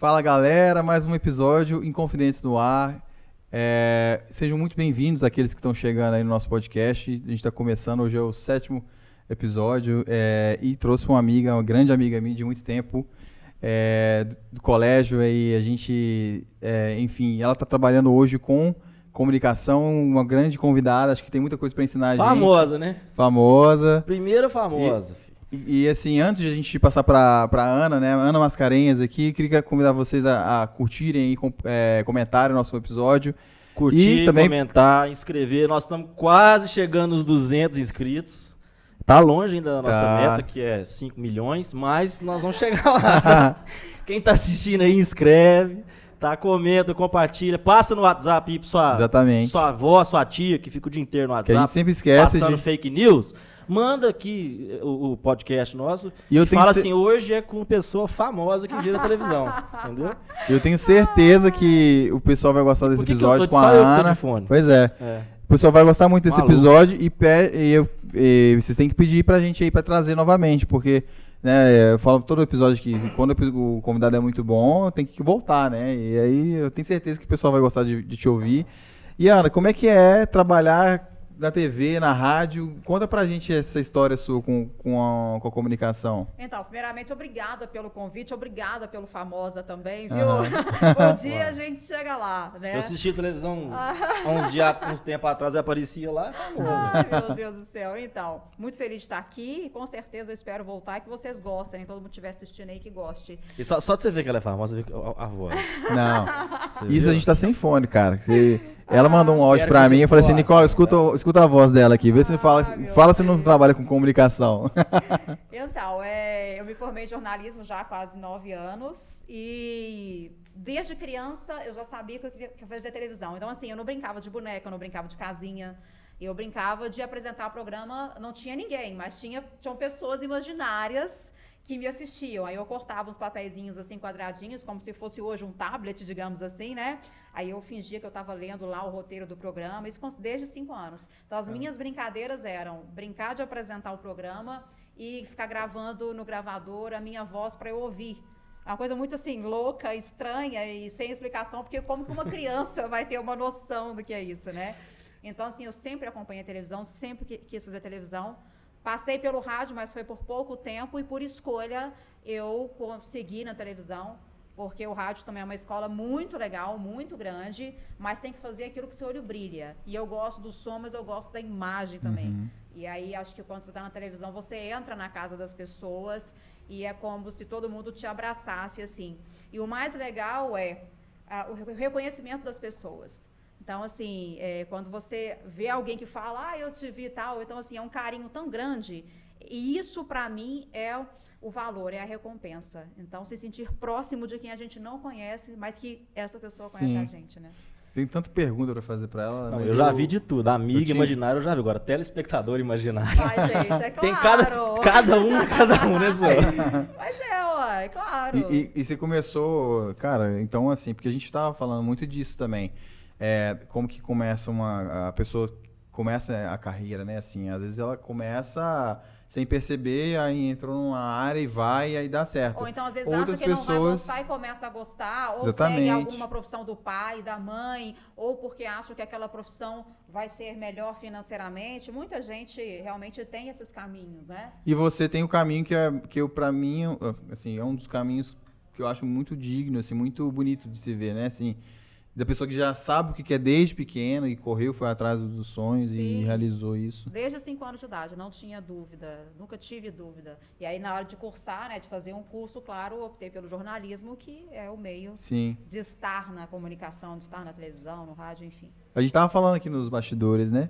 Fala galera, mais um episódio Inconfidentes no Ar. É, sejam muito bem-vindos aqueles que estão chegando aí no nosso podcast. A gente está começando, hoje é o sétimo episódio é, e trouxe uma amiga, uma grande amiga minha de muito tempo, é, do colégio. E a gente, é, enfim, ela está trabalhando hoje com comunicação, uma grande convidada, acho que tem muita coisa para ensinar a gente. Famosa, né? Famosa. Primeira famosa. filho. E, e, assim, antes de a gente passar para a Ana, né? Ana Mascarenhas aqui, queria convidar vocês a, a curtirem e com, é, comentarem o nosso episódio. Curtir, E também- comentar, inscrever. Nós estamos quase chegando nos 200 inscritos. Tá longe ainda da nossa Tá. meta, que é 5 milhões, mas nós vamos chegar lá. Quem tá assistindo aí, inscreve, tá? Comenta, compartilha, passa no WhatsApp aí pra sua, Exatamente. sua avó, sua tia, que fica o dia inteiro no Que a WhatsApp. gente sempre esquece passando de... fake news. Manda aqui eh, o, o podcast nosso E eu e fala assim, hoje é com pessoa famosa que vira televisão, entendeu? Eu tenho certeza que o pessoal vai gostar desse episódio com a Ana. Pois é. É. O pessoal vai gostar muito desse Maluco. episódio e, e e vocês têm que pedir pra gente aí pra trazer novamente, porque né, eu falo todo episódio que quando o convidado é muito bom, tem que voltar, né? E aí eu tenho certeza que o pessoal vai gostar de, de te ouvir. E Ana, como é que é trabalhar na TV, na rádio? Conta pra gente essa história sua com, com, a, com a comunicação. Então, primeiramente, obrigada pelo convite, obrigada pelo famosa também, viu? Aham. um dia a gente chega lá, né? Eu assisti televisão há uns dias, uns tempos atrás, aparecia lá. Ai, meu Deus do céu. Então, muito feliz de estar aqui e com certeza eu espero voltar e que vocês gostem, todo mundo estiver assistindo aí que goste. E só, só de você ver que ela é famosa, você vê que a, a voz. Não. Você Isso viu? a gente tá sem fone, cara. Você- Ela mandou um áudio pra mim, eu falei assim, Nicola, escuta, escuta a voz dela aqui, vê se fala, Ah, fala se não trabalha com comunicação. Então, é, eu me formei em jornalismo já há quase nove anos e desde criança eu já sabia que eu queria que eu fazia televisão. Então, assim, eu não brincava de boneca, eu não brincava de casinha. Eu brincava de apresentar programa, não tinha ninguém, mas tinha, tinham pessoas imaginárias que me assistiam. Aí eu cortava uns papeizinhos assim, quadradinhos, como se fosse hoje um tablet, digamos assim, né? Aí eu fingia que eu estava lendo lá o roteiro do programa, isso desde os cinco anos. Então as minhas brincadeiras eram brincar de apresentar o programa e ficar gravando no gravador a minha voz para eu ouvir. É uma coisa muito assim, louca, estranha e sem explicação, porque como que uma criança vai ter uma noção do que é isso, né? Então, assim, eu sempre acompanhei a televisão, sempre qui- quis fazer televisão. Passei pelo rádio, mas foi por pouco tempo e por escolha eu consegui na televisão, porque o rádio também é uma escola muito legal, muito grande, mas tem que fazer aquilo que seu olho brilha. E eu gosto do som, mas eu gosto da imagem também. E aí acho que quando você está na televisão, você entra na casa das pessoas e é como se todo mundo te abraçasse assim. E o mais legal é ah, o re- reconhecimento das pessoas. Então, assim, é, quando você vê alguém que fala, ah, eu te vi e tal, então, assim, é um carinho tão grande. E isso, para mim, é o valor, é a recompensa. Então, se sentir próximo de quem a gente não conhece, mas que essa pessoa conhece Sim. a gente, né? Tem tanta pergunta pra fazer pra ela. Não, mas eu já vi de tudo. Amiga eu tinha- imaginária eu já vi. Agora, telespectador imaginário. Ai, gente, é claro. Tem cada, cada um, cada um, né, só? Mas é, ué, claro. E, e- e você começou, cara, então assim, porque a gente tava falando muito disso também. É, como que começa uma. A pessoa começa a carreira, né? Assim, às vezes ela começa sem perceber, aí entrou numa área e vai, e aí dá certo. Ou então, às vezes, Outras acha que não vai pessoas- gostar e começa a gostar, ou Exatamente. segue alguma profissão do pai, da mãe, ou porque acha que aquela profissão vai ser melhor financeiramente. Muita gente realmente tem esses caminhos, né? E você tem o caminho que, é, que eu, pra mim, assim, é um dos caminhos que eu acho muito digno, assim, muito bonito de se ver, né? Assim, da pessoa que já sabe o que quer desde pequeno e correu, foi atrás dos sonhos e Sim. realizou isso. Desde os 5 anos de idade, não tinha dúvida, nunca tive dúvida. E aí, na hora de cursar, né, de fazer um curso, claro, optei pelo jornalismo, que é o meio Sim. de estar na comunicação, de estar na televisão, no rádio, enfim. A gente tava falando aqui nos bastidores, né?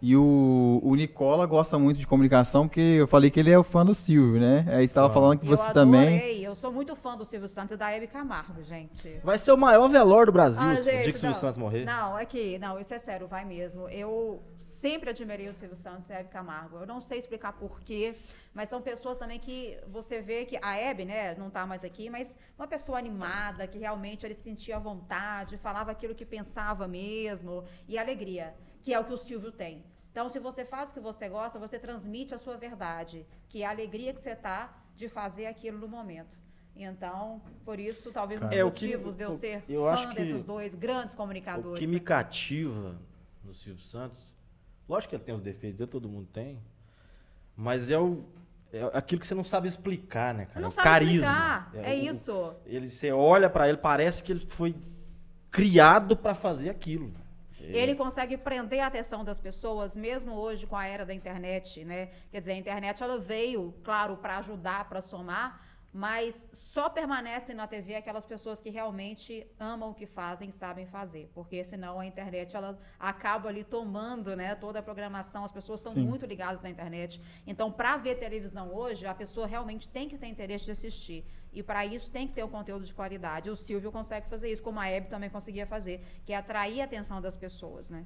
E o, o Nicola gosta muito de comunicação, porque eu falei que ele é o fã do Silvio, né? Aí você tava Ah. falando que eu você também. adorei, eu sou muito fã do Silvio Santos e da Hebe Camargo, gente. Vai ser o maior velório do Brasil, Ah, o dia gente, que o Silvio não. Santos morrer. Não, é que, não, isso é sério, vai mesmo. Eu sempre admirei o Silvio Santos e a Hebe Camargo. Eu não sei explicar porquê, mas são pessoas também que você vê que a Hebe, né, não tá mais aqui, mas uma pessoa animada, que realmente ele se sentia à vontade, falava aquilo que pensava mesmo, e alegria, que é o que o Silvio tem. Então, se você faz o que você gosta, você transmite a sua verdade, que é a alegria que você tá de fazer aquilo no momento. Então, por isso, talvez um dos É, o que- motivos de eu o- ser eu fã desses dois grandes O comunicadores. que né? me cativa no Silvio Santos, lógico que ele tem os defeitos dele, todo mundo tem, mas é, o, é aquilo que você não sabe explicar, né, cara? Não o sabe carisma. explicar, é, o- isso. Ele, você olha pra ele, parece que ele foi criado pra fazer aquilo. Ele consegue prender a atenção das pessoas, mesmo hoje com a era da internet, né? Quer dizer, a internet ela veio, claro, para ajudar, para somar, mas só permanecem na TV aquelas pessoas que realmente amam o que fazem e sabem fazer, porque senão a internet ela acaba ali tomando, né, toda a programação. As pessoas estão muito ligadas na internet. Então, para ver televisão hoje, a pessoa realmente tem que ter interesse de assistir. E para isso tem que ter um conteúdo de qualidade. O Silvio consegue fazer isso, como a Hebe também conseguia fazer, que é atrair a atenção das pessoas, né?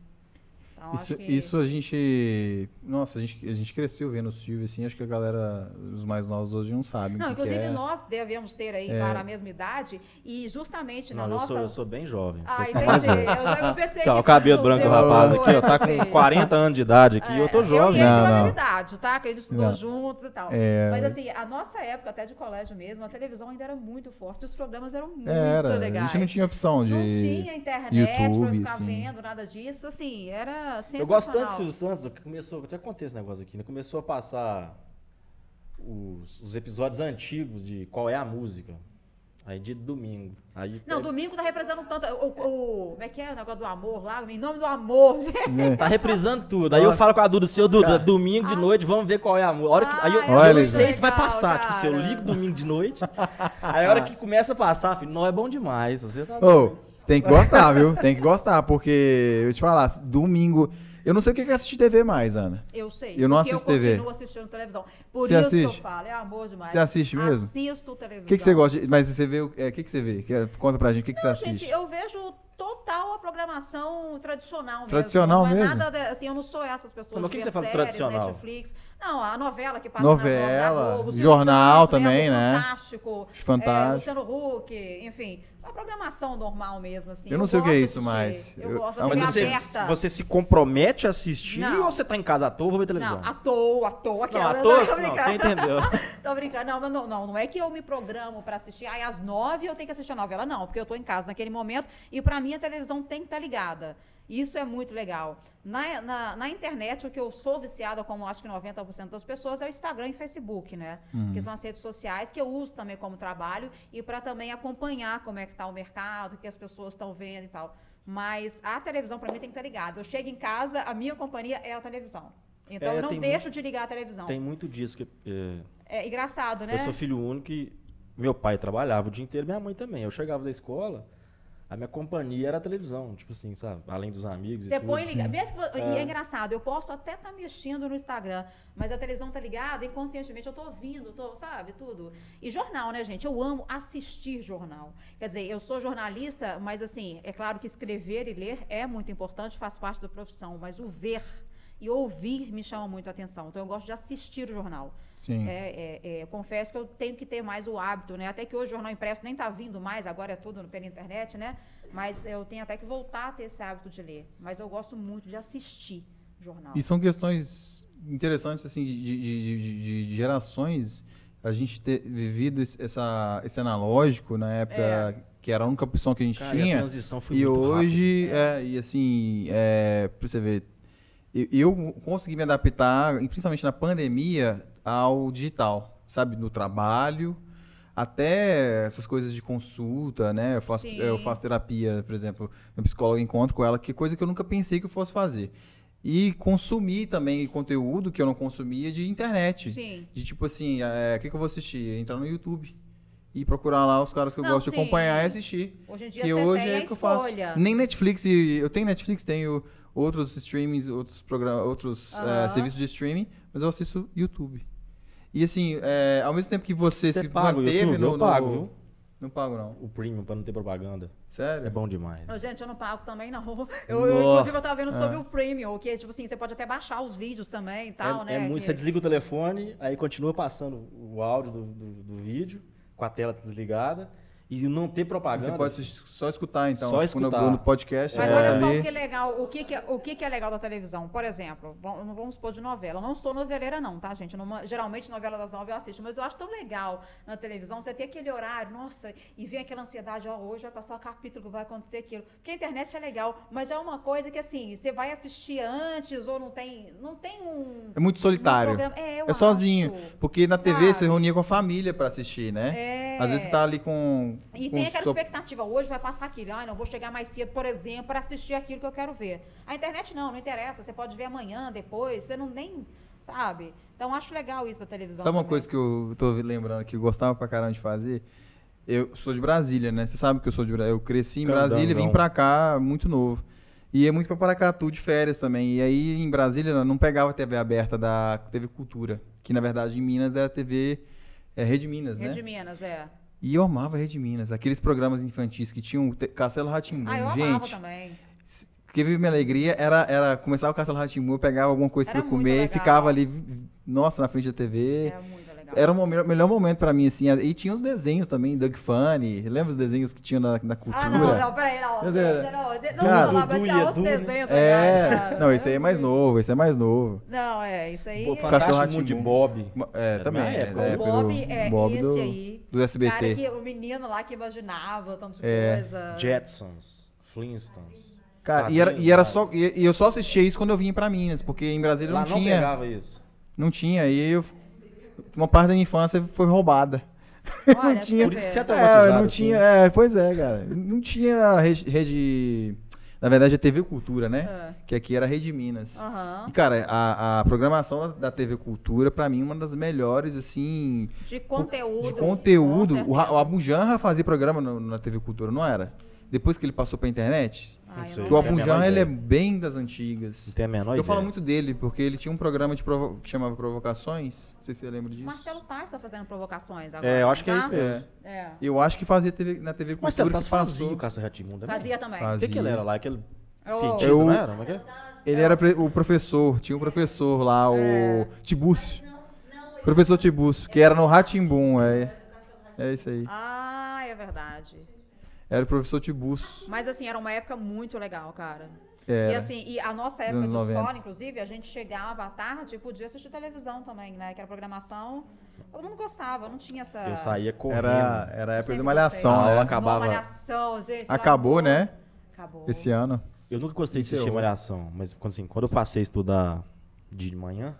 Então, Isso, acho que... isso a gente. Nossa, a gente, a gente cresceu vendo o Silvio, assim, acho que a galera, os mais novos hoje não sabem. Não, que que inclusive é. nós devemos ter aí, É. claro, a mesma idade. E justamente na Não, eu, nossa... sou, eu sou bem jovem. Ah, entendi. Eu já pensei Tá, que o cabelo branco do rapaz aqui, ó, tá assim. com 40 anos de idade aqui, eu tô É, Eu jovem. e ele Não, não. idade, tá? Que a gente estudou Não. juntos e tal. É. Mas assim, a nossa época, até de colégio mesmo, a televisão ainda era muito forte. Os programas eram muito Era, legais. a gente não tinha opção de. Não tinha internet pra YouTube, ficar assim. vendo, nada disso. Assim, era sensacional. Eu gosto tanto do Silvio Santos, que começou, até contei esse negócio aqui, né? Começou a passar os, os episódios antigos de Qual é a Música. Aí de domingo. Aí Não, é- domingo tá representando tanto. O, o- como é que é o negócio do amor lá? Em nome do amor, gente. Tá reprisando tudo. Aí eu falo com a Duda, seu Duda, Cara. domingo de noite, vamos ver qual é a música. A hora que- Aí eu, Ah, eu é não sei se vai legal, passar. Tipo, se eu cara. ligo domingo de noite, aí a hora que começa a passar, filho, não é bom demais. Você tá doido. Tem que gostar, viu? Tem que gostar, porque eu te falar, domingo. Eu não sei o que é assistir TV mais, Ana. Eu sei. Eu não assisto eu TV. continuo assistindo televisão. Por Você isso que assiste? eu falo, é amor demais. Você assiste mesmo? Assisto televisão. O que, que você gosta de. Mas você vê. O é, que, que você vê? Que- Conta pra gente o que, que você assiste. gente, eu vejo total a programação tradicional mesmo. Tradicional não é mesmo? Nada de- assim, eu não sou essas pessoas Mas o que que que você fala séries, tradicional? Netflix. Não, a novela que passa Novela, da Globo, jornal Santos, também, né? Fantástico. Fantástico. É, Luciano Huck, enfim. A programação normal mesmo, assim. Eu não sei o que é isso assistir. Eu, Eu- gosto Ah, da Mas você, aberta. você se compromete a assistir Não. ou você tá em casa à toa, vou ver televisão? Não, à toa, à toa. Não, aquela- à toa, tô não, brincando. você entendeu. Tô brincando. Não, mas não, não, não é que eu me programo pra assistir. Ai, às nove eu tenho que assistir a novela, não. Porque eu tô em casa naquele momento e pra mim a televisão tem que estar ligada. Isso é muito legal. Na, na, na internet, o que eu sou viciada, como acho que 90% das pessoas, é o Instagram e Facebook, né? Que são as redes sociais que eu uso também como trabalho e para também acompanhar como é que tá o mercado, o que as pessoas estão vendo e tal. Mas a televisão, para mim, tem que estar ligada. Eu chego em casa, a minha companhia é a televisão. Então, É, eu não deixo de ligar a televisão. Tem muito disso. Que, é, É engraçado, né? Eu sou filho único e meu pai trabalhava o dia inteiro, minha mãe também. Eu chegava da escola, a minha companhia era a televisão, tipo assim, sabe? Além dos amigos Você e tudo. põe ligar. Mesmo que, E é engraçado, eu posso até estar mexendo no Instagram, mas a televisão tá ligada, inconscientemente eu tô ouvindo, tô, sabe, tudo. E jornal, né, gente? Eu amo assistir jornal. Quer dizer, eu sou jornalista, mas assim, é claro que escrever e ler é muito importante, faz parte da profissão, mas o ver e ouvir me chama muito a atenção. Então eu gosto de assistir o jornal. Sim. É, é, é, eu confesso que eu tenho que ter mais o hábito, né? Até que hoje o jornal impresso nem tá vindo mais, agora é tudo pela internet, né? Mas eu tenho até que voltar a ter esse hábito de ler. Mas eu gosto muito de assistir jornal. E são questões interessantes, assim, de, de- de- de- gerações. A gente ter vivido esse, essa, esse analógico na época É. que era a única opção que a gente Cara, e a tinha. transição foi E muito hoje, é, e assim, é, pra você ver, eu, consegui me adaptar, principalmente na pandemia, ao digital, sabe? No trabalho, até essas coisas de consulta, né? Eu faço, Sim. eu faço terapia, por exemplo, meu psicólogo encontro com ela, que é coisa que eu nunca pensei que eu fosse fazer. E consumir também conteúdo que eu não consumia de internet. Sim. De tipo assim, é, o que, que eu vou assistir? Entrar no YouTube e procurar lá os caras que eu Não, gosto de sim. acompanhar e assistir. Hoje em dia Que hoje tem é a que eu faço. Nem Netflix, eu tenho Netflix, tenho outros streamings, outros programas, outros Aham. eh, serviços de streaming, mas eu assisto YouTube. E assim, eh, ao mesmo tempo que você, Você se paga o manteve YouTube? no, Eu pago, no- viu? Não pago, não. O premium, pra não ter propaganda. Sério? É bom demais. Ô, gente, eu não pago também, não. Eu, eu, inclusive, eu tava vendo sobre Ah. o Premium, que, tipo assim, você pode até baixar os vídeos também e tal, é, né? é muito, que- Você desliga o telefone, aí continua passando o áudio do, do- do vídeo, com a tela desligada, e não ter propaganda. Você pode só escutar, então. Só no- escutar. No, podcast. Mas é, olha só o que é legal, o que, que é, o que, que é legal da televisão. Por exemplo, vam- não vamos supor de novela. Eu não sou noveleira, não, tá, gente? Numa- geralmente, novela das nove eu assisto, mas eu acho tão legal na televisão você ter aquele horário, nossa, e vem aquela ansiedade, ó, hoje vai passar o capítulo, vai acontecer aquilo. Porque a internet é legal, mas é uma coisa que assim, você vai assistir antes ou não tem. Não tem um. É muito solitário. um É, eu É sozinho. acho. Porque na TV você reunia com a família pra assistir, né? É. Às vezes você tá ali com. E tem aquela sua- expectativa, hoje vai passar aquilo. Ah, não, vou chegar mais cedo, por exemplo, para assistir aquilo que eu quero ver. A internet não, não interessa. Você pode ver amanhã, depois, você não nem. Sabe? Então acho legal isso da televisão. Sabe uma coisa que eu tô lembrando que eu gostava pra caramba de fazer? Eu sou de Brasília, né? Você sabe que eu sou de Brasília. Eu cresci em Brasília e vim pra cá muito novo. E ia muito pra Paracatu de férias também. E aí em Brasília não pegava a TV aberta da TV Cultura. Que na verdade em Minas é a TV é Rede Minas, né? Rede Minas, é. E eu amava Rede Minas. Aqueles programas infantis que tinham te- Castelo Ratimbum. Ah, eu amava Gente, também. que vive minha alegria era, era começar o Castelo Ratimbum, eu pegava alguma coisa muito comer e legal. ficava ali, nossa, na frente da TV. Era muito. Era o melhor momento pra mim, assim. E tinha os desenhos também, Doug Funny. Lembra os desenhos que tinha na, na cultura? Ah, não, não, peraí, não. Não, não mas Dudu tinha Edu, né? desenhos É, não, esse aí é mais novo, esse é mais novo. Não, é, isso aí. Pô, é- Fantástico de. Bob. É, Era também. é, época Bob é Bob esse do, aí. do SBT. Cara, que, o menino lá que imaginava tanto de É. coisa. Jetsons, Flintstones. Cara, e era, e era só. E, e eu só assistia isso quando eu vinha pra Minas, porque em Brasília Lá não não tinha. pegava isso. Não tinha. E eu. Uma parte da minha infância foi roubada. Olha, não tinha. Por isso que você é É, traumatizado, não assim. tinha. É, pois é, cara. Não tinha rede. rede- na verdade, é TV Cultura, né? É. Que aqui era Rede Minas. Aham. E, cara, a, a programação da, TV Cultura, pra mim, é uma das melhores, assim. De conteúdo. De conteúdo. O, o certeza. Abu Janra fazia programa no- na TV Cultura, não era? Depois que ele passou pra internet. Ah, Não eu sei. não Que o Tem a Abu lembro. menor Janra, ele é bem das antigas. Não tem a menor Eu ideia. falo muito dele, porque ele tinha um programa de provo- que chamava Provocações. Não sei se você lembra disso. Marcelo Tars tá fazendo provocações agora. É, eu acho que é tá? isso mesmo. É. Eu acho que fazia TV, na TV Cultura Marcelo tá que fazia o Caça Ratimundo. Fazia também. Fazia. O que, ele era lá? Aquele É o- cientista, Eu- não era? É é? Ele era pre- o professor, tinha um professor lá, o É. Tibúcio. Professor Tibúcio, que era no Ratimbum, é. É isso aí. Ah, é verdade. Era o professor Tibúcio. Mas assim, era uma época muito legal, cara. Era. E assim, e a nossa época de 90. escola, inclusive, a gente chegava à tarde e podia assistir televisão também, né? Que era programação. Todo mundo gostava, não tinha essa. Eu saía correndo. Era, era a época de Malhação, gostei. né? Aula acabava- Não, malhação, gente. Acabou, amor. né? Acabou. Esse ano. Eu nunca gostei de assistir Encerrou. Malhação, mas quando, assim, quando eu passei a estudar de manhã,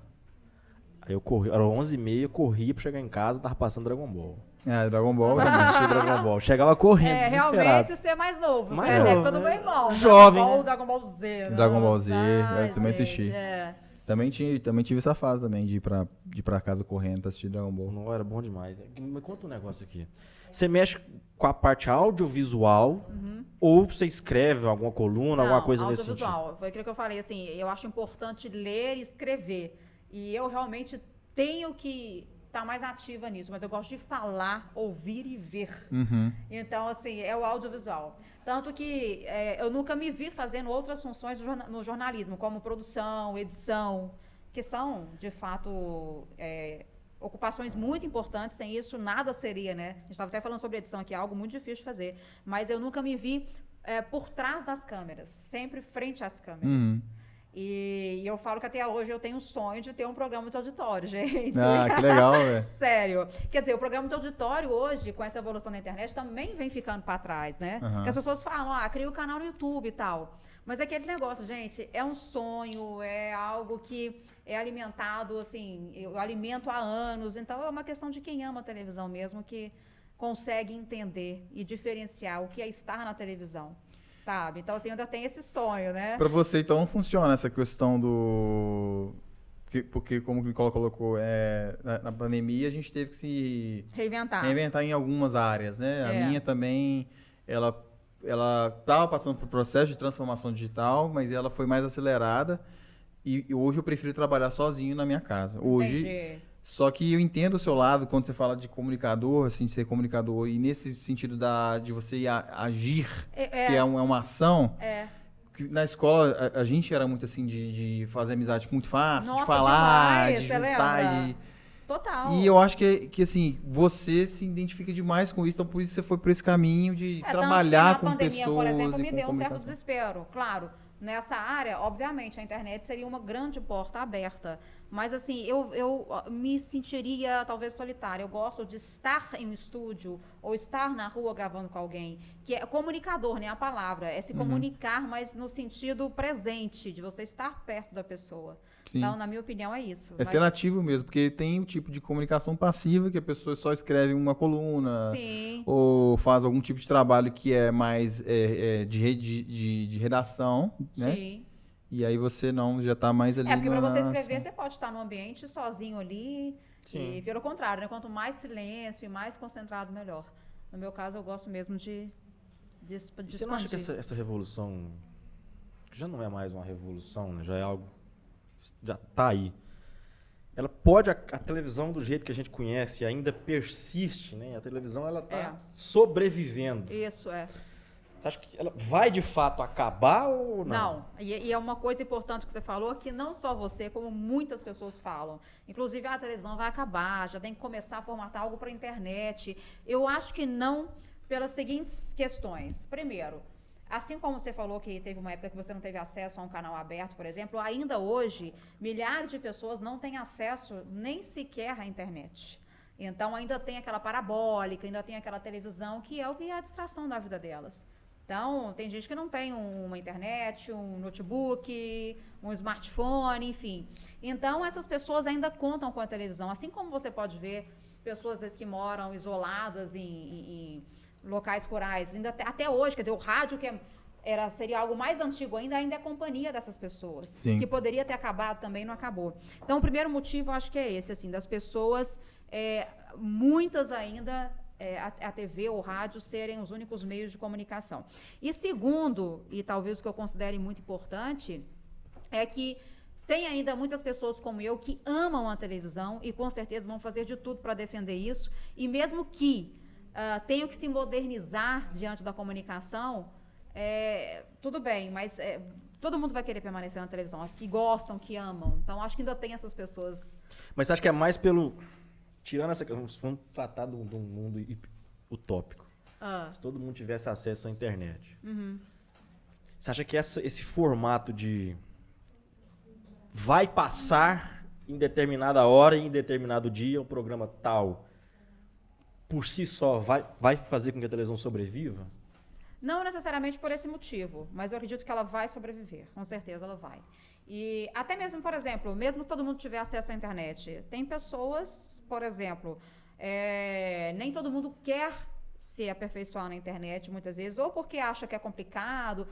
aí eu corri, era 11h30, eu corria pra chegar em casa e tava passando Dragon Ball. É, Dragon Ball. Pra assistir Dragon Ball. Chegava correndo, É, realmente você é mais novo. Mais é, novo, época do né? meu irmão. Jovem, Dragon Ball, né? Dragon Ball Z. né? Dragon Ball Z, Ai, eu também gente, assisti. É. Também, tinha, também tive essa fase também de ir pra, de ir pra casa correndo pra assistir Dragon Ball. Não, era bom demais. Me conta um negócio aqui. Você mexe com a parte audiovisual ou você escreve alguma coluna, alguma Não, coisa nesse sentido? audiovisual. Foi aquilo que eu falei, assim, eu acho importante ler e escrever. E eu realmente tenho que estar mais ativa nisso, mas eu gosto de falar, ouvir e ver. Uhum. Então, assim, é o audiovisual. Tanto que é, eu nunca me vi fazendo outras funções no jornalismo, como produção, edição, que são, de fato, é, ocupações muito importantes. Sem isso, nada seria, né? A gente estava até falando sobre edição aqui, é algo muito difícil de fazer. Mas eu nunca me vi é, por trás das câmeras, sempre frente às câmeras. Uhum. E, e eu falo que até hoje eu tenho um sonho de ter um programa de auditório, gente. Ah, que legal, velho. Sério. Quer dizer, o programa de auditório hoje, com essa evolução da internet, também vem ficando para trás, né? Aham. Porque as pessoas falam, ah, cria o canal no YouTube e tal. Mas é aquele negócio, gente, é um sonho, é algo que é alimentado, assim, eu alimento há anos. Então é uma questão de quem ama a televisão mesmo, que consegue entender e diferenciar o que é estar na televisão. Sabe? Então, assim, eu ainda tenho esse sonho, né? Pra você, então, não funciona essa questão do. Porque, como o Nicola colocou, é, na, pandemia a gente teve que se Reinventar. reinventar em algumas áreas, né? A É. minha também, ela ela estava passando por processo de transformação digital, mas ela foi mais acelerada. E, e hoje eu prefiro trabalhar sozinho na minha casa. Hoje, Entendi. Só que eu entendo o seu lado quando você fala de comunicador, assim, de ser comunicador, e nesse sentido da, de você agir, É, que é, é, um- é uma ação. é. na escola a, a gente era muito assim de, de fazer amizade muito fácil, Nossa, de falar, demais, de juntar, de... Total. E eu acho que, que, assim, você se identifica demais com isso, então por isso você foi por esse caminho de É, trabalhar com pandemia, pessoas por exemplo, me deu um certo desespero. Claro, nessa área, obviamente, a internet seria uma grande porta aberta. Mas, assim, eu, eu me sentiria talvez solitária. Eu gosto de estar em um estúdio ou estar na rua gravando com alguém. Que é comunicador, né? A palavra. É Uhum. se comunicar, mas no sentido presente, de você estar perto da pessoa. Sim. Então, na minha opinião, é isso. É Mas- ser nativo mesmo, porque tem o tipo de comunicação passiva que a pessoa só escreve uma coluna Sim. ou faz algum tipo de trabalho que é mais é, é, de, de, de, de redação, né? Sim. E aí você não já tá mais ali É, porque pra na- você escrever, você pode estar num ambiente sozinho ali. Sim. E pelo contrário, né? Quanto mais silêncio e mais concentrado, melhor. No meu caso, eu gosto mesmo de, de, E de você não acha que expandir. essa, essa revolução já não é mais uma revolução, né? já é algo já tá aí. Ela pode a, a televisão do jeito que a gente conhece ainda persiste, né? A televisão ela tá É. sobrevivendo. Isso, é. Você acha que ela vai de fato acabar ou não? Não, E, e é uma coisa importante que você falou, que não só você, como muitas pessoas falam. Inclusive, "Ah, a televisão vai acabar, já tem que começar a formatar algo para a internet. Eu acho que não, pelas seguintes questões. Primeiro, assim como você falou que teve uma época que você não teve acesso a um canal aberto, por exemplo, ainda hoje, milhares de pessoas não têm acesso nem sequer à internet. Então, ainda tem aquela parabólica, ainda tem aquela televisão, que é o que é a distração da vida delas. Então, tem gente que não tem um- uma internet, um notebook, um smartphone, enfim. Então, essas pessoas ainda contam com a televisão. Assim como você pode ver pessoas às vezes, que moram isoladas em, em- em locais rurais, ainda até, até hoje, quer dizer, o rádio que é- era, seria algo mais antigo ainda, ainda é companhia dessas pessoas. Sim. Que poderia ter acabado também, não acabou. Então, o primeiro motivo, eu acho que é esse, assim, das pessoas, é, muitas ainda, é, a, a TV ou rádio serem os únicos meios de comunicação. E segundo, e talvez o que eu considere muito importante, é que tem ainda muitas pessoas como eu que amam a televisão e com certeza vão fazer de tudo para defender isso. E mesmo que ah, tenham que se modernizar diante da comunicação, é, tudo bem, mas é, todo mundo vai querer permanecer na televisão. As que gostam, que amam. Então acho que ainda tem essas pessoas. Mas acha que é mais pelo. Tirando essa. Vamos vamos tratar de um mundo utópico. Ah, Se todo mundo tivesse acesso à internet. uhum. Você acha que essa- esse formato de. Vai passar em determinada hora e em determinado dia um programa tal. Por si só, vai, vai fazer com que a televisão sobreviva? Não necessariamente por esse motivo, mas eu acredito que ela vai sobreviver, com certeza ela vai. E até mesmo, por exemplo, mesmo se todo mundo tiver acesso à internet, tem pessoas, por exemplo, é, nem todo mundo quer se aperfeiçoar na internet muitas vezes, ou porque acha que é complicado.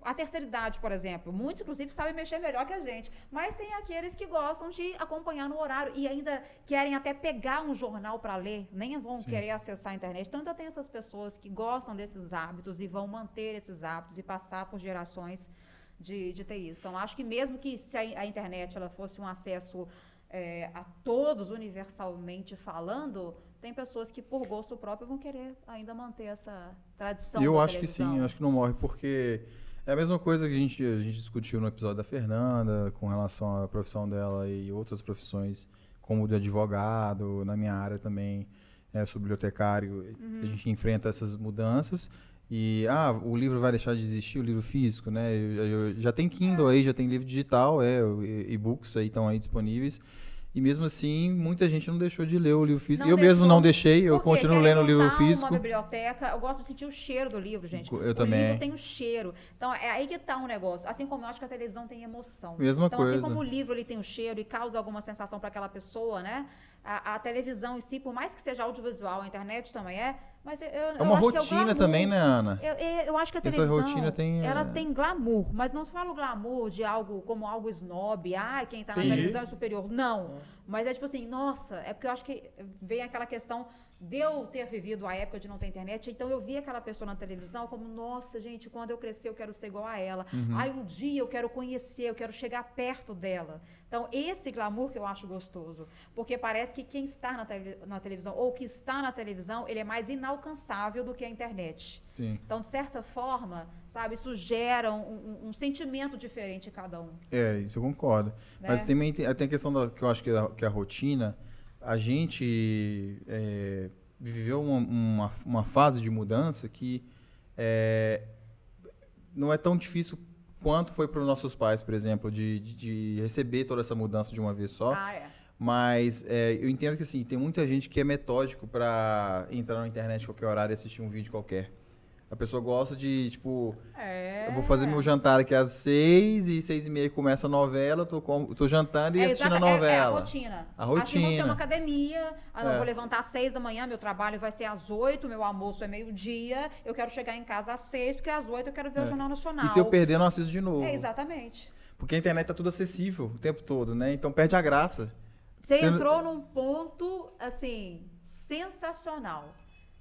A terceira idade, por exemplo, muitos inclusive sabem mexer melhor que a gente, mas tem aqueles que gostam de acompanhar no horário e ainda querem até pegar um jornal para ler, nem vão querer acessar a internet. Então ainda tem essas pessoas que gostam desses hábitos e vão manter esses hábitos e passar por gerações de, de ter isso. Então acho que mesmo que se a, a internet ela fosse um acesso é, a todos universalmente falando, tem pessoas que por gosto próprio vão querer ainda manter essa tradição. Eu acho que sim, televisão. acho que não morre, porque é a mesma coisa que a gente, a gente discutiu no episódio da Fernanda, com relação à profissão dela e outras profissões, como o de advogado, na minha área também, é, sou bibliotecário, Uhum. a gente enfrenta essas mudanças. E, ah, o livro vai deixar de existir, o livro físico, né? Eu- eu- já tem Kindle aí, já tem livro digital, é, e-books aí estão aí disponíveis. E mesmo assim, muita gente não deixou de ler o livro físico. Não eu mesmo deixou, não deixei, eu continuo lendo o livro físico. uma biblioteca, eu gosto de sentir o cheiro do livro, gente. Eu o também. livro tem o cheiro. Então, é aí que tá um negócio. Assim como eu acho que a televisão tem emoção. Mesma então, coisa. assim como o livro ele tem o cheiro e causa alguma sensação para aquela pessoa, né? A, a televisão em si, por mais que seja audiovisual, a internet também é, mas eu, eu É uma acho que é rotina glamour. também, né, Ana? Eu, eu- eu acho que a Essa televisão, rotina tem, ela é, tem glamour, mas não falo glamour de algo como algo snob, ah, quem tá na Entendi. televisão é superior. Não. Mas é tipo assim, nossa, é porque eu acho que vem aquela questão de eu ter vivido a época de não ter internet, então eu vi aquela pessoa na televisão como, nossa, gente, quando eu crescer eu quero ser igual a ela. Uhum. Ai, um dia eu quero conhecer, eu quero chegar perto dela. Então, esse glamour que eu acho gostoso. Porque parece que quem está na, tele- na televisão, ou que está na televisão, ele é mais inalcançável do que a internet. Sim. Então, de certa forma, sabe, isso gera um, um- um sentimento diferente em cada um. É, isso eu concordo. Né? Mas também tem, tem a questão da, que eu acho que é a, que é a rotina. A gente é, viveu uma, uma, uma fase de mudança que é, não é tão difícil quanto foi para os nossos pais, por exemplo, de, de, de receber toda essa mudança de uma vez só. Ah, é. Mas é, eu entendo que assim, tem muita gente que é metódico para entrar na internet a qualquer horário e assistir um vídeo qualquer. A pessoa gosta de, tipo, É. eu vou fazer meu jantar aqui às seis e seis e meia começa a novela, eu tô, com, tô jantando e É, assistindo a exata- é- novela. É, a rotina. A Assim, vamos ter rotina. uma academia, não, É. vou levantar às seis da manhã, meu trabalho vai ser às oito, meu almoço é meio-dia, eu quero chegar em casa às seis, porque às oito eu quero ver o É. Jornal Nacional. E se eu perder, eu não assisto de novo. É, exatamente. Porque a internet tá tudo acessível o tempo todo, né? Então perde a graça. Você Você não- entrou num ponto, assim, sensacional.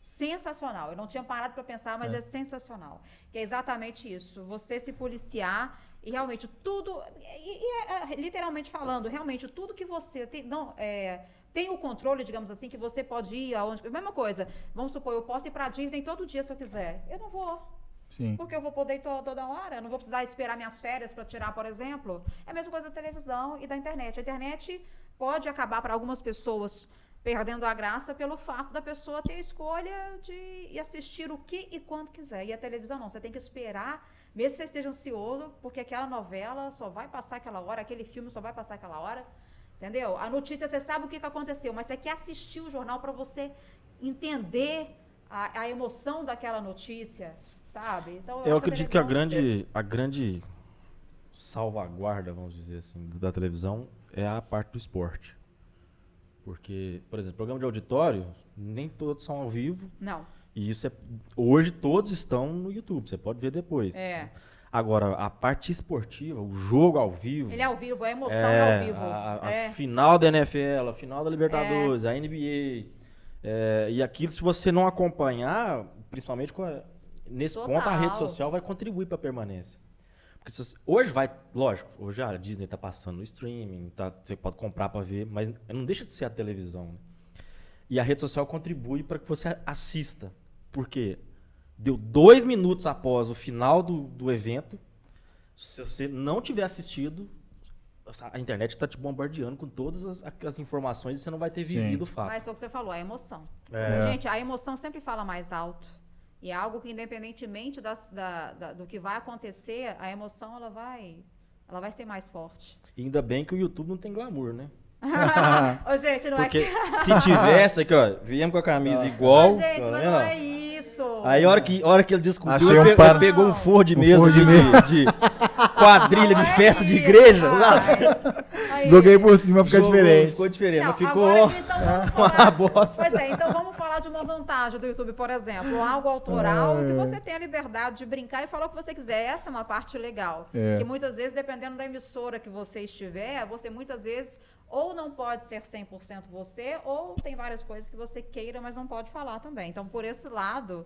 Sensacional. Eu não tinha parado para pensar, mas É. é. sensacional. Que é exatamente isso. Você se policiar e realmente tudo. E, e é, é, literalmente falando, realmente tudo que você tem. Não, é, tem o controle, digamos assim, que você pode ir aonde. Mesma coisa. Vamos supor, eu posso ir pra Disney todo dia se eu quiser. Eu não vou. Sim. Porque eu vou poder ir to- toda hora, eu não vou precisar esperar minhas férias para tirar, por exemplo. É a mesma coisa da televisão e da internet. A internet pode acabar para algumas pessoas perdendo a graça pelo fato da pessoa ter a escolha de ir assistir o que e quando quiser. E a televisão não, você tem que esperar, mesmo que você esteja ansioso, porque aquela novela só vai passar aquela hora, aquele filme só vai passar aquela hora. Entendeu? A notícia você sabe o que, que aconteceu, mas você quer assistir o jornal para você entender a, a emoção daquela notícia, sabe? Então, Eu acho acredito que a grande, a grande salvaguarda, vamos dizer assim, da televisão é a parte do esporte. Porque, por exemplo, programa de auditório, nem todos são ao vivo. Não, E isso é. Hoje todos estão no YouTube, você pode ver depois. é. Agora, a parte esportiva, o jogo ao vivo. Ele é ao vivo, a emoção é, ao vivo. A, a é. final da NFL, a final da Libertadores, a NBA. é, e aquilo, se você não acompanhar, principalmente com a- nesse Total. ponto, a rede social vai contribuir para a permanência. Porque se você- hoje vai, lógico, hoje a Disney tá passando no streaming, tá, você pode comprar para ver, mas não deixa de ser a televisão. né? E a rede social contribui para que você assista. Por quê? Deu dois minutos após o final do, do evento. Se você não tiver assistido, a internet está te bombardeando com todas as, as informações e você não vai ter Sim. vivido o fato. Mas foi o que você falou, a emoção. É. Gente, a emoção sempre fala mais alto. E é algo que, independentemente das- da- da- do que vai acontecer, a emoção ela vai, ela vai ser mais forte. E ainda bem que o YouTube não tem glamour, né? Ô, gente, não Porque é que. se tivesse aqui, ó, viemos com a camisa igual. Ô, gente, tá mas não é isso. Aí a hora que, a hora que ele discutiu, Achei ele um pe- pano- pegou um forro de Um forro de de, de quadrilha de Não é festa de igreja. Aí. Joguei por cima pra ficar Jogou, diferente. Ficou diferente, Não, não, ficou agora, então, vamos uma falar, bosta. Pois é, então vamos falar de uma vantagem do YouTube, por exemplo, algo autoral e que você tem a liberdade de brincar e falar o que você quiser. Essa é uma parte legal. É. Que muitas vezes, dependendo da emissora que você estiver, você muitas vezes ou não pode ser 100% você, ou tem várias coisas que você queira, mas não pode falar também. Então, por esse lado,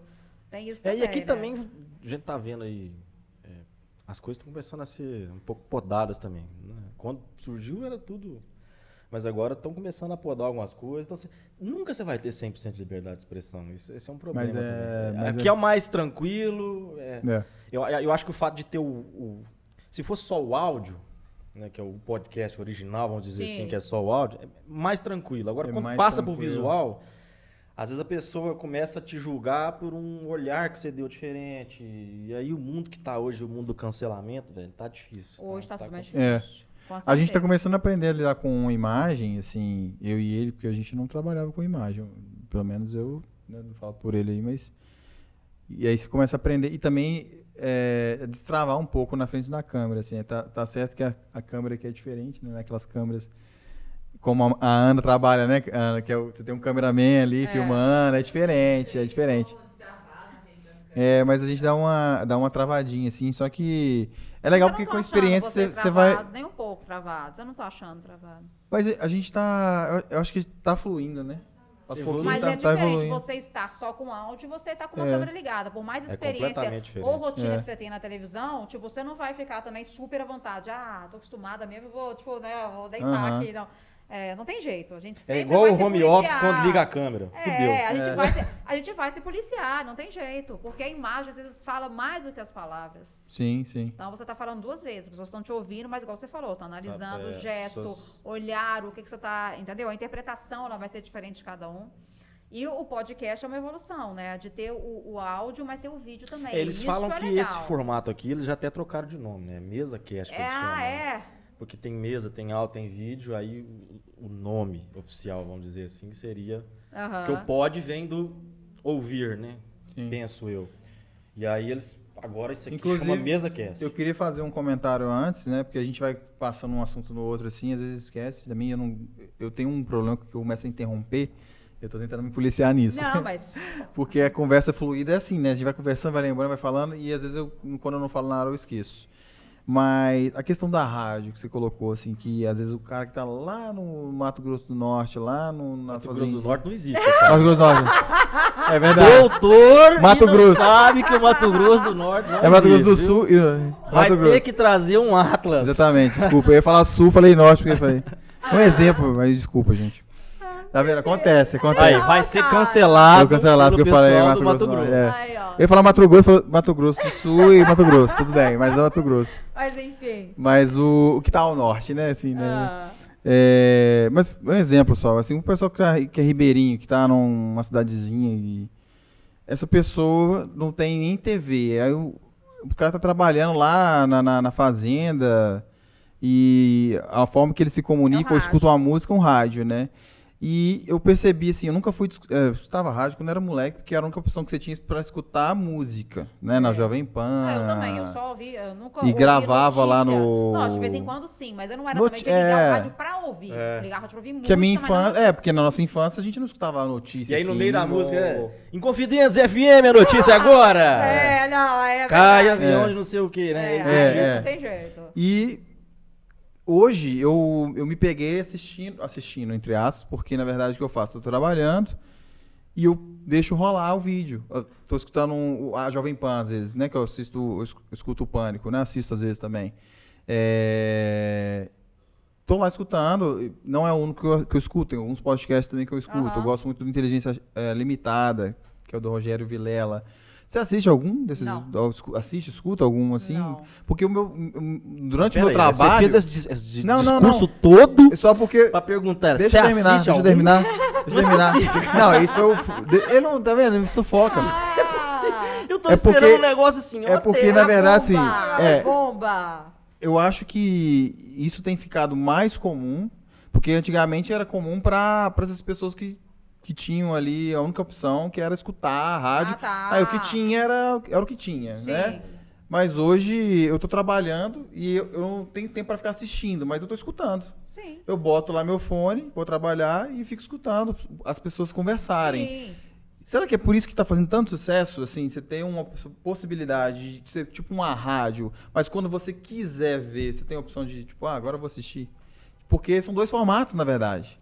tem isso É, também. e aqui né? também a gente tá vendo aí. é, as coisas estão começando a ser um pouco podadas também. né? Quando surgiu era tudo. Mas agora estão começando a podar algumas coisas. Então, você- nunca você vai ter 100% de liberdade de expressão. Isso, esse é um problema. Mas é- também. mas aqui é- é... o mais tranquilo. é- É. eu, eu acho que o fato de ter o, o- Se fosse só o áudio, né, que é o podcast original, vamos dizer Sim. assim, que é só o áudio, é mais tranquilo. Agora, É quando passa pro tranquilo. visual, às vezes a pessoa começa a te julgar por um olhar que você deu diferente. E aí o mundo que tá hoje, o mundo do cancelamento, velho, tá difícil. Hoje tá, tudo mais É. difícil. Com A gente tá certeza. começando a aprender a lidar com imagem, assim, eu e ele, porque a gente não trabalhava com imagem. Pelo menos eu, né, não falo por ele aí, mas. E aí você começa a aprender e também é, destravar um pouco na frente da câmera, assim. Tá, tá certo que a, a câmera aqui é diferente, né? Aquelas câmeras. Como a, a Ana trabalha, né? Ana, que é o- você tem um cameraman ali filmando, é diferente, é diferente. É, mas a gente dá uma, dá uma travadinha, assim, só que. É legal porque com a experiência você você vai. Nem um pouco travados. Eu não tô achando travado. Mas a gente tá. Eu eu acho que tá fluindo, né? Mas tá, é tá diferente evoluindo. você estar só com áudio e você estar com uma É. câmera ligada. Por mais É experiência diferente. ou rotina É. que você tem na televisão, tipo, você não vai ficar também super à vontade. Ah, tô acostumada mesmo, vou, tipo, né, vou deitar Aham. aqui, não. É, não tem jeito. A gente É sempre igual vai o home office policiar. quando liga a câmera. É, Fudeu. a gente, É. Vai se, a gente vai se policiar, não tem jeito. Porque a imagem, às vezes, fala mais do que as palavras. Sim, sim. Então, você tá falando duas vezes. As pessoas estão te ouvindo, mas igual você falou, tá analisando é, o gesto, pessoas- olhar, o que, que você tá... Entendeu? A interpretação, ela vai ser diferente de cada um. E o podcast é uma evolução, né? De ter o, o áudio, mas ter o vídeo também. Eles Isso falam é que legal. esse formato aqui, eles já até trocaram de nome, né? Mesa Cast que É, ah, é. Porque tem mesa, tem áudio, tem vídeo, aí o- nome oficial, vamos dizer assim, seria... Aham. Porque o pod vem do ouvir, né? Sim. Penso eu. E aí eles... Agora isso aqui Inclusive, chama Mesa Cast. Eu queria fazer um comentário antes, né? Porque a gente vai passando um assunto no outro assim, às vezes esquece. Também eu não. Eu tenho um problema que eu começo a interromper. Eu tô tentando me policiar nisso. Não, mas... Porque a conversa fluida é assim, né? A gente vai conversando, vai lembrando, vai falando, e às vezes eu, quando eu não falo na hora, eu esqueço. Mas a questão da rádio que você colocou, assim, que às vezes o cara que tá lá no Mato Grosso do Norte, lá no, na Mato Grosso fazenda- do Norte não existe, sabe? Mato Grosso do Norte. É verdade. Doutor Mato Grosso. sabe que o Mato Grosso do Norte não É Mato Grosso do viu? Sul e. Vai Mato ter Grosso. que trazer um Atlas. Exatamente, desculpa. Eu ia falar sul, falei norte, porque eu falei. É um exemplo, mas desculpa, gente. Tá vendo? Acontece, acontece. Aí, vai ser cancelado. Eu cancelado porque eu falei Mato do Mato Grosso Grosso. É. Aí. Eu ia falar Mato Grosso, Mato Grosso do Sul e Mato Grosso, tudo bem, mas é Mato Grosso. Mas, enfim. Mas o, o que tá ao norte, né? Assim, né? Ah, É, mas um exemplo só, assim, um pessoal que, tá, que é ribeirinho, que tá numa cidadezinha e essa pessoa não tem nem TV. Aí o, o cara tá trabalhando lá na, na, na fazenda e a forma que ele se comunica É ou escuta uma música é um rádio, né? E eu percebi, assim, eu nunca fui. É, eu escutava rádio quando era moleque, porque era a única opção que você tinha pra escutar música, né? Na É. Jovem Pan. Ah, eu também, eu só ouvi, eu nunca E gravava lá notícia. no- Não, de vez em quando sim, mas eu não era Noti- também de ligar é. o rádio pra ouvir. É. Ligar o rádio pra ouvir música. Que a minha não infância. É, porque na nossa infância a gente não escutava notícia. E aí no assim, meio da no- música é. Inconfidência FM, a notícia agora! É, não, é Cai verdade. avião É. de não sei o que, né? É, Desse É, jeito. é. não tem jeito. E hoje eu, eu me peguei assistindo, assistindo, entre aspas, porque na verdade o que eu faço? Tô trabalhando e eu deixo rolar o vídeo. Tô escutando um- a Jovem Pan às vezes, né? Que eu assisto, eu escu- escuto o Pânico, né? Assisto às vezes também. É... Tô lá escutando, não é o único que eu, que eu escuto, tem alguns podcasts também que eu escuto. Aham. Eu gosto muito do Inteligência eh, Limitada, que é o do Rogério Vilela. Você assiste algum desses? Não. Assiste, escuta algum assim? Não. Porque o meu. Durante o Pera meu aí, trabalho. Você fez esse, esse Não, não, discurso todo é Só porque. pra perguntar. Deixa você eu terminar, assiste deixa eu algum? terminar. Deixa eu terminar. Não, isso foi o. Ele não, tá vendo? Ele me sufoca. Ah, Eu tô É esperando porque- um negócio assim, é porque, tem- na verdade, assim, bomba, é- bomba. Eu acho que isso tem ficado mais comum, porque antigamente era comum para essas pessoas que, que tinham ali a única opção, que era escutar a rádio. Ah, tá. Aí o que tinha era, era o que tinha, Sim. né? Mas hoje eu tô trabalhando e eu, eu não tenho tempo para ficar assistindo, mas eu tô escutando. Sim. Eu boto lá meu fone, vou trabalhar e fico escutando as pessoas conversarem. Sim. Será que é por isso que tá fazendo tanto sucesso? Assim, você tem uma poss- possibilidade de ser tipo uma rádio, mas quando você quiser ver, você tem a opção de, tipo, ah, agora eu vou assistir. Porque são dois formatos, na verdade.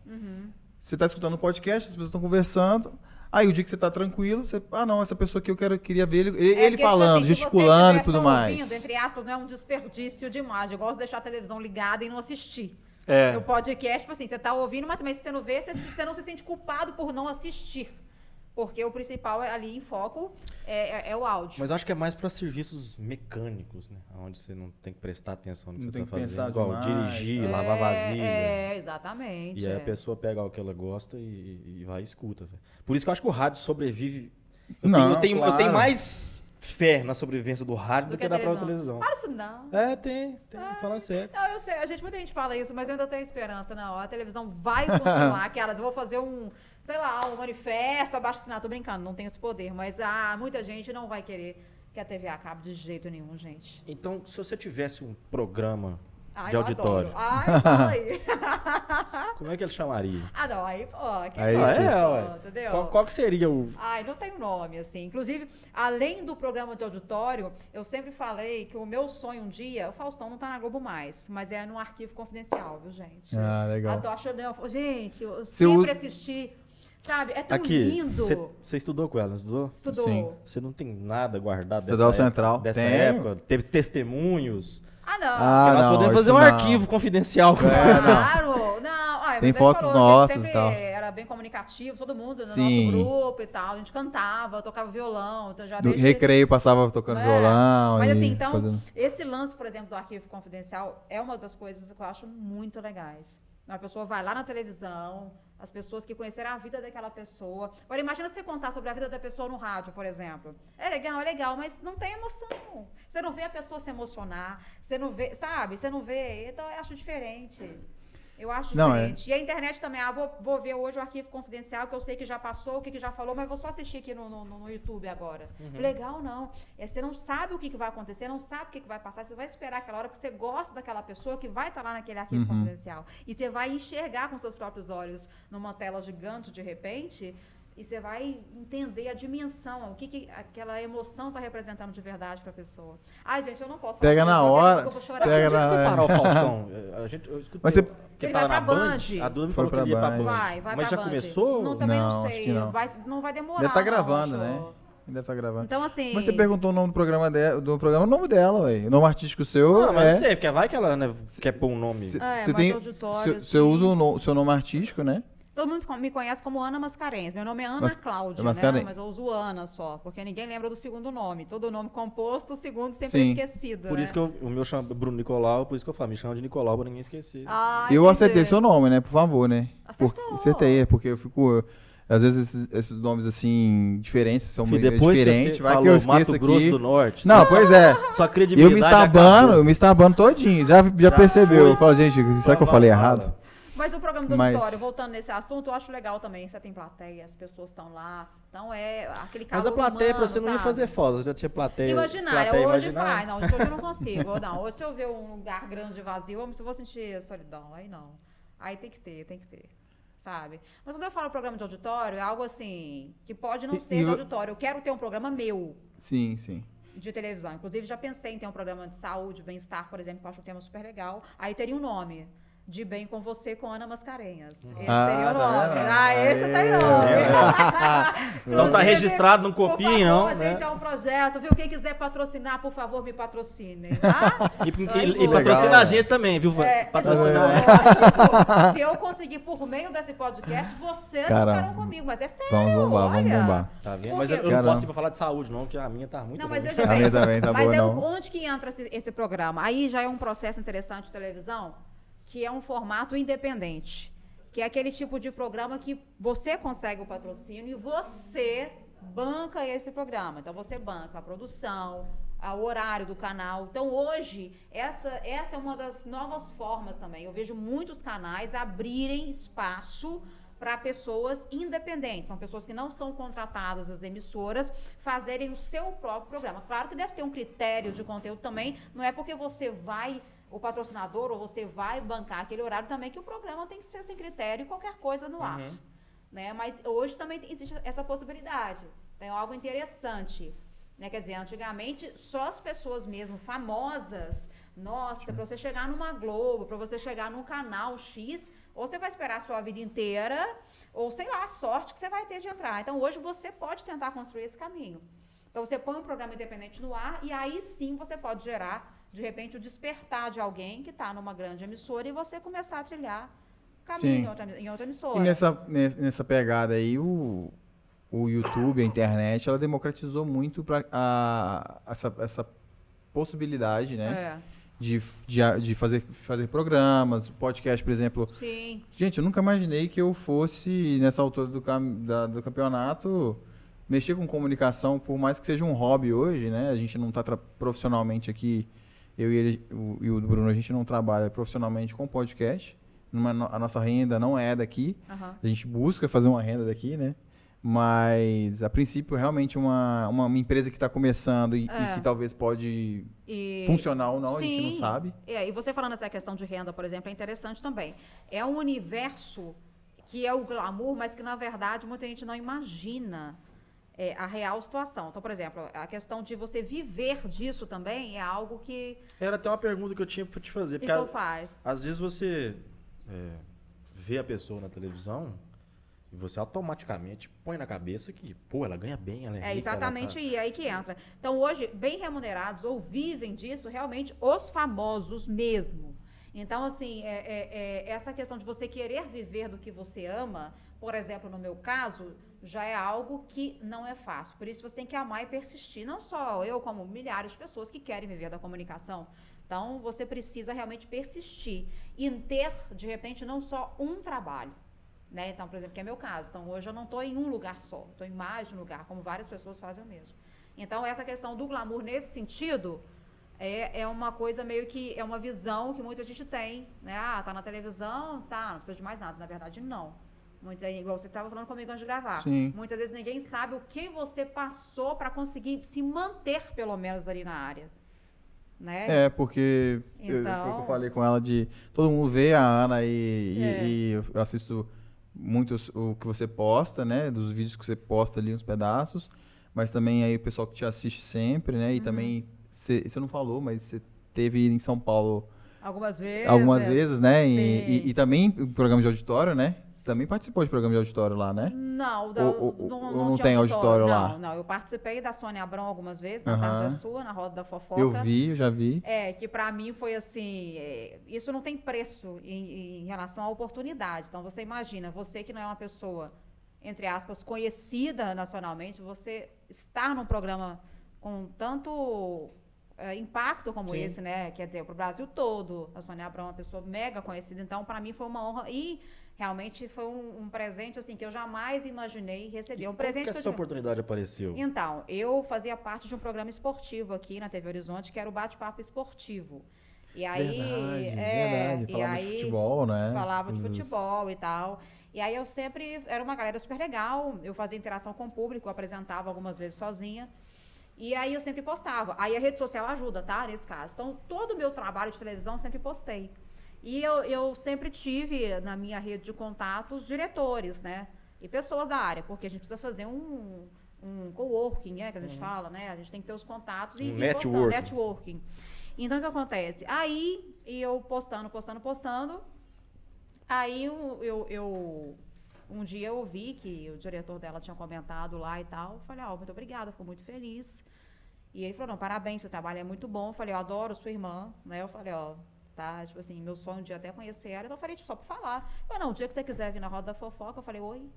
Você tá escutando um podcast, as pessoas estão conversando. Aí o dia que você tá tranquilo, você, ah, não, essa pessoa que eu quero, queria ver ele, ele É porque, tipo falando, assim, gesticulando e tudo mais. ouvindo, entre aspas, não é um desperdício de imagem. Eu gosto de deixar a televisão ligada e não assistir. É. No podcast, tipo assim, você tá ouvindo, mas também se você não vê, você, você não se sente culpado por não assistir. Porque o principal é ali em foco é, é- é o áudio. Mas acho que é mais pra serviços mecânicos, né? Onde você não tem que prestar atenção no que Não você tem tá que pensar fazendo. Igual demais. dirigir, é, lavar vasilha. É, exatamente. E aí é. a pessoa pega o que ela gosta e, e vai e escuta. velho. Por isso que eu acho que o rádio sobrevive. Eu, Não, tenho, eu, tenho, eu claro. tenho mais fé na sobrevivência do rádio do, Do que, a da própria televisão. Fala isso não. É, tem, tem, falando sério. Não, eu sei, a gente, muita gente fala isso, mas eu ainda tenho esperança. Não, a televisão vai continuar. Aquelas, eu vou fazer um, sei lá, um manifesto, abaixo assinado. Tô brincando, não tenho esse poder. Mas ah, muita gente não vai querer que a TV acabe de jeito nenhum, gente. Então, se você tivesse um programa Ai, de auditório, adoro. Ai, fala aí. como é que ele chamaria? ah, não, aí, pô, que Aí, Ah, é, ué. entendeu? Qual, qual que seria o. Ai, não tem nome, assim. Inclusive, além do programa de auditório, eu sempre falei que o meu sonho um dia, o Faustão não tá na Globo mais, mas é num arquivo confidencial, viu, gente? Ah, legal. Adoro, eu- gente, eu sempre assisti, sabe? É tão Aqui, lindo. você estudou com ela, não estudou? Estudou. Sim. Você não tem nada guardado Estudou dessa Central. época? Dessa Tenho. época? Teve testemunhos? Ah, não. Ah, nós não, podemos fazer um não. arquivo confidencial. com É, não. Claro. Não, ah, mas Tem fotos falou que ele nossas sempre e tal. Era bem comunicativo, todo mundo no Sim. nosso grupo e tal. A gente cantava, tocava violão, então já Do desde... recreio passava tocando É, violão. Mas e assim, então, fazendo... esse lance, por exemplo, do arquivo confidencial é uma das coisas que eu acho muito legais. A pessoa vai lá na televisão, as pessoas que conheceram a vida daquela pessoa. Agora, imagina você contar sobre a vida da pessoa no rádio, por exemplo. É legal, é legal, mas não tem emoção. Você não vê a pessoa se emocionar, você não vê, sabe? Você não vê. Então, eu acho diferente. Eu acho Não, é. diferente. E a internet também, ah, vou, vou ver hoje o arquivo confidencial, que eu sei que já passou, o que, que já falou, mas vou só assistir aqui no, no, no YouTube agora. Legal, não. É, você não sabe o que, que vai acontecer, não sabe o que, que vai passar, você vai esperar aquela hora, porque você gosta daquela pessoa que vai estar lá naquele arquivo Uhum. confidencial. E você vai enxergar com seus próprios olhos numa tela gigante, de repente, e você vai entender a dimensão, o que, que aquela emoção está representando de verdade para a pessoa. Ai, gente, eu não posso Pega falar na hora, Pega foi na- parar o Faustão? É, A gente, eu escutei Mas você- que Ele tava vai na pra Band. Band. A Duda me Foi falou que ele ia pra Band. Band. Vai, vai Mas já Band. começou? Não, também não, Não, sei. não. Vai, não vai demorar. Deve estar não, gravando, acho. né? Deve estar gravando. Então, assim. Mas você perguntou o nome do programa dela, do programa, o nome dela, ué. O nome artístico seu Não, mas é... não sei, porque vai que ela né, quer pôr um nome. É, Você mas tem, auditório, cê- cê assim. usa o, no- o seu nome artístico, né? Todo mundo me conhece como Ana Mascarenhas. Meu nome é Ana Mas- Cláudia, Mascarenhas. né? Mas eu uso Ana só, porque ninguém lembra do segundo nome. Todo nome composto, o segundo sempre Sim. é esquecido. Por né? isso que eu, o meu chama Bruno Nicolau, por isso que eu falo, me chama de Nicolau pra ninguém esquecer. Ah, eu entendi. acertei seu nome, né? Por favor, né? Acertou. Porque, acertei, é porque eu fico... Às vezes esses, esses nomes, assim, diferentes, são meio depois que diferentes. você Vai falou que eu esqueço Mato Grosso aqui. do Norte, Não, pois é. sua Eu credibilidade me estabando, acabou. eu me estabando todinho. Já, já percebeu? foi. Eu falo, gente, será que eu Só falei errado? Mas o programa do Mas- auditório, voltando nesse assunto, eu acho legal também. Você tem plateia, as pessoas estão lá. Então é aquele Mas calor a plateia pra humano, você não ia sabe? fazer foda, já tinha plateia. Imaginária, plateia hoje imaginária. faz. Não, hoje eu não consigo. Não, hoje se eu ver um lugar grande e vazio, eu vou sentir solidão. Aí não. Aí tem que ter, tem que ter. Sabe? Mas quando eu falo programa de auditório, é algo assim, que pode não E- ser e de auditório. Eu quero ter um programa meu Sim, sim. de televisão. Inclusive, já pensei em ter um programa de saúde, bem-estar, por exemplo, que eu acho um tema super legal. Aí teria um nome. De Bem com Você com Ana Mascarenhas. Esse Ah, seria o tá nome. vendo? Ah, esse Aê, tem tá nome. Então tá registrado, não por copiem, favor, não, né? gente, é um projeto, viu? Quem quiser patrocinar, por favor, me patrocinem, tá? E, Então, e- aí, e patrocina Legal. a gente também, viu? É, Patrocinar. tipo, se eu conseguir por meio desse podcast, vocês Caramba. estarão comigo. Mas é sério, Vamos bombar, vamos olha. bombar. Tá vendo? Mas eu, eu não posso ir pra falar de saúde, não, que a minha tá muito Não, mas veja A bem. minha também tá mas boa, é não. onde que entra esse, esse programa? Aí já é um processo interessante de televisão, que é um formato independente. Que é aquele tipo de programa que você consegue o patrocínio e você banca esse programa. Então você banca a produção, o horário do canal. Então hoje, essa, essa é uma das novas formas também. Eu vejo muitos canais abrirem espaço para pessoas independentes, são pessoas que não são contratadas das emissoras, fazerem o seu próprio programa. Claro que deve ter um critério de conteúdo também, não é porque você vai, o patrocinador, ou você vai bancar aquele horário também, que o programa tem que ser sem critério e qualquer coisa no ar. Né? Mas hoje também existe essa possibilidade. Tem algo interessante. Né? Quer dizer, antigamente, só as pessoas mesmo famosas. Nossa, para você chegar numa Globo, para você chegar num canal X, ou você vai esperar a sua vida inteira, ou sei lá, a sorte que você vai ter de entrar. Então, hoje você pode tentar construir esse caminho. Então, você põe um programa independente no ar e aí sim você pode gerar, de repente, o despertar de alguém que está numa grande emissora e você começar a trilhar caminho em outra, em outra emissora. E nessa, nes- nessa pegada aí, o, o YouTube, a internet, ela democratizou muito pra, a, essa, essa possibilidade, né? É, De, de, de fazer, fazer programas, podcast, por exemplo. sim. Gente, eu nunca imaginei que eu fosse, nessa altura do, cam- da- do campeonato, mexer com comunicação, por mais que seja um hobby hoje, né? A gente não está profissionalmente aqui, eu e, ele, o, e o Bruno, a gente não trabalha profissionalmente com podcast. No- a nossa renda não é daqui. aham. A gente busca fazer uma renda daqui, né? Mas, a princípio, realmente uma, uma, empresa que está começando e, e É. que talvez pode E... funcionar ou não, a gente não Sim. sabe. É, e você falando essa questão de renda, por exemplo, é interessante também. É um universo que é o glamour, mas que, na verdade, muita gente não imagina é, a real situação. Então, por exemplo, a questão de você viver disso também é algo que Era até uma pergunta que eu tinha pra te fazer. Então a- faz. às vezes você é, vê a pessoa na televisão e você automaticamente põe na cabeça que, pô, ela ganha bem, ela é, É rica, ela exatamente tá- aí, aí que entra. Então, hoje, bem remunerados ou vivem disso, realmente, os famosos mesmo. Então, assim, é, é- é- essa questão de você querer viver do que você ama, por exemplo, no meu caso, já é algo que não é fácil. Por isso você tem que amar e persistir. Não só eu, como milhares de pessoas que querem viver da comunicação. Então, você precisa realmente persistir e ter, de repente, não só um trabalho. Né? Então, por exemplo, que é meu caso. Então, hoje eu não estou em um lugar só, estou em mais de um lugar, como várias pessoas fazem o mesmo. Então, essa questão do glamour nesse sentido é, é uma coisa meio que é uma visão que muita gente tem, né? Ah, tá na televisão, tá, não precisa de mais nada. Na verdade, não. Muita, igual você estava falando comigo antes de gravar. Sim. Muitas vezes ninguém sabe o que você passou para conseguir se manter, pelo menos, ali na área. Né? É, porque eu, foi o que eu Então- falei com ela de. Todo mundo vê a Ana e, e- É. e eu assisto muito o que você posta, né? Dos vídeos que você posta ali, uns pedaços. Mas também aí o pessoal que te assiste sempre, né? Uhum. E também, você não falou, mas você teve em São Paulo Algumas vezes. algumas é. vezes, né? E, e, e também o programa de auditório, né? Você também participou de programa de auditório lá, né? Não, da- Ou- ou- não, não não tem auditório lá? Não, não. Eu participei da Sônia Abrão algumas vezes, na Aham. tarde sua, na roda da fofoca. Eu vi, eu já vi. É, que pra mim foi assim, é, isso não tem preço em, em relação à oportunidade. Então você imagina, você que não é uma pessoa, entre aspas, conhecida nacionalmente, você estar num programa com tanto é, impacto como Sim. esse, né? Quer dizer, pro Brasil todo, a Sônia Abrão é uma pessoa mega conhecida, então pra mim foi uma honra e realmente foi um, um presente assim que eu jamais imaginei receber. Um Como presente que que eu essa tive- oportunidade apareceu? então, eu fazia parte de um programa esportivo aqui na TV Horizonte, que era o Bate-Papo Esportivo. E aí, verdade, é, verdade. e Falava aí de futebol, né? falava de futebol e tal. E aí eu sempre era uma galera super legal, eu fazia interação com o público, eu apresentava algumas vezes sozinha. E aí eu sempre postava. Aí a rede social ajuda, tá? Nesse caso. Então, todo o meu trabalho de televisão eu sempre postei. E eu, eu sempre tive na minha rede de contatos diretores, né? E pessoas da área, porque a gente precisa fazer um, um coworking, né? Que a gente fala, né? A gente tem que ter os contatos e, Um e postando, networking. networking. Então, o que acontece? Aí, eu postando, postando, postando. Aí, eu, eu, eu- um dia eu vi que o diretor dela tinha comentado lá e tal. Eu Falei, ó, muito obrigada, ficou muito feliz. E ele falou, não, parabéns, seu trabalho é muito bom. Eu falei, eu adoro sua irmã, né? Eu falei, ó, tá, tipo assim, meu sonho de até conhecer ela. Então eu falei, tipo, só por falar. Eu falei, não, o dia que você quiser vir na roda da fofoca, eu falei, oi.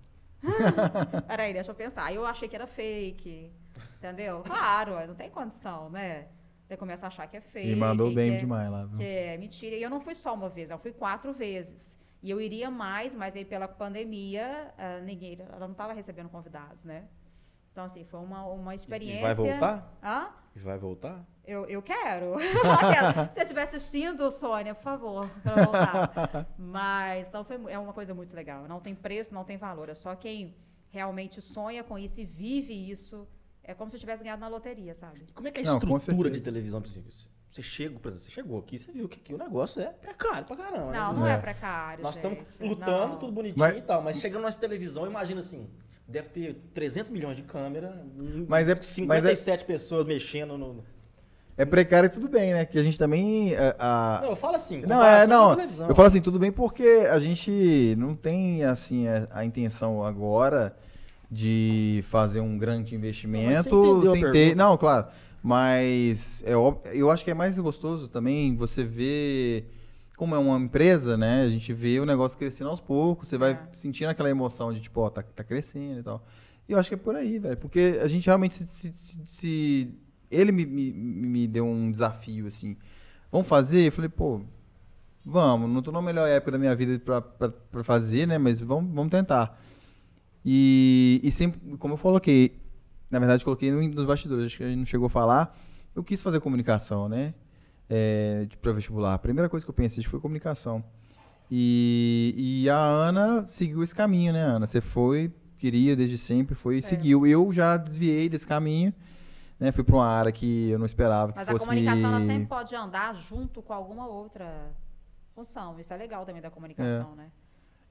Peraí, deixa eu pensar. Aí eu achei que era fake, entendeu? Claro, não tem condição, né? Você começa a achar que é fake. E mandou bem é- demais lá. viu? que é mentira. E eu não fui só uma vez, eu fui quatro vezes. E eu iria mais, mas aí pela pandemia, ah, ninguém, ela não estava recebendo convidados, né? Então, assim, foi uma, uma E experiência. vai voltar? Hã? E vai voltar? Eu, eu quero. Se você estiver assistindo, Sônia, por favor, voltar. Mas, então, foi, é uma coisa muito legal. Não tem preço, não tem valor. É só quem realmente sonha com isso e vive isso. É como se eu tivesse ganhado na loteria, sabe? Como é que é a Não, estrutura de televisão? Você- Você chega, por exemplo, você chegou aqui, você viu que aqui o negócio é precário pra caramba. né? Não, não é, É. precário. Nós estamos lutando, Não. tudo bonitinho Mas- e tal, mas chegando na televisão, imagina assim, deve ter 300 milhões de câmeras, Mas é- 57 pessoas mexendo no... É precário e tudo bem, né? Que a gente também. é, a- Não, eu falo assim, Não, é, com não. televisão. Eu falo assim, tudo bem porque a gente não tem, assim, a, a intenção agora de fazer um grande investimento a sem ter. Não, claro. Mas é, eu acho que é mais gostoso também você ver. Como é uma empresa, né? A gente vê o negócio crescendo aos poucos, você vai É. sentindo aquela emoção de tipo, ó, tá, tá crescendo e tal. E eu acho que é por aí, velho. Porque a gente realmente se. se- se- se- ele me, me, me deu um desafio, assim. Vamos fazer? Eu falei, pô, vamos. Não tô na melhor época da minha vida pra, pra, pra fazer, né? Mas vamos, vamos tentar. E, e sempre, como eu coloquei, na verdade, coloquei no- nos bastidores, acho que a gente não chegou a falar. Eu quis fazer comunicação, né? É, de para vestibular. A primeira coisa que eu pensei foi comunicação. E, e a Ana seguiu esse caminho, né, Ana? Você foi, queria desde sempre, foi e É. seguiu. Eu já desviei desse caminho, né? Fui para uma área que eu não esperava que Mas a fosse comunicação ela me... sempre pode andar junto com alguma outra função. Isso é legal também da comunicação, né?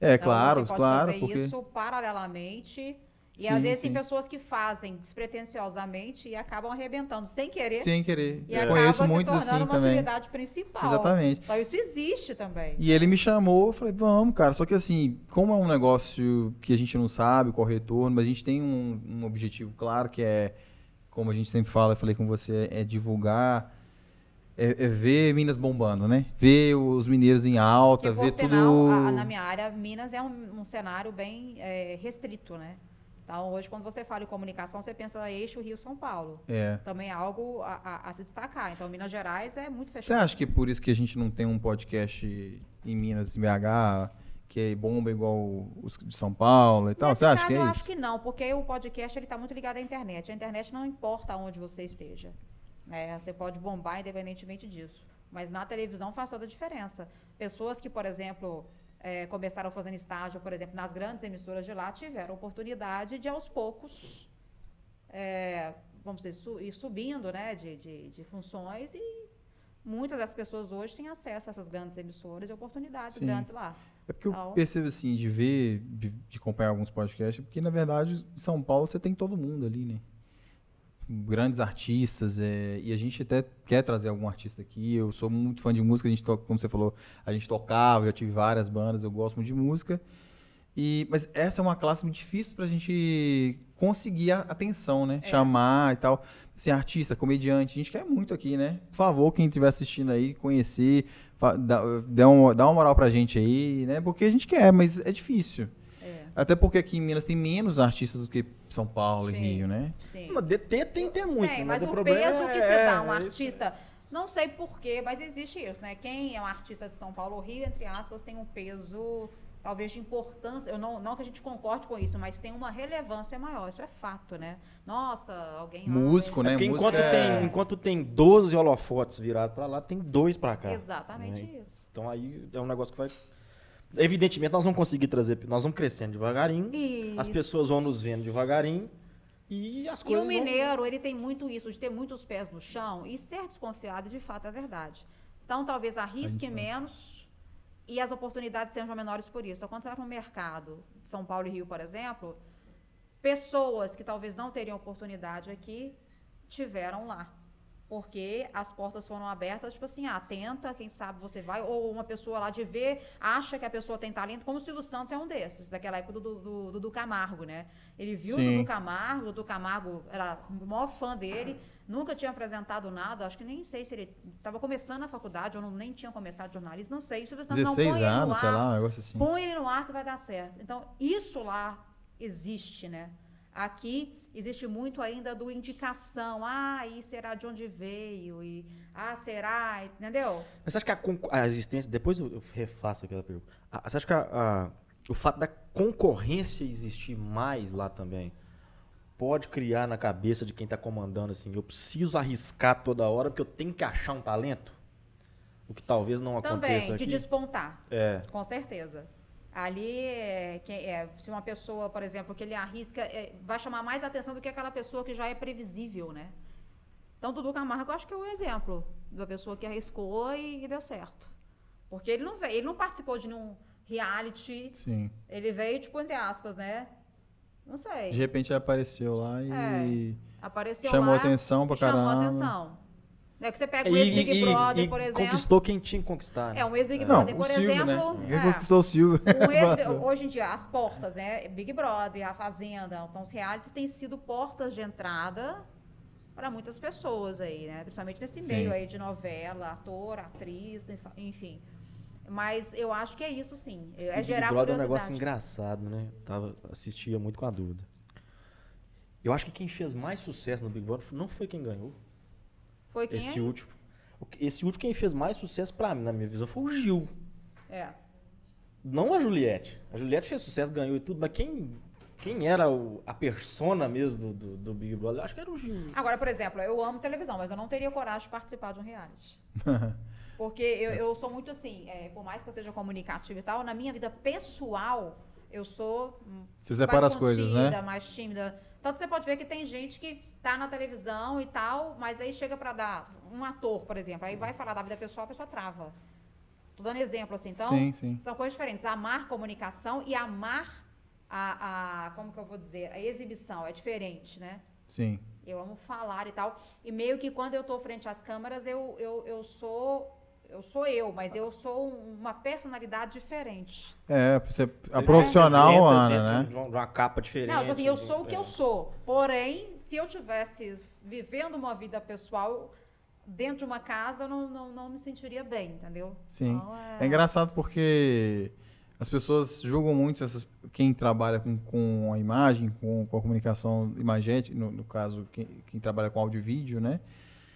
É, Então, claro, você pode claro, fazer porque isso paralelamente. E Sim, às vezes tem sim. pessoas que fazem despretensiosamente e acabam arrebentando sem querer. sem querer. E Eu acaba conheço se muitos tornando assim uma também. atividade principal. Exatamente. Então isso existe também. E ele me chamou, eu falei, vamos, cara. Só que assim, como é um negócio que a gente não sabe qual retorno, mas a gente tem um, um objetivo claro que é, como a gente sempre fala, eu falei com você, é divulgar é, é ver Minas bombando, né? Ver os mineiros em alta, Porque, ver sinal, tudo. a- na minha área, Minas é um, um cenário bem é, restrito, né? Então, hoje, quando você fala em comunicação, você pensa eixo Rio-São Paulo. É. Também é algo a, a- a se destacar. Então, Minas Gerais é muito Você fechado. acha que é por isso que a gente não tem um podcast em Minas, em BH, que bomba igual os de São Paulo e tal? Nesse Você acha que é eu isso? acho que não, porque o podcast ele está muito ligado à internet. A internet não importa onde você esteja. né? Você pode bombar independentemente disso. Mas na televisão faz toda a diferença. Pessoas que, por exemplo, eh, começaram fazendo estágio, por exemplo, nas grandes emissoras de lá, tiveram oportunidade de, aos poucos, eh, vamos dizer, su- ir subindo né, de, de, de funções e muitas das pessoas hoje têm acesso a essas grandes emissoras e oportunidades Sim. grandes lá. É porque eu Então- percebo assim, de ver, de, de acompanhar alguns podcasts, porque na verdade, em São Paulo você tem todo mundo ali, né? Grandes artistas, é, e a gente até quer trazer algum artista aqui. Eu sou muito fã de música, a gente toca, como você falou, a gente tocava, eu tive várias bandas, eu gosto muito de música. E, mas essa é uma classe muito difícil pra gente conseguir a atenção, né? É. Chamar e tal. Assim, artista, comediante, a gente quer muito aqui, né? Por favor, quem estiver assistindo aí, conhecer, dá, dá, uma, dá uma moral pra gente aí, né? Porque a gente quer, mas é difícil. Até porque aqui em Minas tem menos artistas do que São Paulo e Sim. Rio, né? sim. Mas ter tem ter muito, Tem, mas, mas, o o peso é, que se dá a um é isso. artista, não sei porquê, mas existe isso, né? Quem é um artista de São Paulo ou Rio, entre aspas, tem um peso, talvez, de importância. Eu não, não que a gente concorde com isso, mas tem uma relevância maior. Isso é fato, né? Nossa, alguém. lá, Músico, né? É enquanto, é- tem, enquanto tem 12 holofotes virados pra lá, tem dois pra cá. Exatamente né? isso. Então aí é um negócio que vai. Evidentemente, nós vamos conseguir trazer. Nós vamos crescendo devagarinho. As Isso. pessoas vão nos vendo devagarinho. E as E coisas. o vão- mineiro, ele tem muito isso, de ter muitos pés no chão e ser desconfiado, de fato, é verdade. Então, talvez arrisque menos e as oportunidades sejam menores por isso. Então, quando você vai para o mercado de São Paulo e Rio, por exemplo, pessoas que talvez não teriam oportunidade aqui tiveram lá. Porque as portas foram abertas, tipo assim, ah, tenta, quem sabe você vai. Ou uma pessoa lá de ver, acha que a pessoa tem talento, como o Silvio Santos é um desses, daquela época do do, do, do Camargo, né? Ele viu o Sim. Dudu Camargo, o Dudu Camargo era o maior fã dele, nunca tinha apresentado nada, acho que nem sei se ele estava começando a faculdade ou não, nem tinha começado jornalismo, não sei. O Silvio Santos não 16 põe ele no anos, sei ar, lá, um negócio assim. Põe ele no ar que vai dar certo. Então, isso lá existe, né? Aqui existe muito ainda do indicação. Ah, e será de onde veio? E, ah, será? Entendeu? Mas você acha que a, a existência. Depois eu refaço aquela pergunta. Ah, Você acha que a- a- o fato da concorrência existir mais lá também pode criar na cabeça de quem está comandando assim: eu preciso arriscar toda hora porque eu tenho que achar um talento? O que talvez não aconteça Também, de aqui. despontar. É. Com certeza. Ali, é, que- é, se uma pessoa, por exemplo, que ele arrisca, é, vai chamar mais atenção do que aquela pessoa que já é previsível, né? Então, Dudu Camargo, eu acho que é o exemplo da pessoa que arriscou e, e deu certo. Porque ele não veio, ele não participou de nenhum reality, Sim. ele veio, tipo, entre aspas, né? Não sei. De repente ele apareceu lá e É. Apareceu chamou lá atenção pra e chamou caramba. atenção. É que você pega o ex-Big Brother, e por exemplo. conquistou quem tinha que conquistar. né? É, um ex-Big Não, Brother, o por Silvio, exemplo. né? É. conquistou o Silvio? Um hoje em dia, as portas, né? Big Brother, a Fazenda, então os realities têm sido portas de entrada para muitas pessoas aí, né? Principalmente nesse Sim. meio aí de novela, ator, atriz, enfim. Mas eu acho que é isso sim. É E Big gerar Brother é um negócio engraçado, né? Tava, assistia muito com a dúvida. Eu acho que quem fez mais sucesso no Big Brother não foi quem ganhou. Foi quem esse é? último. Esse último quem fez mais sucesso pra mim, na minha visão, foi o Gil. É. Não a Juliette. A Juliette fez sucesso, ganhou e tudo, mas quem, quem era o- a persona mesmo do, do, do Big Brother? Eu acho que era o Gil. Agora, por exemplo, eu amo televisão, mas eu não teria coragem de participar de um reality. Porque eu, eu sou muito assim, é, por mais que eu seja comunicativa e tal, na minha vida pessoal, eu sou Você separa mais as coisas, contida, né? mais tímida. Tanto você pode ver que tem gente que tá na televisão e tal, mas aí chega pra dar um ator, por exemplo, aí vai falar da vida pessoal, a pessoa trava. Tô dando exemplo assim, então Sim, sim. são coisas diferentes. Amar comunicação e amar a, a como que eu vou dizer, a exibição é diferente, né? Sim. Eu amo falar e tal. E meio que quando eu tô frente às câmeras, eu, eu, eu sou. Eu sou eu, mas eu sou um- uma personalidade diferente. É, você, a Você profissional, Ana, né? De uma, de uma capa diferente. Não, assim, eu sou o que é. eu sou. Porém, se eu tivesse vivendo uma vida pessoal, dentro de uma casa eu não, não, não me sentiria bem, entendeu? Sim. Então, É engraçado porque as pessoas julgam muito essas, quem trabalha com, com a imagem, com, com a comunicação imagética, no, no caso, quem, quem trabalha com áudio e vídeo, né?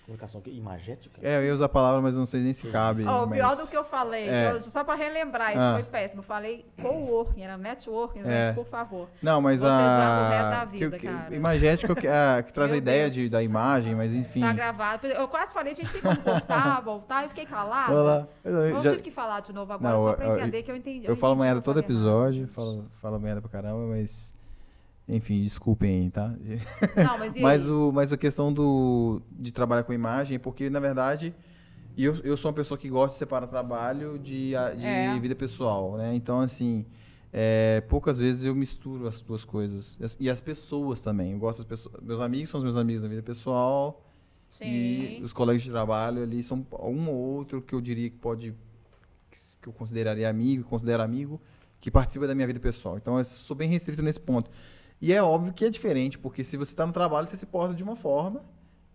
Comunicação que imagética? É, eu ia usar a palavra, mas não sei nem se cabe. Ó, o pior mas- do que eu falei, É. eu- só pra relembrar, isso Ah. foi péssimo. Eu falei coworking, era networking, gente, É. por favor. Não, mas Vocês vão pro resto a. da que- vida, que- cara. imagética que, a- que traz a ideia de, da imagem, mas enfim. Tá gravado. Eu quase falei, gente, tem como cortar, voltar, e fiquei calada. Vai lá. Eu, Eu já- tive que falar de novo agora, Não, só eu- pra eu- entender que eu entendi. eu falo entendi merda eu todo episódio, gente. falo, falo merda pra caramba, mas. Enfim, desculpem tá? Não, mas e Mas, o, mas a questão do, de trabalhar com imagem porque, na verdade, eu, eu sou uma pessoa que gosta de separar trabalho de, de É. vida pessoal, né? Então, assim, é, poucas vezes eu misturo as duas coisas. E as, e as pessoas também. Eu gosto das pessoas. Meus amigos são os meus amigos na vida pessoal. E Sim. os colegas de trabalho ali são um ou outro que eu diria que pode. que eu consideraria amigo, considero amigo, que participa da minha vida pessoal. Então, eu sou bem restrito nesse ponto. E é óbvio que é diferente, porque se você está no trabalho, você se porta de uma forma,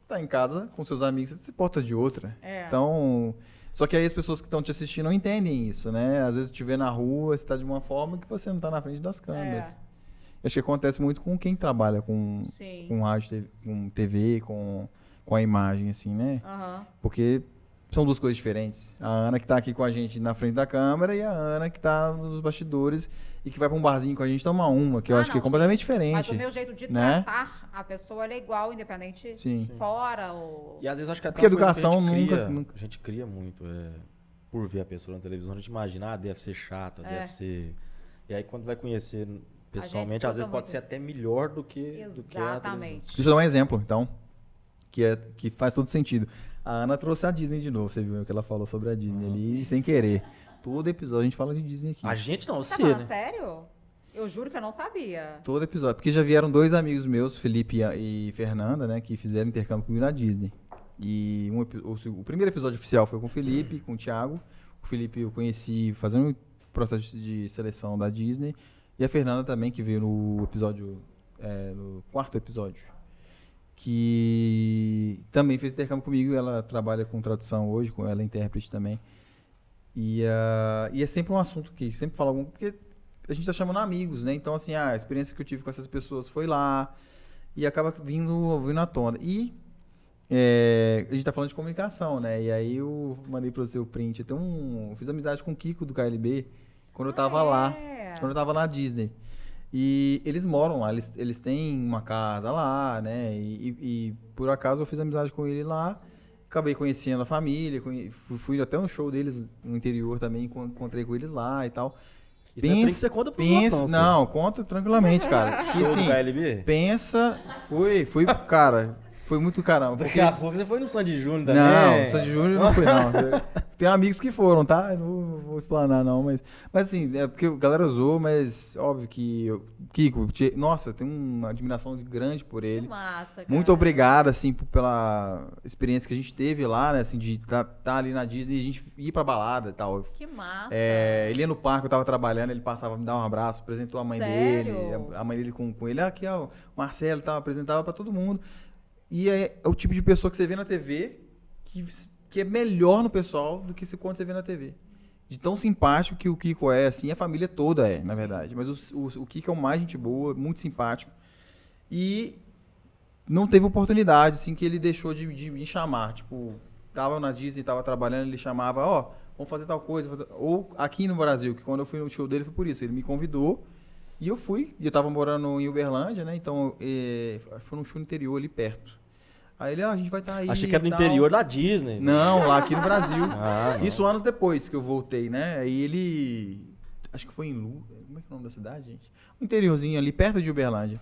está em casa com seus amigos, você se porta de outra. É. Então, só que aí as pessoas que estão te assistindo não entendem isso, né? Às vezes te vê na rua, você está de uma forma que você não está na frente das câmeras. É. Acho que acontece muito com quem trabalha com, Sim. com rádio, TV, com TV, com, com a imagem, assim, né? Aham. Porque são duas coisas diferentes. A Ana que tá aqui com a gente na frente da câmera e a Ana que tá nos bastidores e que vai pra um barzinho com a gente tomar uma, que eu Ah, acho que é não, completamente Mas diferente. o meu jeito de né? tratar a pessoa ela é igual, independente Sim. fora ou. E às vezes acho que até Porque educação que a nunca- cria, nunca- A gente cria muito. É, por ver a pessoa na televisão, a gente imagina, ah, deve ser chata, É. deve ser. E aí quando vai conhecer pessoalmente, às vezes pode muito ser isso. até melhor do que, do que. Exatamente. Deixa eu dar um exemplo, então, que, é, que faz todo sentido. A Ana trouxe a Disney de novo, você viu o que ela falou sobre a Disney ali, sem querer. Todo episódio a gente fala de Disney aqui. A gente não, Tá você, falando né? sério? Eu juro que eu não sabia. Todo episódio. Porque já vieram dois amigos meus, Felipe e Fernanda, né, que fizeram intercâmbio comigo na Disney. E um o, o primeiro episódio oficial foi com o Felipe, com o Thiago. O Felipe eu conheci fazendo um processo de seleção da Disney. E a Fernanda também, que veio no episódio, é, no quarto episódio. Que também fez intercâmbio comigo. Ela trabalha com tradução hoje, com ela é intérprete também. E, ah, e é sempre um assunto que sempre fala algum. Porque a gente tá chamando amigos, né? Então, assim, ah, a experiência que eu tive com essas pessoas foi lá. E acaba vindo, vindo à tona. E é, a gente tá falando de comunicação, né? E aí eu mandei pro seu print. Tem um, eu fiz amizade com o Kiko do KLB quando eu tava Ah, lá. é? Quando eu tava na Disney. E eles moram lá, eles, eles têm uma casa lá, né? E, e- e por acaso eu fiz amizade com ele lá. Acabei conhecendo a família, conhe- fui, até um show deles no interior também, encon- encontrei com eles lá e tal. Isso não é que você conta pros pensa, outros, não, conta tranquilamente, cara. E, Show do assim, KLB? pensa, fui, fui, cara, foi muito caramba. Daqui Porque, a pouco você foi no Sandy Júnior também. não, Sandy Júnior não fui, não. Tem amigos que foram, tá? Não vou explanar, não, mas. Mas assim, é porque a galera usou, mas óbvio que. eu- Kiko, te- nossa, eu tenho uma admiração grande por Que ele. massa, cara. Muito obrigado, assim, pela experiência que a gente teve lá, né? Assim, de estar ali na Disney e a gente ir pra balada e tal. Que massa. É, ele ia no parque, eu tava trabalhando, ele passava, me dava um abraço, apresentou a mãe Sério? dele, a a mãe dele com, com ele, "Ah, aqui, ó, o Marcelo, tal, apresentava pra todo mundo. E é, é o tipo de pessoa que você vê na TV que, que é melhor no pessoal do que se quando você vê na TV. De tão simpático que o Kiko é, assim, a família toda é, na verdade. Mas o, o, o Kiko é o mais gente boa, muito simpático. E não teve oportunidade, assim, que ele deixou de, de me chamar. Tipo, tava na Disney, tava trabalhando, ele chamava, ó, vamos fazer tal coisa. Ou aqui no Brasil, que quando eu fui no show dele foi por isso. Ele me convidou e eu fui. E eu tava morando em Uberlândia, né? Então, eh, foi num show interior ali perto. Aí ele, ó, a gente vai estar aí. Achei que era no interior da Disney. Não, lá aqui no Brasil. Ah. Isso anos depois que eu voltei, né? Aí ele. Acho que foi em Lu. Como é que é o nome da cidade, gente? Um interiorzinho ali, perto de Uberlândia.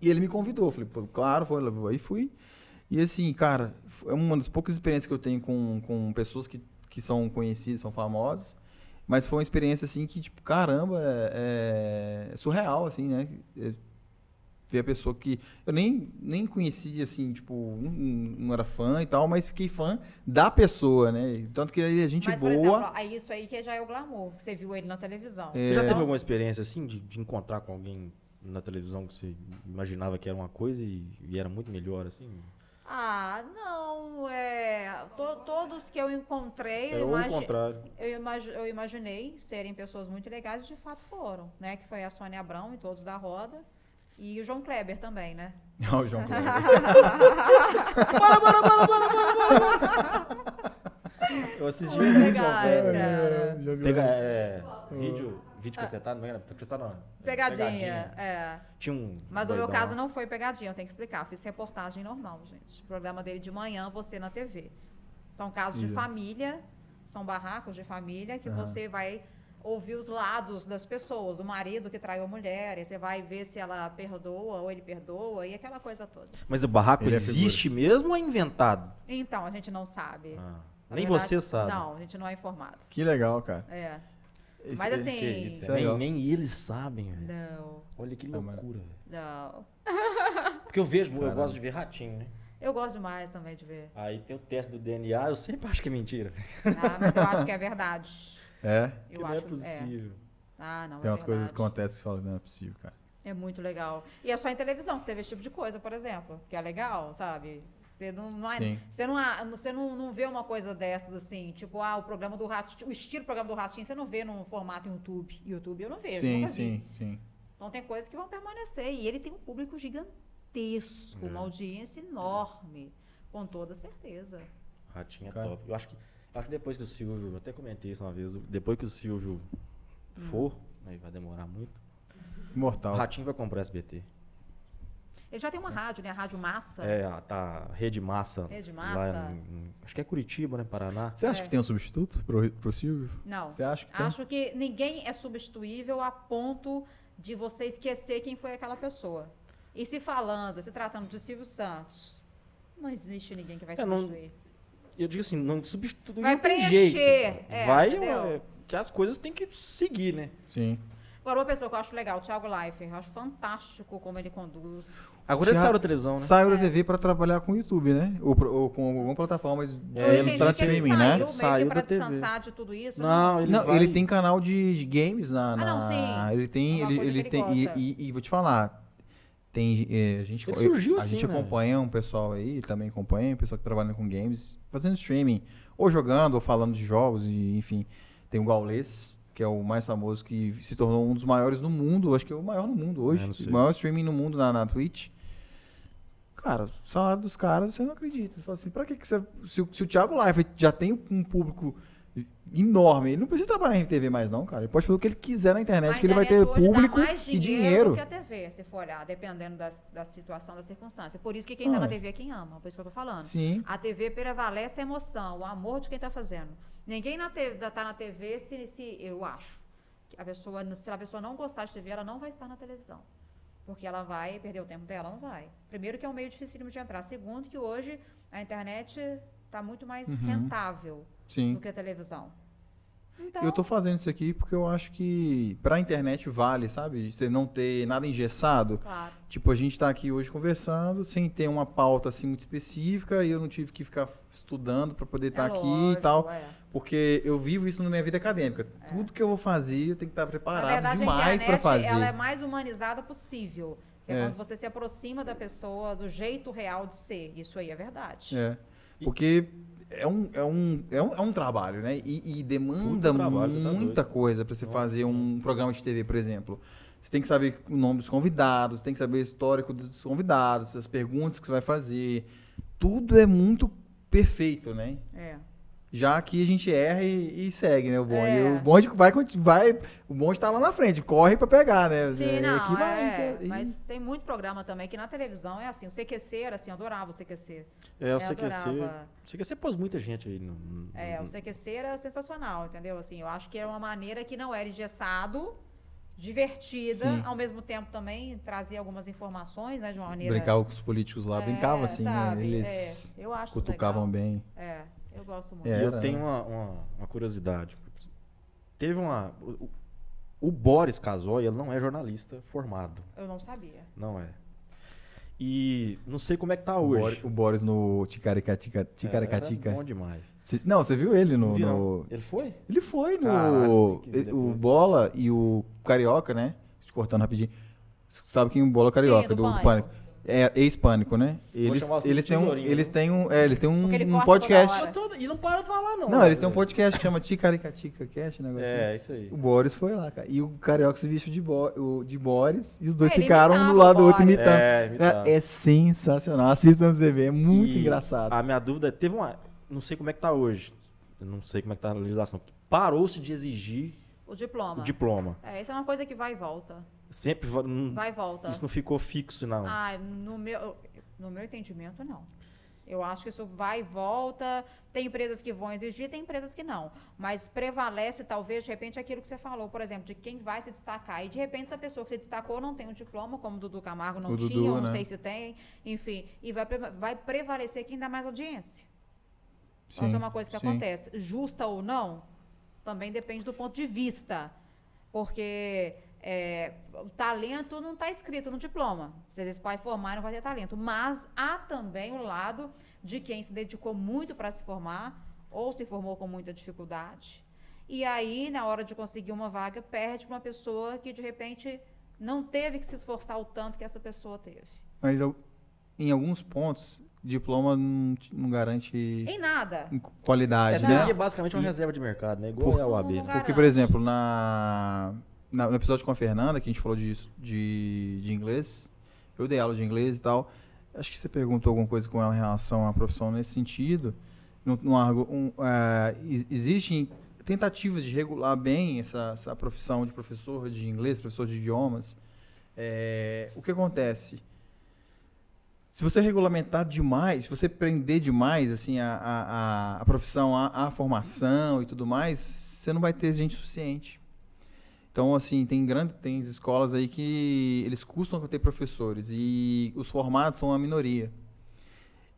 E ele me convidou. Falei, pô, claro, foi. Aí fui. E assim, cara, é uma das poucas experiências que eu tenho com, com pessoas que, que são conhecidas, são famosas. Mas foi uma experiência, assim, que, tipo, caramba, é, é surreal, assim, né? É, ver a pessoa que eu nem, nem conhecia, assim, tipo, não, não era fã e tal, mas fiquei fã da pessoa, né? Tanto que aí a gente Mas, por boa. exemplo, é isso aí que já é o glamour. Você viu ele na televisão. É. Você já teve alguma experiência assim de, de encontrar com alguém na televisão que você imaginava que era uma coisa e, e era muito melhor assim? Ah, não, é. to- todos que eu encontrei, É eu, imagi- contrário. eu, imagi- eu imaginei serem pessoas muito legais e de fato foram, né? Que foi a Sônia Abrão e todos da roda. E o João Kleber também, né? Não, o João Kleber. Eu assisti um vídeo, legais, cara. João Pega, Kleber. é, vídeo, vídeo cacetado, não era? Cacetado não. é, Pegadinha, é. Tinha um. Mas o meu caso não foi pegadinha, eu tenho que explicar. Fiz reportagem normal, gente. O programa dele de manhã, você na TV. São casos de família, são barracos de família que Aham. você vai ouvir os lados das pessoas. O marido que traiu a mulher, e você vai ver se ela perdoa ou ele perdoa e aquela coisa toda. Mas o barraco Ele é existe mesmo ou é inventado? Então, a gente não sabe. Ah, nem verdade, você sabe. Não, a gente não é informado. Que legal, cara. É. Esse- Mas assim. Que isso, é nem, nem eles sabem, velho. Não, Olha que loucura, velho. não. Porque eu vejo, eu Caramba. gosto de ver ratinho, né? Eu gosto demais também de ver. Aí tem o teste do DNA, eu sempre acho que é mentira. Ah, mas eu acho que é verdade. É, Eu que acho não é possível. Ah, não. tem é umas coisas que acontecem que você fala, não é possível, cara. É muito legal. E é só em televisão que você vê esse tipo de coisa, por exemplo. Que é legal, sabe? Você não, não, é- Sim. você não, há- você não, não vê uma coisa dessas assim, tipo, ah, o programa do Ratinho, o estilo do programa do Ratinho, você não vê num formato YouTube. YouTube eu não vejo, sim, nunca vi. sim, sim. Então tem coisas que vão permanecer. E ele tem um público gigantesco, uma audiência enorme, com toda certeza. Ratinho é Cara. top. Eu acho que, acho que depois que o Silvio, eu até comentei isso uma vez, depois que o Silvio for, aí vai demorar muito, o Imortal. Ratinho vai comprar SBT. Ele já tem uma rádio, né? A Rádio Massa. É, a- tá Rede Massa. Rede Lá Massa. em- em- acho que é Curitiba, né? Paraná. Você acha É. que tem um substituto pro, pro Silvio? Não. Você acha que tem? Acho que ninguém é substituível a ponto de você esquecer quem foi aquela pessoa. E se falando, se tratando de Silvio Santos, não existe ninguém que vai É, não- substituir. Eu digo assim, não substitui, Vai não tem preencher, jeito. é, vai, é, que as coisas têm que seguir, né? Sim. Agora, uma pessoa que eu acho legal, o Thiago Leifert, eu acho fantástico como ele conduz. Agora ele saiu da televisão, né? Saiu da TV pra trabalhar com o YouTube, né? Ou, ou com alguma plataforma de É, ele que ele streaming, saiu né? meio Saiu que pra da TV. descansar de tudo isso. Não, né? ele não, vai- ele tem canal de, de games na, Ah, na- não, sim. Ele tem, É ele, ele tem ele e, e, e vou te falar, tem eh, a gente Ele surgiu a assim, gente né? acompanha um pessoal aí, também acompanha um pessoal que trabalha com games, fazendo streaming, ou jogando ou falando de jogos e enfim, tem o Gaules que é o mais famoso que se tornou um dos maiores no mundo, acho que é o maior no mundo hoje, É, o maior streaming no mundo na, na Twitch. Cara, o salário dos caras, você não acredita. Você fala assim, pra que, que você. Se, o- se o Thiago Life já tem um público enorme, ele não precisa trabalhar em TV mais, não, cara. Ele pode fazer o que ele quiser na internet, A que ele vai ter internet dá público mais e dinheiro. que a TV, se for olhar, dependendo das- da situação, da circunstância. Por isso que quem tá Ah. na TV é quem ama, por isso que eu tô falando. Sim. A TV prevalece a emoção, o amor de quem tá fazendo. Ninguém na tá na TV se, se eu acho. A pessoa, se a pessoa não gostar de TV, ela não vai estar na televisão. Porque ela vai perder o tempo dela, não vai. Primeiro que é um meio difícil de entrar. Segundo que hoje a internet tá muito mais Uhum. rentável Sim. do que a televisão. Então, Eu tô fazendo isso aqui porque eu acho que pra internet vale, sabe? Você não ter nada engessado. claro. Tipo, a gente tá aqui hoje conversando sem ter uma pauta assim muito específica e eu não tive que ficar estudando pra poder estar é aqui e tal. é. Porque eu vivo isso na minha vida acadêmica. Tudo que eu vou fazer, eu tenho que estar Na preparado verdade, demais a pra internet fazer. ela é mais humanizada possível. É, É. quando você se aproxima da pessoa do jeito real de ser. Isso aí é verdade. É. Porque é um, é um, é um, é um trabalho, né? E, e demanda trabalho, tá muita doido. coisa pra você Nossa fazer um programa de TV, por exemplo. Você tem que saber o nome dos convidados, tem que saber o histórico dos convidados, as perguntas que você vai fazer. Tudo é muito perfeito, né? É. Já aqui a gente erra e, e segue, né? O bonde. É. O bonde vai, vai. O bonde tá lá na frente, corre pra pegar, né? Sim, É, não, aqui vai, é, é- mas tem muito programa também que na televisão é assim. O CQC era assim, eu adorava o CQC. É, o Eu CQC. adorava. O CQC pôs muita gente aí. No, no- É, o CQC era sensacional, entendeu? Assim, eu acho que era uma maneira que não era engessado, divertida, Sim. ao mesmo tempo também trazia algumas informações, né, de uma maneira... Brincava com os políticos lá, É, brincavam assim, sabe? né? Eles É, eu acho cutucavam legal. bem. É, eu gosto muito. E É. eu tenho uma, uma, uma curiosidade. Teve uma. O, o- o Boris Casoy, ele não é jornalista formado. Eu não sabia. Não é. E não sei como é que tá O hoje. Boris, o Boris no Ticaricatica. É, Ticaricatica. era bom demais. Cê- Não, você viu ele no. No- Ele foi? Ele foi no. Caralho, o. Bola e o Carioca, né? Te cortando rapidinho. Sabe quem é o Bola Carioca? do do, Pânico. É, é hispânico, né? Eles, eles têm um, eles viu? têm um, é, eles têm um, ele um podcast. tô- E não para de falar, não. Não, né, eles têm um podcast que chama Ticaricatica Cast, negócio assim. É, isso aí. O Boris foi lá, cara. E o Carioca se vestiu de, Bo- de Boris e os dois É, ficaram um do lado do outro imitando. É, É, imitava. é sensacional. Assistam você ver, é muito E engraçado. A minha dúvida é, teve uma. Não sei como é que tá hoje. Eu não sei como é que tá a legislação. Parou-se de exigir O diploma. o diploma. É, isso é uma coisa que vai e volta. Sempre. não- Vai e volta. Isso não ficou fixo, não. Ah, no meu, no meu entendimento, não. Eu acho que isso vai e volta. Tem empresas que vão exigir, tem empresas que não. Mas prevalece, talvez, de repente, aquilo que você falou, por exemplo, de quem vai se destacar. E, de repente, essa pessoa que se destacou não tem um diploma, como o Dudu Camargo não O tinha, Dudu, ou não né? sei se tem. Enfim, e vai, vai prevalecer quem dá mais audiência. Sim, Então, isso é uma coisa que sim. acontece. Justa ou não, também depende do ponto de vista. Porque é, o talento não está escrito no diploma. Se esse pai formar, não vai ter talento. Mas há também o lado de quem se dedicou muito para se formar ou se formou com muita dificuldade. E aí, na hora de conseguir uma vaga, perde para uma pessoa que, de repente, não teve que se esforçar o tanto que essa pessoa teve. Mas em alguns pontos, diploma não, te- não garante Em nada. qualidade, Essa né? aí é basicamente uma E- reserva de mercado, né? Igual Por- é o AB. Não, né? Porque, por exemplo, na, no episódio com a Fernanda, que a gente falou de, de, de inglês, eu dei aula de inglês e tal. Acho que você perguntou alguma coisa com ela em relação à profissão nesse sentido. Não argu- um, ex- existem tentativas de regular bem essa, essa profissão de professor de inglês, professor de idiomas. É, o que acontece? Se você regulamentar demais, se você prender demais assim, a, a, a, a profissão, a, a formação e tudo mais, você não vai ter gente suficiente. Então, assim, tem grandes tem escolas aí que eles custam ter professores e os formados são a minoria.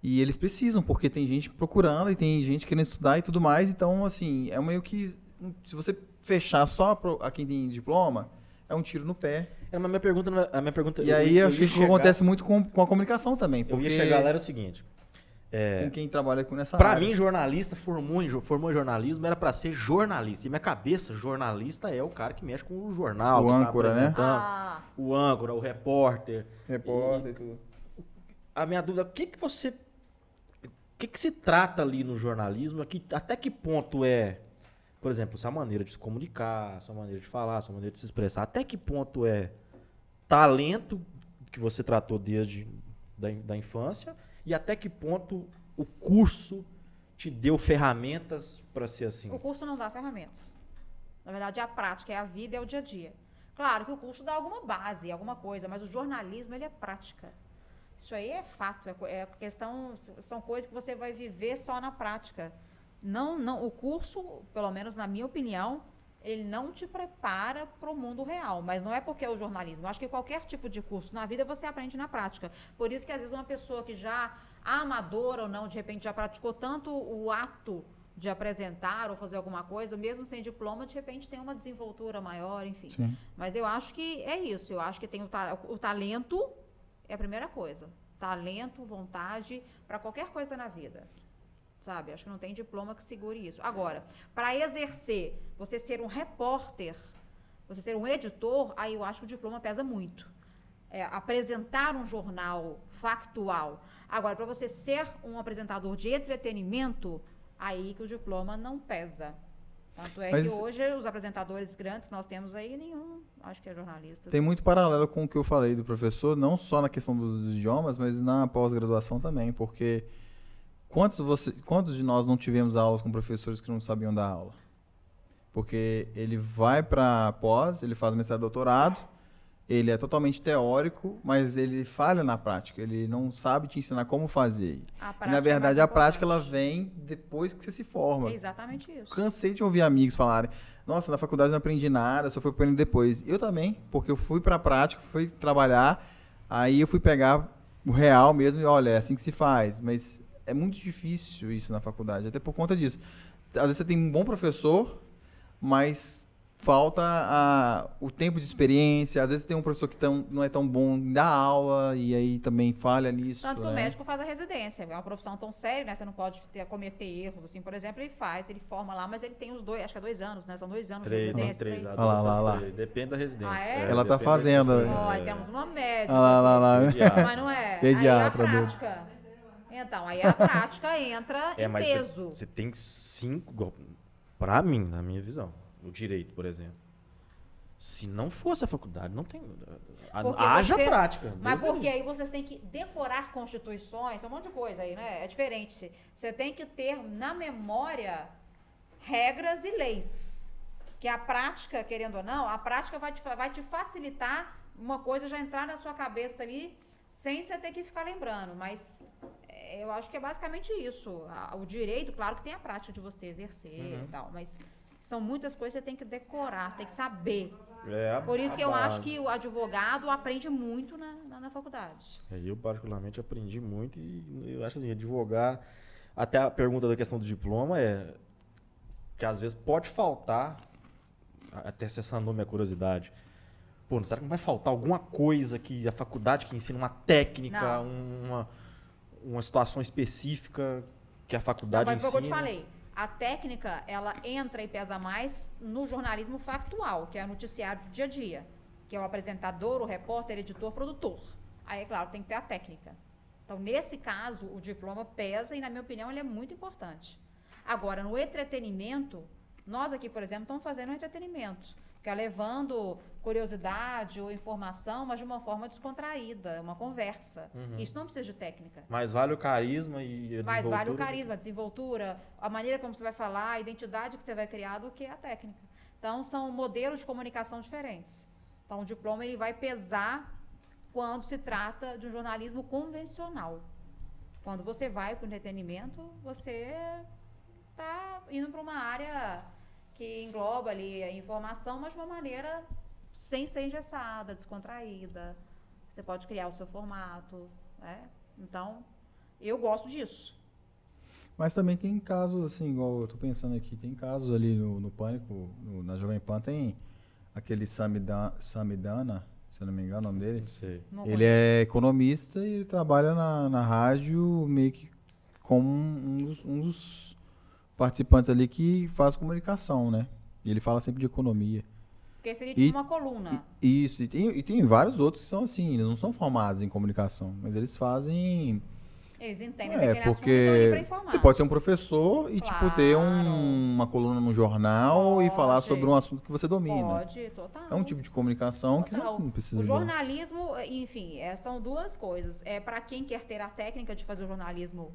E eles precisam, porque tem gente procurando e tem gente querendo estudar e tudo mais. Então, assim, é meio que. Se você fechar só a quem tem diploma, é um tiro no pé. É, mas minha pergunta, é- a minha pergunta E eu- aí, eu acho que isso chegar- acontece muito com, com a comunicação também. Eu Porque ia chegar lá era o seguinte. É, com quem trabalha com nessa Pra área. mim, jornalista formou em, formou em jornalismo era pra ser jornalista. E minha cabeça, jornalista é o cara que mexe com o jornal, O tá âncora, né? apresentando, Ah, O âncora, o repórter. Repórter e tudo. A minha dúvida, o que que você o que que se trata ali no jornalismo? Aqui, até que ponto é, por exemplo, sua maneira de se comunicar, sua maneira de falar, sua maneira de se expressar, até que ponto é talento que você tratou desde da, da infância e até que ponto o curso te deu ferramentas para ser assim? O curso não dá ferramentas. Na verdade, é a prática, é a vida, é o dia a dia. Claro que o curso dá alguma base, alguma coisa, mas o jornalismo, ele é prática. Isso aí é fato, é, é questão, são coisas que você vai viver só na prática. Não, não, o curso, pelo menos na minha opinião, ele não te prepara para o mundo real, mas não é porque é o jornalismo. Eu acho que qualquer tipo de curso na vida você aprende na prática. Por isso que às vezes uma pessoa que já amadora ou não, de repente já praticou tanto o ato de apresentar ou fazer alguma coisa, mesmo sem diploma, de repente tem uma desenvoltura maior, enfim. Sim. Mas eu acho que é isso. Eu acho que tem o, ta- o talento é a primeira coisa. Talento, vontade para qualquer coisa na vida. Sabe? Acho que não tem diploma que segure isso. Agora, para exercer, você ser um repórter, você ser um editor, aí eu acho que o diploma pesa muito. É, apresentar um jornal factual. Agora, para você ser um apresentador de entretenimento, aí que o diploma não pesa. Tanto é Mas- que hoje os apresentadores grandes que nós temos aí, nenhum, acho que é jornalista. Tem muito paralelo com o que eu falei do professor, não só na questão dos, idiomas, mas na pós-graduação também, porque quantos, você, quantos de nós não tivemos aulas com professores que não sabiam dar aula? Porque ele vai para pós, ele faz mestrado e doutorado, ele é totalmente teórico, mas ele falha na prática, ele não sabe te ensinar como fazer. A E, na é verdade, mais a prática ela vem depois que você se forma. É exatamente isso. Cansei de ouvir amigos falarem: Nossa, na faculdade não aprendi nada, só fui aprendendo depois. Eu também, porque eu fui pra prática, fui trabalhar, aí eu fui pegar o real mesmo e olha, é assim que se faz. Mas é muito difícil isso na faculdade, até por conta disso. Às vezes você tem um bom professor, mas falta a- o tempo de experiência. Às vezes tem um professor que tão- não é tão bom em dar aula e aí também falha nisso. Tanto que o né? médico faz a residência, é uma profissão tão séria, né? Você não pode ter, cometer erros, assim, por exemplo, ele faz, ele forma lá, mas ele tem os dois, acho que é dois anos, né? São dois anos Três, de não, residência. três. três. a lá, lá, lá. Depende da residência. Ah, é? Ela tá da fazendo. Ó, É. temos uma médica. Olha lá, lá, lá. Pediatra. Mas não é. Aí a Pediatra, doido. prática. Então, aí a prática entra É, em mas peso. você tem cinco. Pra mim, na minha visão, o direito, por exemplo. Se não fosse a faculdade, não tem. a- Haja vocês- prática. Mas Deus me porque aí vocês têm que decorar constituições, é um monte de coisa aí, né? É diferente. Você tem que ter na memória regras e leis. Que a prática, querendo ou não, a prática vai te, vai te facilitar uma coisa já entrar na sua cabeça ali sem você ter que ficar lembrando. Mas é, eu acho que é basicamente isso. A- o direito, claro que tem a prática de você exercer Uhum. e tal, mas são muitas coisas que você tem que decorar, você tem que saber. É a- Por isso a que eu acho que o advogado aprende muito na, na, na faculdade. É, Eu, particularmente, aprendi muito e eu acho assim, advogar. Até a pergunta da questão do diploma é que às vezes pode faltar, até se sanou minha curiosidade. Pô, será que não vai faltar alguma coisa que a faculdade que ensina uma técnica, Não. uma, uma situação específica que a Não, faculdade mas foi o que eu te ensina? falei. A técnica, ela entra e pesa mais no jornalismo factual, que é o noticiário do dia a dia. Que é o apresentador, o repórter, editor, produtor. Aí, é claro, tem que ter a técnica. Então, nesse caso, o diploma pesa e, na minha opinião, ele é muito importante. Agora, no entretenimento, nós aqui, por exemplo, estamos fazendo um entretenimento. Que é levando curiosidade ou informação, mas de uma forma descontraída, uma conversa. Uhum. Isso não precisa de técnica. Mas vale o carisma e a Mas vale o carisma, a desenvoltura, a maneira como você vai falar, a identidade que você vai criar do que a técnica. Então, são modelos de comunicação diferentes. Então, o diploma ele vai pesar quando se trata de um jornalismo convencional. Quando você vai para o entretenimento, você está indo para uma área que engloba ali a informação, mas de uma maneira sem ser engessada, descontraída. Você pode criar o seu formato. Né? Então, eu gosto disso. Mas também tem casos, assim, igual eu tô pensando aqui, tem casos ali no, no Pânico, no- na Jovem Pan, tem aquele Samidana, Samidana, se eu não me engano o nome dele. Não sei. Não Ele é economista e ele trabalha na, na rádio meio que como um dos, um dos participantes ali que faz comunicação, né? E ele fala sempre de economia. Porque seria E- tipo uma coluna. E- Isso, e tem, e tem vários outros que são assim, eles não são formados em comunicação, mas eles fazem Eles entendem É, e pra porque informar. você pode ser um professor e, tipo, ter um- Claro. uma coluna no jornal e falar Pode. sobre um assunto que você domina. Pode, total. É um tipo de comunicação que você Total. não precisa O de- jornalismo, enfim, é, são duas coisas. É para quem quer ter a técnica de fazer o jornalismo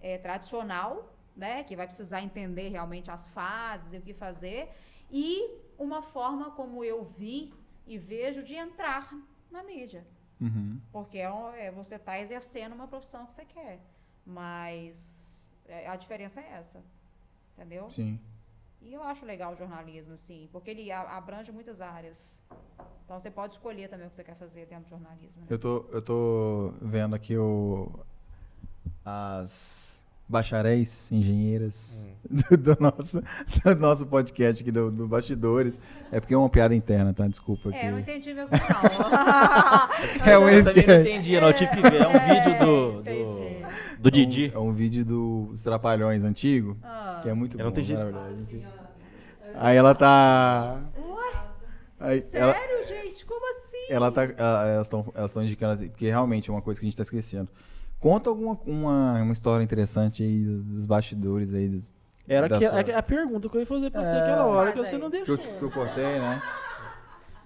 é, tradicional, né, que vai precisar entender realmente as fases e o que fazer, e uma forma como eu vi e vejo de entrar na mídia. Uhum. Porque é, é, você está exercendo uma profissão que você quer. Mas é, a diferença é essa. Entendeu? Sim. E eu acho legal o jornalismo, assim, porque ele abrange muitas áreas. Então você pode escolher também o que você quer fazer dentro do jornalismo. né? Eu tô, eu tô vendo aqui o, as bacharéis, engenheiras Hum. do, nosso, do nosso podcast aqui, do, do Bastidores. É porque é uma piada interna, tá? Desculpa aqui. É, eu não entendi mesmo, não. É um Eu também não entendi, não. Eu tive que ver. É um vídeo do, entendi. do, do Didi. É um, é um vídeo dos Trapalhões antigo, Ah. que é muito Eu não bom, entendi. na verdade. Aí ela tá... Aí ela, Sério, gente? Como assim? ela tá, ela- elas estão elas tão indicando assim, porque realmente é uma coisa que a gente tá esquecendo. Conta alguma uma, uma história interessante aí dos bastidores aí dos, Era que, sua- a, a pergunta que eu ia fazer pra você É. aquela hora que Faz você aí. não que eu, deixou. que eu cortei, né?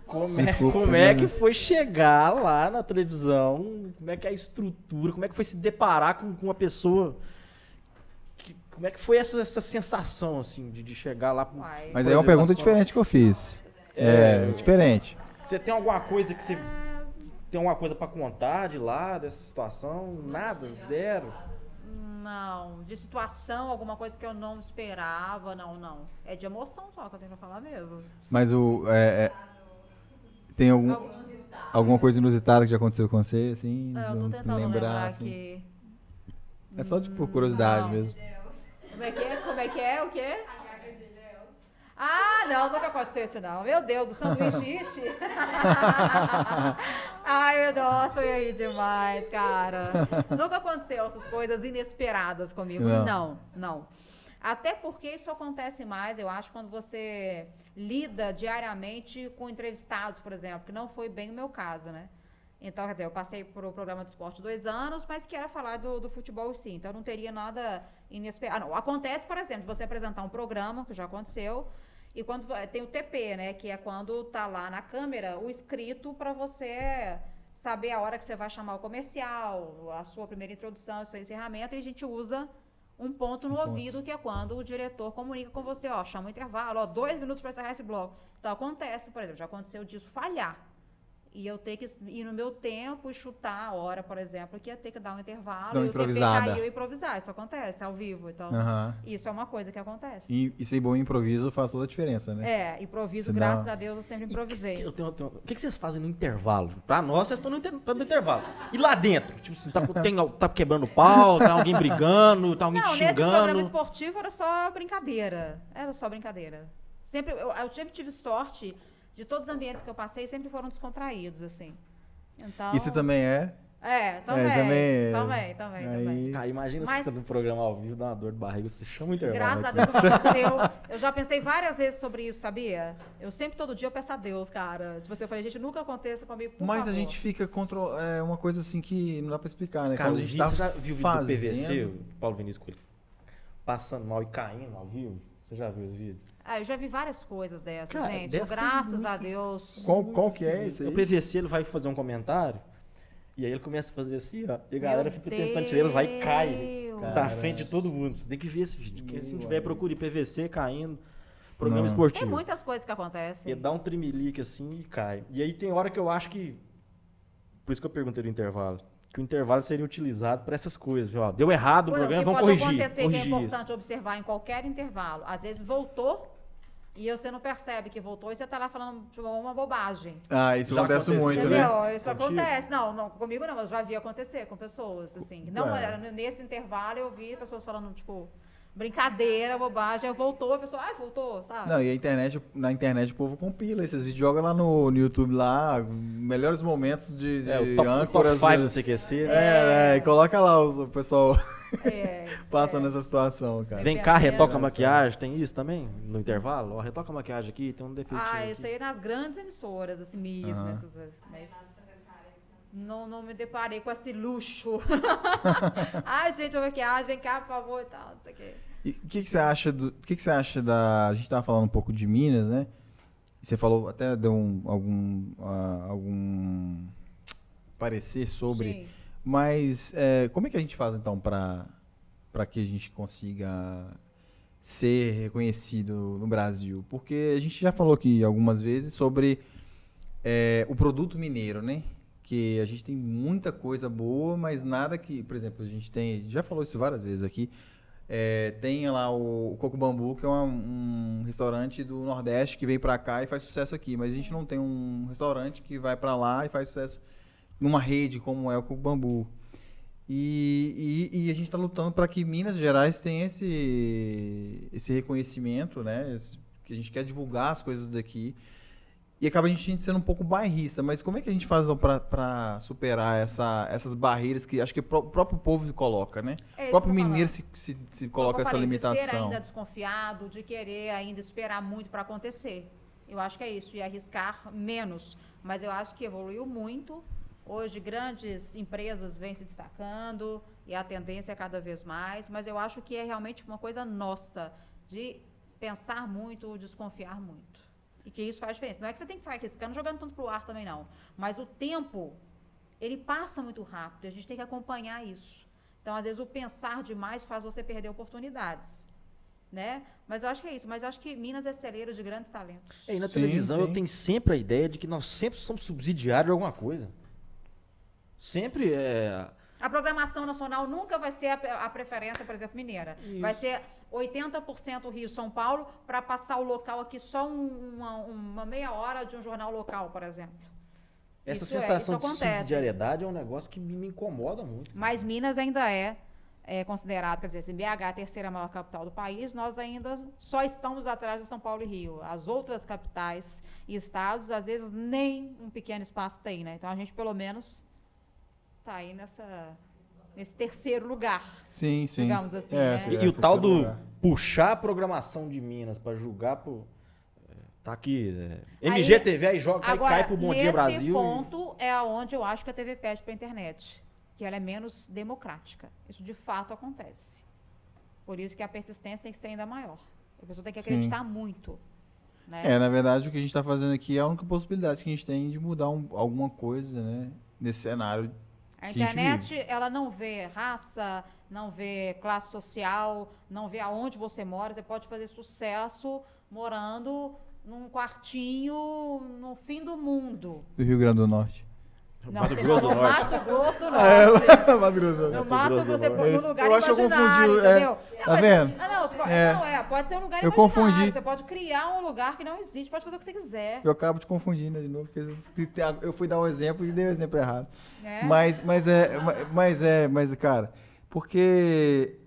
Como, é, Desculpa, como é né? que foi chegar lá na televisão? Como é que é a estrutura? Como é que foi se deparar com, com uma pessoa? que- como é que foi essa, essa sensação, assim, de, de chegar lá? Mas aí é uma pergunta diferente que eu fiz. É, É. diferente. Você tem alguma coisa que você. Tem alguma coisa pra contar de lá, dessa situação? Nada? Zero? Não, de situação, alguma coisa que eu não esperava, não, não. É de emoção só que eu tenho pra falar mesmo. Mas o. é, é, tem algum, alguma coisa inusitada que já aconteceu com você, assim? É, eu tô tentando lembrar, assim? aqui. É só tipo curiosidade Não. mesmo. Como é que é? Como é que é? O quê? Ah, não, nunca aconteceu isso não. Meu Deus, o sanduíche ixi. Ai, meu nossa, eu ia demais, cara. Nunca aconteceu essas coisas inesperadas comigo. Não. Não, não. Até porque isso acontece mais, eu acho, quando você lida diariamente com entrevistados, por exemplo, que não foi bem o meu caso, né? Então, quer dizer, eu passei por o programa de esporte dois anos, mas que era falar do, do futebol sim. Então, não teria nada inesperado. Ah, não. Acontece, por exemplo, você apresentar um programa, que já aconteceu, e quando tem o TP, né? Que é quando tá lá na câmera o escrito para você saber a hora que você vai chamar o comercial, a sua primeira introdução, o seu encerramento, e a gente usa um ponto no Um ponto. ouvido, que é quando o diretor comunica com você, ó, chama o intervalo, ó, dois minutos para encerrar esse bloco. Então acontece, por exemplo, já aconteceu disso falhar. E eu ter que ir no meu tempo e chutar a hora, por exemplo, que ia ter que dar um intervalo. Uma e o TP improvisada. caiu e improvisar. Isso acontece ao vivo. Então, isso é uma coisa que acontece. E, e ser bom em improviso faz toda a diferença, né? É, improviso, graças a Deus, eu sempre improvisei. Eu tenho- eu tenho- O que que vocês fazem no intervalo? Pra nós, vocês estão no, inter- no intervalo. E lá dentro? Tipo assim, tá, tem, tá quebrando pau, tá alguém brigando, tá alguém Não, te nesse programa xingando. esportivo era só brincadeira. Era só brincadeira. Sempre, eu, eu sempre tive sorte de todos os ambientes que eu passei, sempre foram descontraídos, assim. Então, E você também é? É, também. também- também, também, aí- também. Cara, imagina Mas- você no programa ao vivo, dá uma dor de barriga, você chama o intervalo. Graças a aqui. Deus não aconteceu. Eu já pensei várias vezes sobre isso, sabia? Eu sempre, todo dia, eu peço a Deus, cara. Tipo assim, eu falei, gente, nunca aconteça comigo, por Mas favor. a gente fica contra. É uma coisa assim que não dá pra explicar, né? Cara, Quando a gente tá você já viu o vídeo do PVC, Paulo Vinícius Coelho, passando mal e caindo ao vivo? Você já viu os vídeos? Ah, eu já vi várias coisas dessas, Cara, gente. ser Graças a muito- Deus. Qual, qual que é esse aí? O PVC, ele vai fazer um comentário, e aí ele começa a fazer assim, ó, e a galera Meu fica tentando tirar ele, vai e cai. Deus. Na Cara. frente de todo mundo. Você tem que ver esse vídeo, porque se não tiver, procure PVC caindo, programa Não. Tem esportivo. muitas coisas que acontecem. E dá um trimelique assim e cai. E aí tem hora que eu acho que. Por isso que eu perguntei do intervalo. Que o intervalo seria utilizado para essas coisas. viu? Ó, deu errado o programa, que vamos pode corrigir. acontecer que é corrigir isso. importante observar em qualquer intervalo. Às vezes voltou e você não percebe que voltou e você tá lá falando tipo, uma bobagem. Ah, isso Já acontece aconteceu. muito, né? Isso Contigo? acontece. Não, não, comigo não, mas eu já vi acontecer com pessoas, assim. Não, É. era nesse intervalo eu vi pessoas falando, tipo, brincadeira, bobagem, aí voltou, a pessoa, ai, voltou, sabe? Não, e a internet, na internet o povo compila esses vídeos, joga lá no, no YouTube lá, melhores momentos de, de É, o top, o top âncoras. 5 do de- CQC. né? é, é, e coloca lá os- o pessoal É, passando essa situação, cara. Vem cá, retoca a Engraçado. maquiagem, tem isso também? No intervalo? Ó, retoca a maquiagem aqui, tem um defeitinho. Ah, isso aí nas grandes emissoras, assim mesmo, nessas, mas não, não me deparei com esse luxo. Ai, gente, a maquiagem, vem cá, por favor, e tal, não sei o quê. E o que, que você acha do. O que, que você acha da. A gente tava falando um pouco de Minas, né? Você falou, até deu um, algum, ah, algum parecer sobre. Sim. Mas é, como é que a gente faz então para para que a gente consiga ser reconhecido no Brasil? Porque a gente já falou aqui algumas vezes sobre é, o produto mineiro, né? Que a gente tem muita coisa boa, mas nada que, por exemplo, a gente tem, já falou isso várias vezes aqui. é, tem lá o Coco Bambu, que é uma- um restaurante do Nordeste que veio pra cá e faz sucesso aqui, mas a gente não tem um restaurante que vai pra lá e faz sucesso numa rede como é o Coco Bambu. E, e, e a gente está lutando para que Minas Gerais tenha esse, esse reconhecimento, né? Esse- que a gente quer divulgar as coisas daqui. E acaba a gente sendo um pouco bairrista. Mas como é que a gente faz para superar essa, essas barreiras que acho que o pró- o próprio povo se coloca, né? É o próprio mineiro se, se, se coloca essa falei, De ser limitação. ainda desconfiado, de querer ainda esperar muito para acontecer. Eu acho que é isso, e arriscar menos. Mas eu acho que evoluiu muito. Hoje, grandes empresas vêm se destacando e a tendência é cada vez mais. Mas eu acho que é realmente uma coisa nossa, de pensar muito, desconfiar muito. E que isso faz diferença. Não é que você tem que sair arriscando, jogando tanto pro ar também, não. Mas o tempo, ele passa muito rápido. e A gente tem que acompanhar isso. Então, às vezes, o pensar demais faz você perder oportunidades. Né? Mas eu acho que é isso. Mas eu acho que Minas é celeiro de grandes talentos. É, E na Sim, televisão sim. eu tenho sempre a ideia de que nós sempre somos subsidiários de alguma coisa. Sempre é. A programação nacional nunca vai ser a, a preferência, por exemplo, mineira. Vai ser 80% Rio-São Paulo para passar o local aqui só um- uma, uma meia hora de um jornal local, por exemplo. Essa Isso é, sensação isso de acontece. subsidiariedade é um negócio que me, incomoda muito. Mas Minas ainda é é considerado, quer dizer, se BH é a terceira maior capital do país, nós ainda só estamos atrás de São Paulo e Rio. As outras capitais e estados, às vezes, nem um pequeno espaço tem, né? Então a gente, pelo menos, está aí nessa, nesse terceiro lugar. Sim, sim. Digamos assim, É, né? E, é, e o tal do lugar. puxar a programação de Minas pra julgar pro. é, Tá aqui. É, MGTV aí joga, aí Agora, cai pro Bom Dia Brasil. e- ponto é aonde eu acho que a TV pede para a internet, que ela é menos democrática. Isso de fato acontece. Por isso que a persistência tem que ser ainda maior. A pessoa tem que Sim. acreditar muito. Né? É, na verdade, o que a gente está fazendo aqui é a única possibilidade que a gente tem de mudar um- alguma coisa, né? Nesse cenário. A internet, ela não vê raça, não vê classe social, não vê aonde você mora. Você pode fazer sucesso morando num quartinho no fim do mundo. Do Rio Grande do Norte. Não, Mato você Grosso do Norte. Mato Grosso do É, Norte. Mato Grosso do No Norte. Mato Grosso Norte. no lugar Eu acho que eu imaginário, confundi, é. entendeu? Tá mas- vendo? Ah, não, você pode, É. não, é, pode ser um lugar Eu imaginário. confundi. Você pode criar um lugar que não existe, pode fazer o que você quiser. Eu acabo te confundindo de novo, porque eu- fui dar um exemplo e dei o exemplo errado. né? Mas, mas é, ma- mas é, mas cara, porque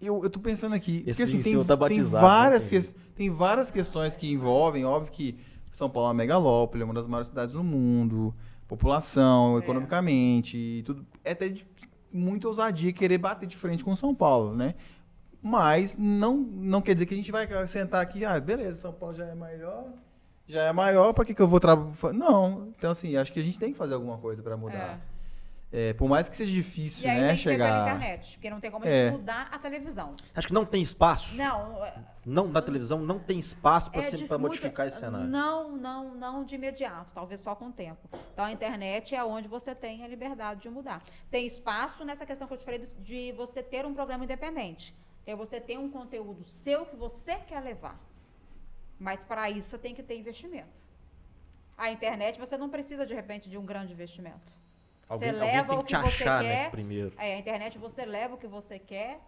eu, eu tô pensando aqui, porque Esse assim, tem, tá tem batizado, várias né, ques- tem várias questões que envolvem, óbvio que São Paulo é uma megalópole, é uma das maiores cidades do mundo, população, É. economicamente, tudo, é até de muita ousadia querer bater de frente com São Paulo, né? Mas não, não quer dizer que a gente vai sentar aqui, ah, beleza, São Paulo já é maior, já é maior, pra que, que eu vou trabalhar? Não, então assim, acho que a gente tem que fazer alguma coisa pra mudar. É, por mais que seja difícil, E aí né, tem que chegar... internet, porque não tem como a É. gente mudar a televisão. Acho que não tem espaço. Não, é- Não, na televisão não tem espaço pra, é dif- muito- modificar esse cenário. Não, não, não de imediato, talvez só com o tempo. Então a internet é onde você tem a liberdade de mudar. Tem espaço nessa questão que eu te falei de- de você ter um programa independente. É você ter um conteúdo seu que você quer levar. Mas para isso você tem que ter investimento. A internet você não precisa de repente de um grande investimento. Alguém, você leva o que que você achar, quer. né, primeiro. É, a internet você leva o que você quer,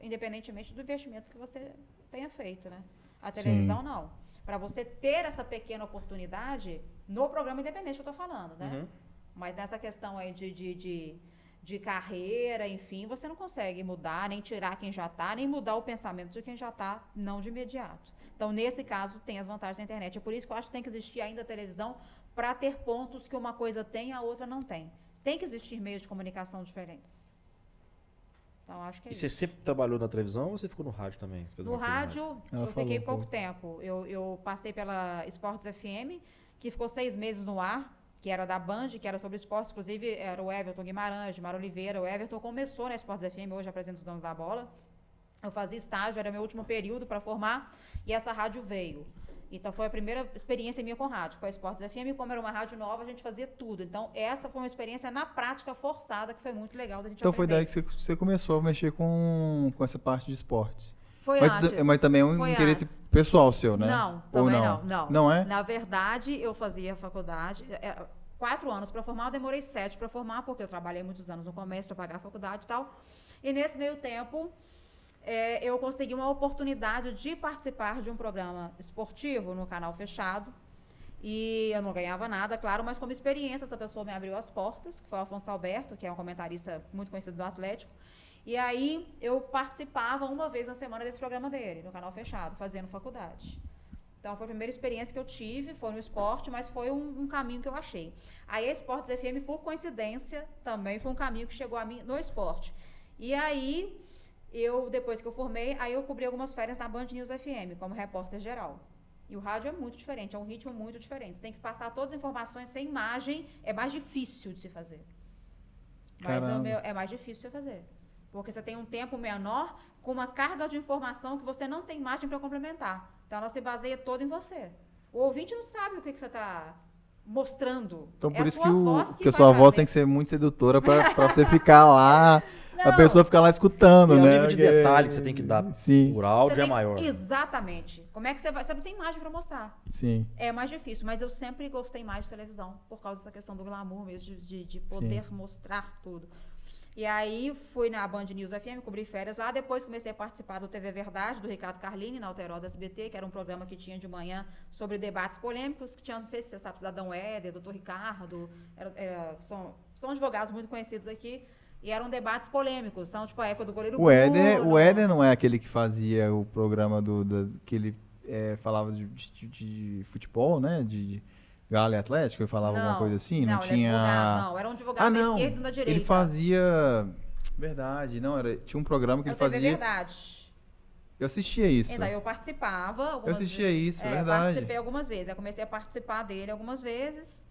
independentemente do investimento que você tenha feito, né? A televisão não. Para você ter essa pequena oportunidade, no programa independente eu tô falando, né? Uhum. Mas nessa questão aí de, de, de, de carreira, enfim, você não consegue mudar, nem tirar quem já tá, nem mudar o pensamento de quem já tá, não de imediato. Então, nesse caso, tem as vantagens da internet. É por isso que eu acho que tem que existir ainda a televisão para ter pontos que uma coisa tem e a outra não tem. Tem que existir meios de comunicação diferentes. Então, acho que é E você isso. sempre trabalhou na televisão ou você ficou no rádio também? No rádio, eu falou fiquei um pouco tempo. Eu, eu passei pela Esportes FM, que ficou seis meses no ar, que era da Band, que era sobre esportes. Inclusive, era o Everton Guimarães, Mara Oliveira. O Everton começou na Esportes FM, hoje apresenta os donos da bola. Eu fazia estágio, era meu último período para formar, e essa rádio veio. Então, foi a primeira experiência minha com rádio, com a Esportes FM. Como era uma rádio nova, a gente fazia tudo. Então, essa foi uma experiência na prática forçada, que foi muito legal da gente Então foi aprender. daí que você, você começou a mexer com, com essa parte de esportes. Foi mas, antes. mas também é um Foi interesse antes. pessoal seu, né? Não, Ou não? não. Não, Não é? Na verdade, eu fazia faculdade. é, Quatro anos para formar, eu demorei sete para formar, porque eu trabalhei muitos anos no comércio para pagar a faculdade e tal. E nesse meio tempo, é, eu consegui uma oportunidade de participar de um programa esportivo no canal fechado. E eu não ganhava nada, claro, mas como experiência, essa pessoa me abriu as portas, que foi o Afonso Alberto, que é um comentarista muito conhecido do Atlético. E aí eu participava uma vez na semana desse programa dele, no canal fechado, fazendo faculdade. Então foi a primeira experiência que eu tive, foi no esporte, mas foi um, um caminho que eu achei. Aí a Esportes FM, por coincidência, também foi um caminho que chegou a mim no esporte. E aí, eu, depois que eu formei, aí eu cobri algumas férias na Band News FM, como repórter geral. E o rádio é muito diferente, é um ritmo muito diferente. Você tem que passar todas as informações sem imagem, é mais difícil de se fazer. Mas meu, é mais difícil de você fazer. Porque você tem um tempo menor com uma carga de informação que você não tem imagem para complementar. Então ela se baseia toda em você. O ouvinte não sabe o que, que você está mostrando. Então É por isso que, o, voz que a sua voz tem que ser muito sedutora pra você ficar lá, a Não. pessoa ficar lá escutando, E o né? nível de detalhe que você tem que dar Sim, por Você áudio é tem- maior. Exatamente. Como é que você vai? Você não tem imagem para mostrar. sim. É mais difícil, mas eu sempre gostei mais de televisão, por causa dessa questão do glamour mesmo, de, de, de poder mostrar tudo. E aí fui na Band News FM, cobri férias lá, depois comecei a participar do TV Verdade, do Ricardo Carlini, na Alterosa SBT, que era um programa que tinha de manhã sobre debates polêmicos, que tinha, não sei se você sabe, Cidadão Éder, Doutor Ricardo, era- era- são, são advogados muito conhecidos aqui, E eram debates polêmicos. Então, tipo, a época do goleiro O Éder, o Éder não é aquele que fazia o programa do, do- que ele é, falava de, de- de futebol, né? De, Galo e Atlético, ele falava alguma coisa assim, não, ele é tinha. advogado, não, era um advogado ah, da não. esquerda e da direita. Ele fazia verdade, não, era tinha um programa que É ele fazia. Verdade. Eu assistia isso. Então, eu participava Eu assistia vezes. isso, é, verdade. participei algumas vezes. Eu comecei a participar dele algumas vezes.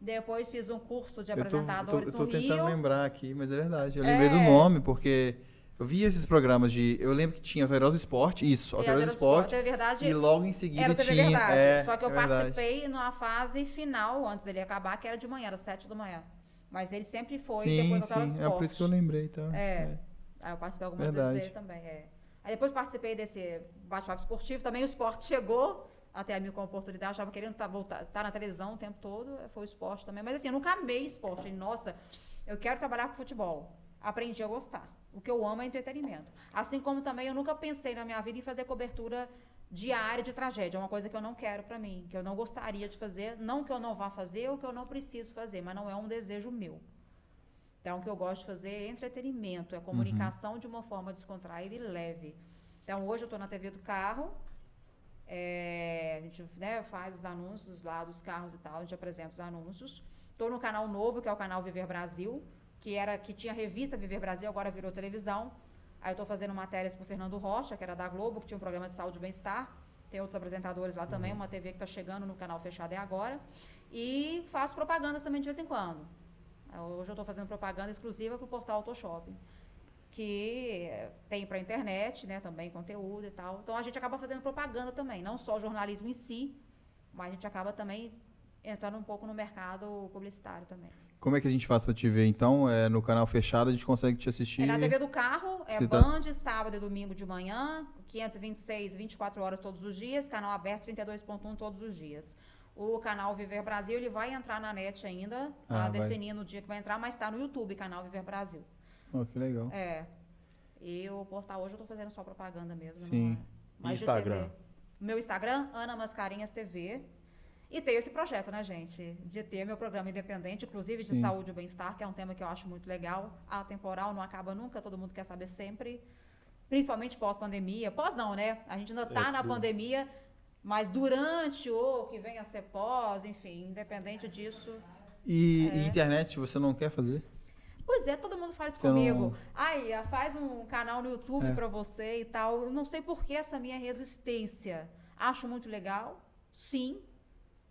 Depois fiz um curso de Eu tô, tô, apresentadores eu tô tentando Rio. lembrar aqui, mas é verdade. Eu É. lembrei do nome, porque eu via esses programas de. Eu lembro que tinha Alterosa Esporte, isso, Alterosa Esporte. É verdade, E logo em seguida era tinha. Verdade. é, só que eu é verdade. participei numa fase final, antes dele acabar, que era de manhã, era sete da manhã. Mas ele sempre foi sim, depois do sim. Alterosa É Esporte. por isso que eu lembrei, tá? É. Aí eu participei algumas Verdade. vezes dele também, é. Aí depois participei desse bate-papo esportivo, também o esporte chegou até a mim com a oportunidade, achava querendo tá, voltar, tá na televisão o tempo todo, foi o esporte também. Mas assim, eu nunca amei esporte. Nossa, eu quero trabalhar com futebol. Aprendi a gostar. O que eu amo é entretenimento. Assim como também eu nunca pensei na minha vida em fazer cobertura diária de tragédia. É uma coisa que eu não quero pra mim, que eu não gostaria de fazer. Não que eu não vá fazer ou que eu não preciso fazer, mas não é um desejo meu. Então, o que eu gosto de fazer é entretenimento, é comunicação de uma forma descontraída e leve. Então, hoje eu estou na TV do carro, é, a gente né, faz os anúncios lá dos carros e tal, a gente apresenta os anúncios. Estou no canal novo, que é o canal Viver Brasil, que era que tinha revista Viver Brasil, agora virou televisão. Aí eu estou fazendo matérias para o Fernando Rocha, que era da Globo, que tinha um programa de saúde e bem-estar. Tem outros apresentadores lá também, uma TV que está chegando no canal fechado é agora. E faço propagandas também de vez em quando. Hoje eu estou fazendo propaganda exclusiva para o portal Autoshop, que tem para internet, né, também conteúdo e tal. Então a gente acaba fazendo propaganda também, não só o jornalismo em si, mas a gente acaba também entrando um pouco no mercado publicitário também. Como é que a gente faz pra te ver, então? É, no canal fechado a gente consegue te assistir. É na TV do carro, é Você tá- Band, sábado e domingo de manhã, 526, 24 horas todos os dias, canal aberto 32.1 todos os dias. O canal Viver Brasil, ele vai entrar na net ainda, tá Ah, definindo o dia que vai entrar, mas está no YouTube, canal Viver Brasil. Oh, que legal. É. E o portal hoje eu tô fazendo só propaganda mesmo. Sim. Não é? Instagram? Meu Instagram, Ana Mascarinhas TV. E tem esse projeto, né, gente? De ter meu programa independente, inclusive de Sim. saúde e bem-estar, que é um tema que eu acho muito legal. Atemporal, não acaba nunca, todo mundo quer saber sempre. Principalmente pós-pandemia. Pós não, né? A gente ainda tá É, na tudo. pandemia, mas durante ou que venha a ser pós, enfim, independente disso. E, É. e internet você não quer fazer? Pois é, todo mundo fala isso Você não- comigo. Ai, ah, faz um canal no YouTube É. pra você e tal. Eu não sei por que essa minha resistência. Acho muito legal, sim.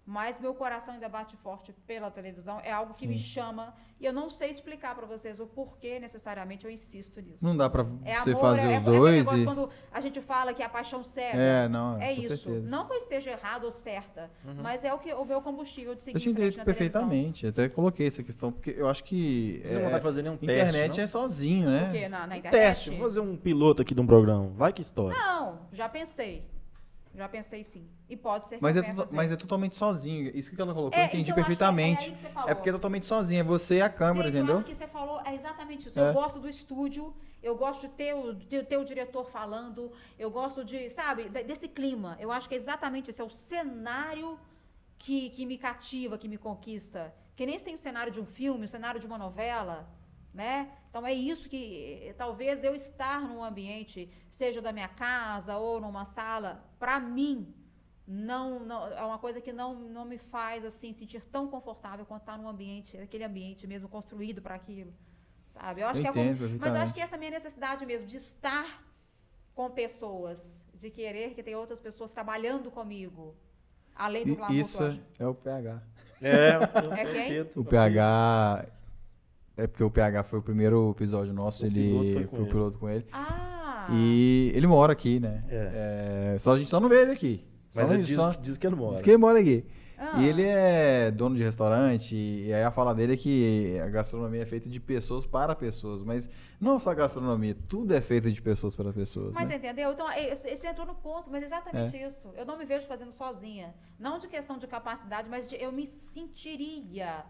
Mas meu coração ainda bate forte pela televisão. É algo que me chama. E eu não sei explicar pra vocês o porquê necessariamente eu insisto nisso. Não dá pra é você amor, fazer é, os é dois negócio e... quando a gente fala que a paixão cega. É, não, É com isso. certeza. Não que eu esteja errado ou certa, mas é o, que, o meu combustível de seguir Eu te entendo televisão. perfeitamente. Até coloquei essa questão, porque eu acho que. Você não é, vontade de fazer nenhum internet teste, é sozinho, né? Porque na, na não? internet. Teste, vou fazer um piloto aqui de um programa. Vai que história. Não, já pensei. Já pensei sim. E pode ser que Mas é, mas é totalmente sozinho. Isso que ela colocou, É, eu entendi então, que é- perfeitamente. É. É porque é totalmente sozinho. É você e a câmera, Gente, entendeu? eu acho que você falou é exatamente isso. É. Eu gosto do estúdio, eu gosto de ter, o, de ter o diretor falando, eu gosto de, sabe, de- desse clima. Eu acho que é exatamente isso. É o cenário que, que me cativa, que me conquista. Que nem se tem o cenário de um filme, o cenário de uma novela, né? Então é isso que eh, talvez eu estar num ambiente, seja da minha casa ou numa sala, para mim não, não é uma coisa que não, não me faz assim sentir tão confortável quanto estar num ambiente, aquele ambiente mesmo construído para aquilo, sabe? Eu acho Eu que é como- entendo mas eu acho que essa é a minha necessidade mesmo de estar com pessoas, de querer que tenha outras pessoas trabalhando comigo, além do E- glamour Isso é o PH. É, É quem? O PH. É porque o PH foi o primeiro episódio nosso, O ele piloto foi com foi o piloto com ele. Ah! E ele mora aqui, né? É, só a gente só não vê ele aqui. Só Mas não- ele diz, só- que- diz que ele mora. diz que ele mora aqui. Ah. E ele é dono de restaurante, e aí a fala dele é que a gastronomia é feita de pessoas para pessoas, mas não só a gastronomia, tudo é feito de pessoas para pessoas, Mas né? entendeu? Então, é, você entrou no ponto, mas é exatamente É. isso. Eu não me vejo fazendo sozinha. Não de questão de capacidade, mas de, eu me sentiria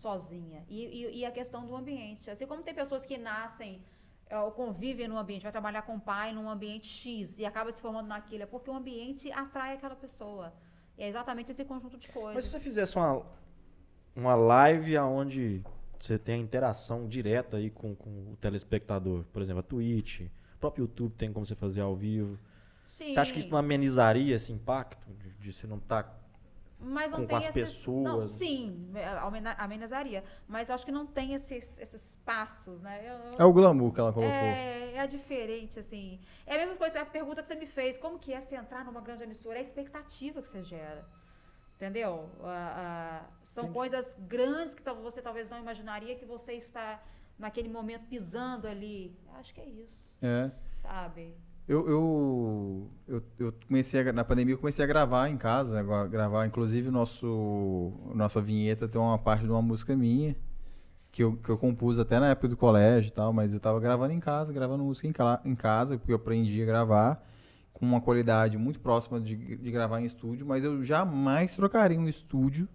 sozinha. E, e- e a questão do ambiente. Assim como tem pessoas que nascem é, ou convivem num ambiente, vai trabalhar com o pai num ambiente X e acaba se formando naquilo, é porque o ambiente atrai aquela pessoa. E é exatamente esse conjunto de coisas. Mas se você fizesse uma, uma live onde você tem a interação direta aí com, com o telespectador. Por exemplo, a Twitch, o próprio YouTube tem como você fazer ao vivo. Sim. Você acha que isso não amenizaria esse impacto de, de você não estar Mas não com- tem as esses, pessoas. Não, sim, é, amena- amenizaria. Mas acho que não tem esses, esses passos, né? Eu- eu- É o glamour que ela colocou. É, é diferente, assim. É a mesma coisa, a pergunta que você me fez, como que é você entrar numa grande emissora? É a expectativa que você gera. Entendeu? Ah, ah, são coisas grandes que você talvez não imaginaria que você está naquele momento pisando ali. Acho que é isso, É. sabe? Eu, eu, eu, eu comecei a, na pandemia eu comecei a gravar em casa, gravar inclusive nosso nossa vinheta tem uma parte de uma música minha que eu, que eu compus até na época do colégio e tal, mas eu tava gravando em casa, gravando música em, em casa, porque eu aprendi a gravar com uma qualidade muito próxima de, de gravar em estúdio, mas eu jamais trocaria um estúdio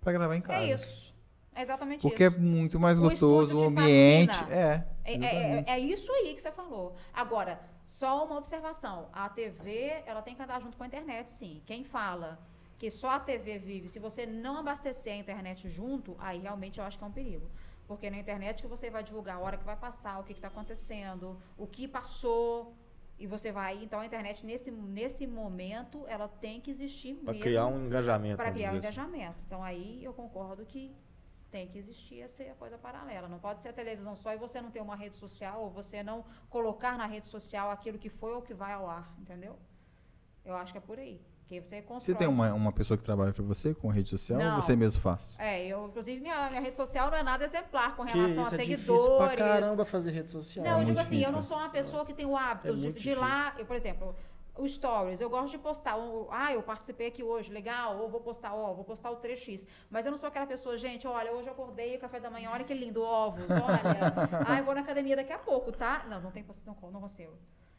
para gravar em casa. É isso. É exatamente Porque é isso. muito mais O gostoso, o ambiente. É, É, é- é- é isso aí que você falou. Agora, só uma observação. A TV, ela tem que andar junto com a internet, sim. Quem fala que só a TV vive, se você não abastecer a internet junto, aí realmente eu acho que é um perigo. Porque na internet que você vai divulgar a hora que vai passar, o que está acontecendo, o que passou, e você vai... Então, a internet, nesse, nesse momento, ela tem que existir para mesmo criar um engajamento? para criar um assim. engajamento. Então aí eu concordo que tem que existir essa coisa paralela. Não pode ser a televisão só e você não ter uma rede social ou você não colocar na rede social aquilo que foi ou que vai ao ar, entendeu? Eu acho que é por aí. Que você constrói. Você tem uma, uma pessoa que trabalha para você com rede social Não. ou você mesmo faz? É, eu, inclusive, minha, minha rede social não é nada exemplar com relação isso, a é seguidores. difícil pra caramba fazer rede social. Não, É eu digo assim, eu não sou uma pessoa que tem o hábito É de, de ir lá, eu, por exemplo, o Stories, eu gosto de postar, um, ah, eu participei aqui hoje, legal, ou vou postar, ó, vou postar o 3x. Mas eu não sou aquela pessoa, gente, olha, hoje eu acordei, café da manhã, olha que lindo, ovos, olha. ah, eu vou na academia daqui a pouco, tá? Não, não tem, não, não consigo.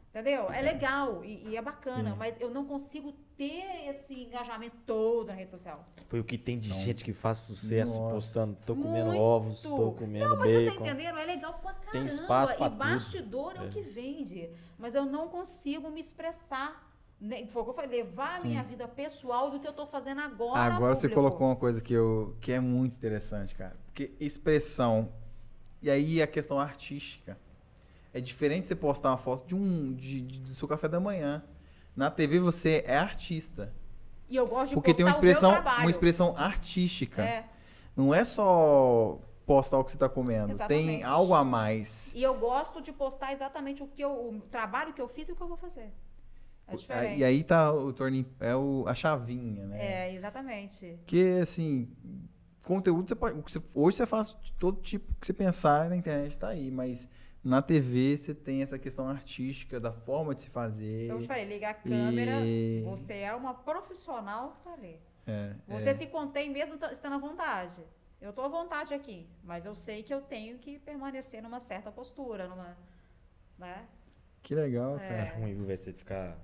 Entendeu? É legal e, e é bacana, Sim. mas eu não consigo ter esse engajamento todo na rede social. Foi o que tem de Não. gente que faz sucesso Nossa. postando, tô comendo Muito. ovos, tô comendo Não, mas você tá bacon. entendendo? É legal pra caramba. Tem espaço pra e tudo. bastidor é. É. o que vende. Mas eu não consigo me expressar. né? Foi o que eu falei, levar a Sim. minha vida pessoal do que eu tô fazendo agora. Agora você colocou uma coisa que, eu, que é muito interessante, cara. Porque expressão. E aí a questão artística. É diferente você postar uma foto de um de, de- do seu café da manhã. Na TV você é artista. E eu gosto de Porque tem uma expressão, uma expressão artística. É. Não é só postar o que você está comendo. Tem Exatamente. algo a mais. E eu gosto de postar exatamente o que eu, o trabalho que eu fiz e o que eu vou fazer. É diferente. E aí tá o turning, é o, a chavinha, né? É, exatamente. Porque, assim, conteúdo, você pode, hoje você faz de todo tipo que você pensar na internet, tá aí. Mas na TV você tem essa questão artística, da forma de se fazer. Eu te falei, liga a câmera, E- você é uma profissional que tá ali. É, Você é. se contém mesmo estando à vontade. Eu tô à vontade aqui, mas eu sei que eu tenho que permanecer numa certa postura, numa, né? Que legal, É. É cara. ruim, viu? Você ficar.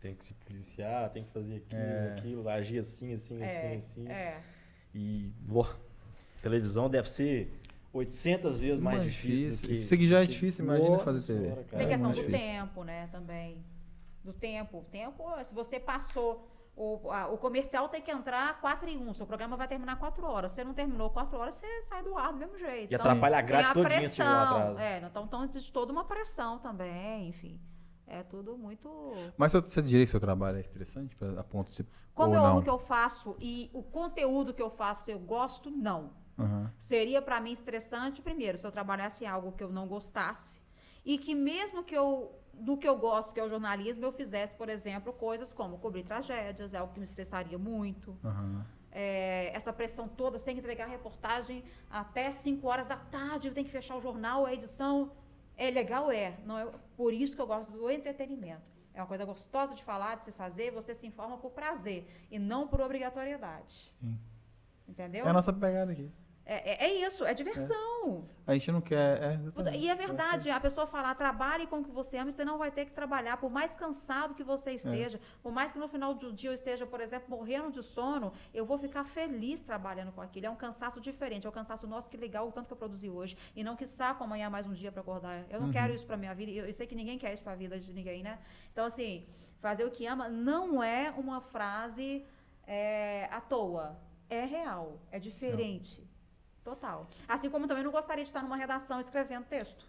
Tem que se policiar, tem que fazer aquilo, É. aquilo, agir assim, assim, É, assim, assim. é. E, ó, televisão deve ser 800 vezes mais Mais difícil, do que. Isso aqui já é que- difícil, imagina Nossa fazer TV. Senhora, cara, Tem É questão do difícil. tempo, né, também. Do tempo. O tempo, se você passou. O, a- o comercial tem que entrar 4 em 1. Seu programa vai terminar 4 horas. Se você não terminou 4 horas, você sai do ar do mesmo jeito. E Então, atrapalha a grade todinha se atraso. É, então, então de toda uma pressão também, enfim. É tudo muito. Mas você diria que seu trabalho é estressante a ponto de você. Como ou eu não? amo o que eu faço e o conteúdo que eu faço eu gosto, não. Aham. Seria pra mim estressante, primeiro, se eu trabalhasse em algo que eu não gostasse e que mesmo que eu do que eu gosto, que é o jornalismo, eu fizesse, por exemplo, coisas como cobrir tragédias, é algo que me estressaria muito. Aham. É, essa pressão toda, você tem que entregar a reportagem até 5 horas da tarde, tem que fechar o jornal, a edição. É legal, é. Não é por isso que eu gosto do entretenimento. É uma coisa gostosa de falar, de se fazer, você se informa por prazer e não por obrigatoriedade. Sim. Entendeu? É a nossa pegada aqui. É, é- é isso, é diversão. A gente não quer. É. E é verdade, a pessoa falar, trabalhe com o que você ama, você não vai ter que trabalhar, por mais cansado que você esteja, por mais que no final do dia eu esteja, por exemplo, morrendo de sono, eu vou ficar feliz trabalhando com aquilo. É um cansaço diferente, é o cansaço nosso que legal, o tanto que eu produzi hoje, e não que saco amanhã mais um dia para acordar. Eu não Uhum. quero isso para minha vida, eu, eu sei que ninguém quer isso para a vida de ninguém, né? Então, assim, fazer o que ama não é uma frase é, à toa, é real, é diferente. Total. Assim como também não gostaria de estar numa redação escrevendo texto.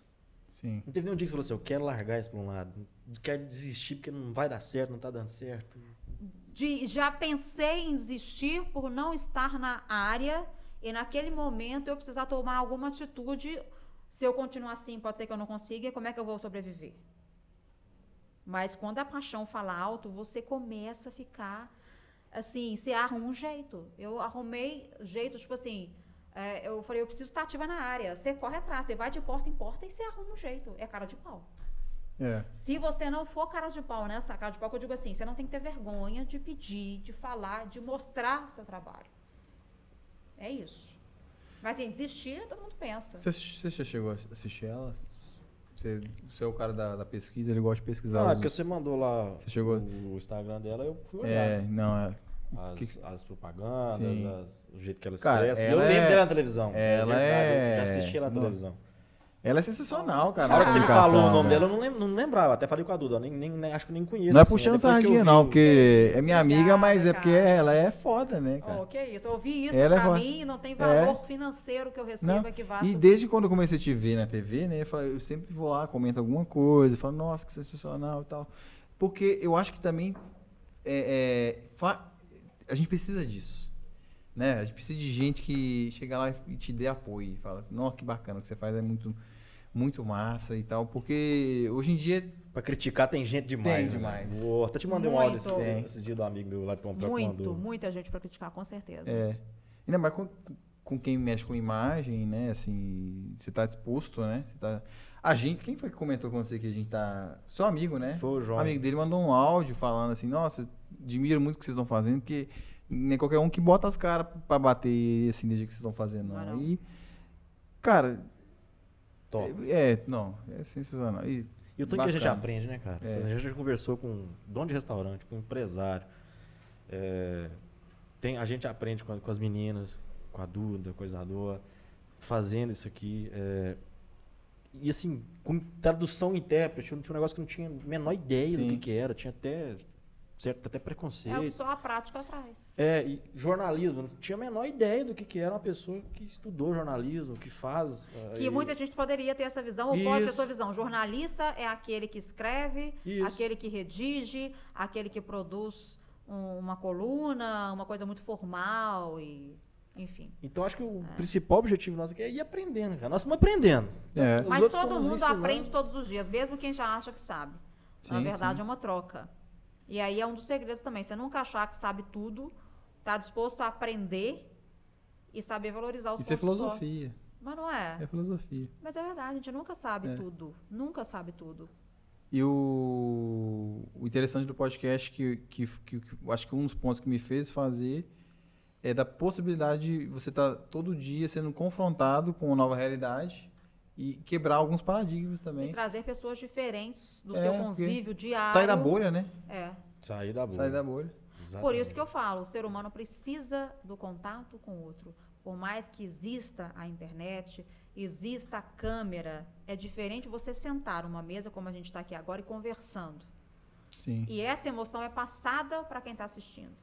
Sim. Não teve nenhum dia que você falou assim, eu quero largar isso pra um lado. Quero desistir porque não vai dar certo, não tá dando certo. De, já pensei em desistir por não estar na área e naquele momento eu precisar tomar alguma atitude. Se eu continuar assim, pode ser que eu não consiga. Como é que eu vou sobreviver? Mas quando a paixão fala alto, você começa a ficar assim, você arruma um jeito. Eu arrumei jeito, tipo assim, é, eu falei, eu preciso estar ativa na área. Você corre atrás, você vai de porta em porta e você arruma um jeito. É cara de pau. É. Se você não for cara de pau nessa cara de pau, que eu digo assim, você não tem que ter vergonha de pedir, de falar, de mostrar o seu trabalho. É isso. Mas assim, desistir, todo mundo pensa. Você, você já chegou a assistir ela? Você, você é o cara da, da pesquisa, ele gosta de pesquisar. Ah, os- porque você mandou lá Você chegou- o Instagram dela, eu fui olhar. É, não, é. As, que as propagandas, as- o jeito que ela Cara, expressa. ela eu lembro é- dela na televisão. ela é- Eu já assisti ela na Não. televisão. Ela é sensacional, cara. Na hora que você me comunicação, falou o nome dela, eu não, lem- não lembrava. Até falei com a Duda, eu nem, nem, nem- acho que nem conheço. Não é assim, puxando que eu sardinha, vi não, porque é minha amiga, Obrigada, mas é porque ela é foda, né, cara? Oh, que isso, eu ouvi isso Ela é pra foda. mim, não tem valor financeiro que eu receba Não, que vá E suprir. desde quando eu comecei a te ver na TV, né, eu, falo- eu sempre vou lá, comento alguma coisa, falo, nossa, que sensacional e tal. Porque eu acho que também é, é, a gente precisa disso. Né? A gente precisa de gente que chega lá e te dê apoio e fala assim, nossa, que bacana, o que você faz é muito, muito massa e tal. Porque hoje em dia Pra criticar tem gente demais. Tem né? demais. Vou, até te mandei um áudio esse, esse dia do amigo meu lá de Pompeia que Muito, muita gente pra criticar, com certeza. É. Ainda mais com, com quem mexe com imagem, né? Assim, você tá disposto, né? Você tá... A gente, quem foi que comentou com você que a gente tá. Seu amigo, né? Foi o João. O amigo dele mandou um áudio falando assim, nossa, admiro muito o que vocês estão fazendo, porque nem qualquer um que bota as caras pra bater assim do jeito que vocês estão fazendo, Não é. E, cara, Top. é, não, é sensacional. E, E o tanto que a gente bacana. aprende, né, cara? É. A gente já conversou com dono de restaurante, com empresário. É, tem, a gente aprende com, a- com as meninas, com a Duda, com a Isadora, fazendo isso aqui. é, e assim, com tradução e intérprete, tinha um negócio que eu não tinha a menor ideia do Sim. que, que era. Tinha até, certo, até É o que preconceito. só a prática traz. É, e jornalismo, não tinha a menor ideia do que, que era uma pessoa que estudou jornalismo, que faz. Que é, muita gente poderia ter essa visão, ou pode ter Isso. sua visão. Jornalista é aquele que escreve, Isso. aquele que redige, aquele que produz um- uma coluna, uma coisa muito formal e. Enfim. Então acho que o principal objetivo nosso aqui é ir aprendendo, cara. Nós estamos aprendendo. É. Mas todo mundo ensinando. aprende todos os dias, mesmo quem já acha que sabe. Na Sim, verdade, sim. é uma troca. E aí é um dos segredos também. Você nunca achar que sabe tudo, tá disposto a aprender e saber valorizar os Isso é filosofia. fortes. Mas não é. É filosofia. Mas é verdade, a gente nunca sabe É. tudo. Nunca sabe tudo. E o, o interessante do podcast, que, que, que, que acho que um dos pontos que me fez fazer é da possibilidade de você estar todo dia sendo confrontado com uma nova realidade e quebrar alguns paradigmas E também. trazer pessoas diferentes do É, seu convívio diário. Sair da bolha, né? É. Sair da boa. Sair da bolha. Por isso que eu falo, o ser humano precisa do contato com o outro. Por mais que exista a internet, exista a câmera, é diferente você sentar numa mesa como a gente está aqui agora e conversando. Sim. E essa emoção é passada para quem está assistindo.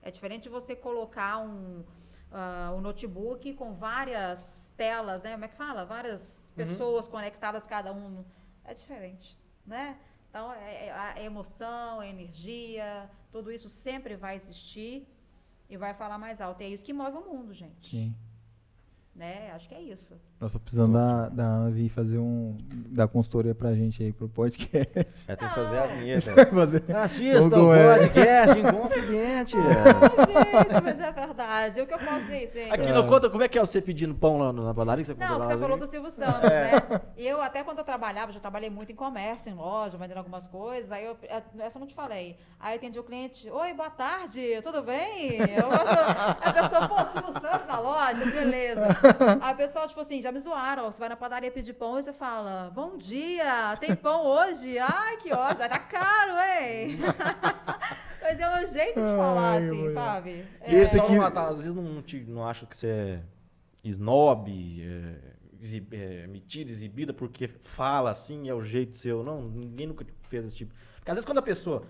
É diferente de você colocar um, ah, um notebook com várias telas, né? Como é que fala? Várias pessoas conectadas, cada um. É diferente, né? Então, é, é a emoção, a energia, tudo isso sempre vai existir e vai falar mais alto. E é isso que move o mundo, gente. Sim. Né? Acho que é isso. Nós estamos precisando da, da Ana vir fazer um. dar consultoria pra gente aí pro podcast. É, tem que fazer a vinheta. fazer. Assista o Como é? podcast Inconfidente. gente, mas é verdade. O que eu posso dizer, gente? Aqui não conta como é que é você pedindo pão lá na padaria que você Não, você falou do? Silvio Santos, né? E eu, até quando eu trabalhava, já trabalhei muito em comércio, em loja, vendendo algumas coisas. Aí eu, essa eu não te falei. Aí atendi o cliente, oi, boa tarde, tudo bem? Eu, a pessoa, pô, Silvio Santos na loja, beleza. Aí a pessoa, tipo assim, já me zoaram. Você vai na padaria pedir pão e você fala, bom dia, tem pão hoje? Ai, que ótimo, vai tá caro, hein? Mas é um jeito de falar, Ai, assim, sabe? E esse Só aqui- tá, às vezes não, te, não acha que você é snob, é, exib, é, metida, exibida, porque fala assim, é o jeito seu. Não, ninguém nunca fez esse tipo. Porque às vezes quando a pessoa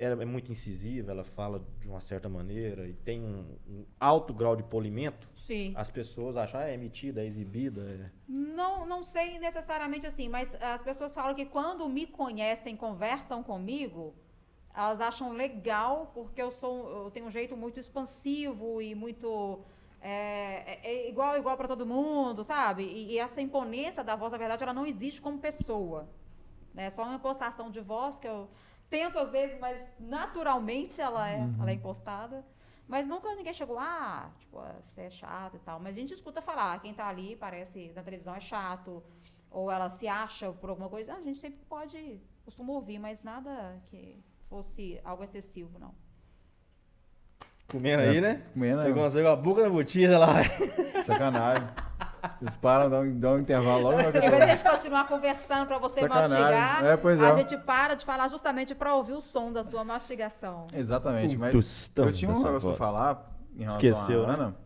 ela é muito incisiva, ela fala de uma certa maneira e tem um, um alto grau de polimento, Sim. as pessoas acham, ah, é emitida, é exibida. é- Não, não sei necessariamente assim, mas as pessoas falam que quando me conhecem, conversam comigo, elas acham legal porque eu sou, eu tenho um jeito muito expansivo e muito é, é- é igual igual para todo mundo, sabe? E, e essa imponência da voz, na verdade, ela não existe como pessoa. É só uma impostação de voz que eu tento às vezes, mas naturalmente ela é, ela é impostada. Mas nunca ninguém chegou, ah, tipo, ah, você é chato e tal. Mas a gente escuta falar, ah, quem tá ali parece na televisão é chato, ou ela se acha por alguma coisa. Ah, a gente sempre pode, costuma ouvir, mas nada que fosse algo excessivo, não. Comendo aí, né? Comendo, Pegou né? uma a boca na botija lá. Sacanagem. Eles param, dão, dão um intervalo logo eu vez de a gente continuar conversando para você Sacanagem. mastigar, É, pois a é. gente para de falar justamente para ouvir o som da sua mastigação. Exatamente, mas eu tinha um negócio pra voz. falar em relação Esqueceu, à né? Ana.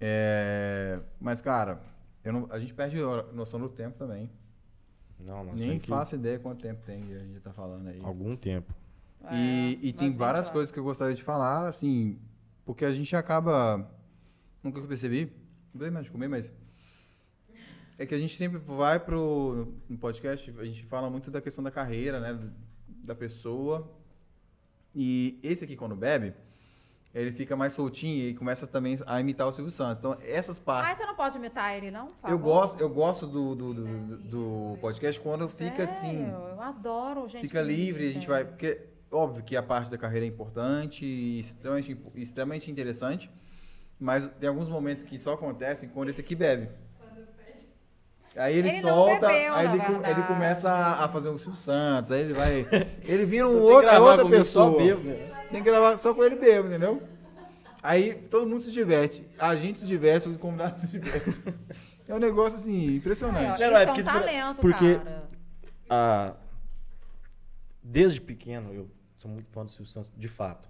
É, Mas, cara, eu não- a gente perde a noção do tempo também. Não, nós Nem temos que- faço ideia quanto tempo tem que a gente tá falando aí. Algum tempo. E, É, e tem várias coisas que eu gostaria de falar, assim, porque a gente acaba. Nunca percebi, não dei mais de comer, mas. É que a gente sempre vai pro no podcast, a gente fala muito da questão da carreira, né? Da pessoa. E esse aqui, quando bebe, ele fica mais soltinho e começa também a imitar o Silvio Santos. Então, essas Ah, partes. você não pode imitar ele, não? Eu gosto, eu gosto do, do, do, do podcast quando fica assim. Eu adoro, gente. Fica livre, a gente vai. Porque, óbvio que a parte da carreira é importante e extremamente, extremamente interessante, mas tem alguns momentos que só acontecem quando esse aqui bebe. Aí ele, Ele solta, bebeu, aí ele, ele começa a, a fazer um Silvio Santos, aí ele vai. Ele vira um Tem que outro, é gravar outra pessoa. bêbado, né? Tem que gravar só com ele bebo, entendeu? Aí todo mundo se diverte. A gente se diverte, o convidado se diverte. É um negócio assim, É, impressionante. Não, é é, porque, um tipo, talento, porque- cara. Ah, desde pequeno, eu sou muito fã do Silvio Santos, de fato.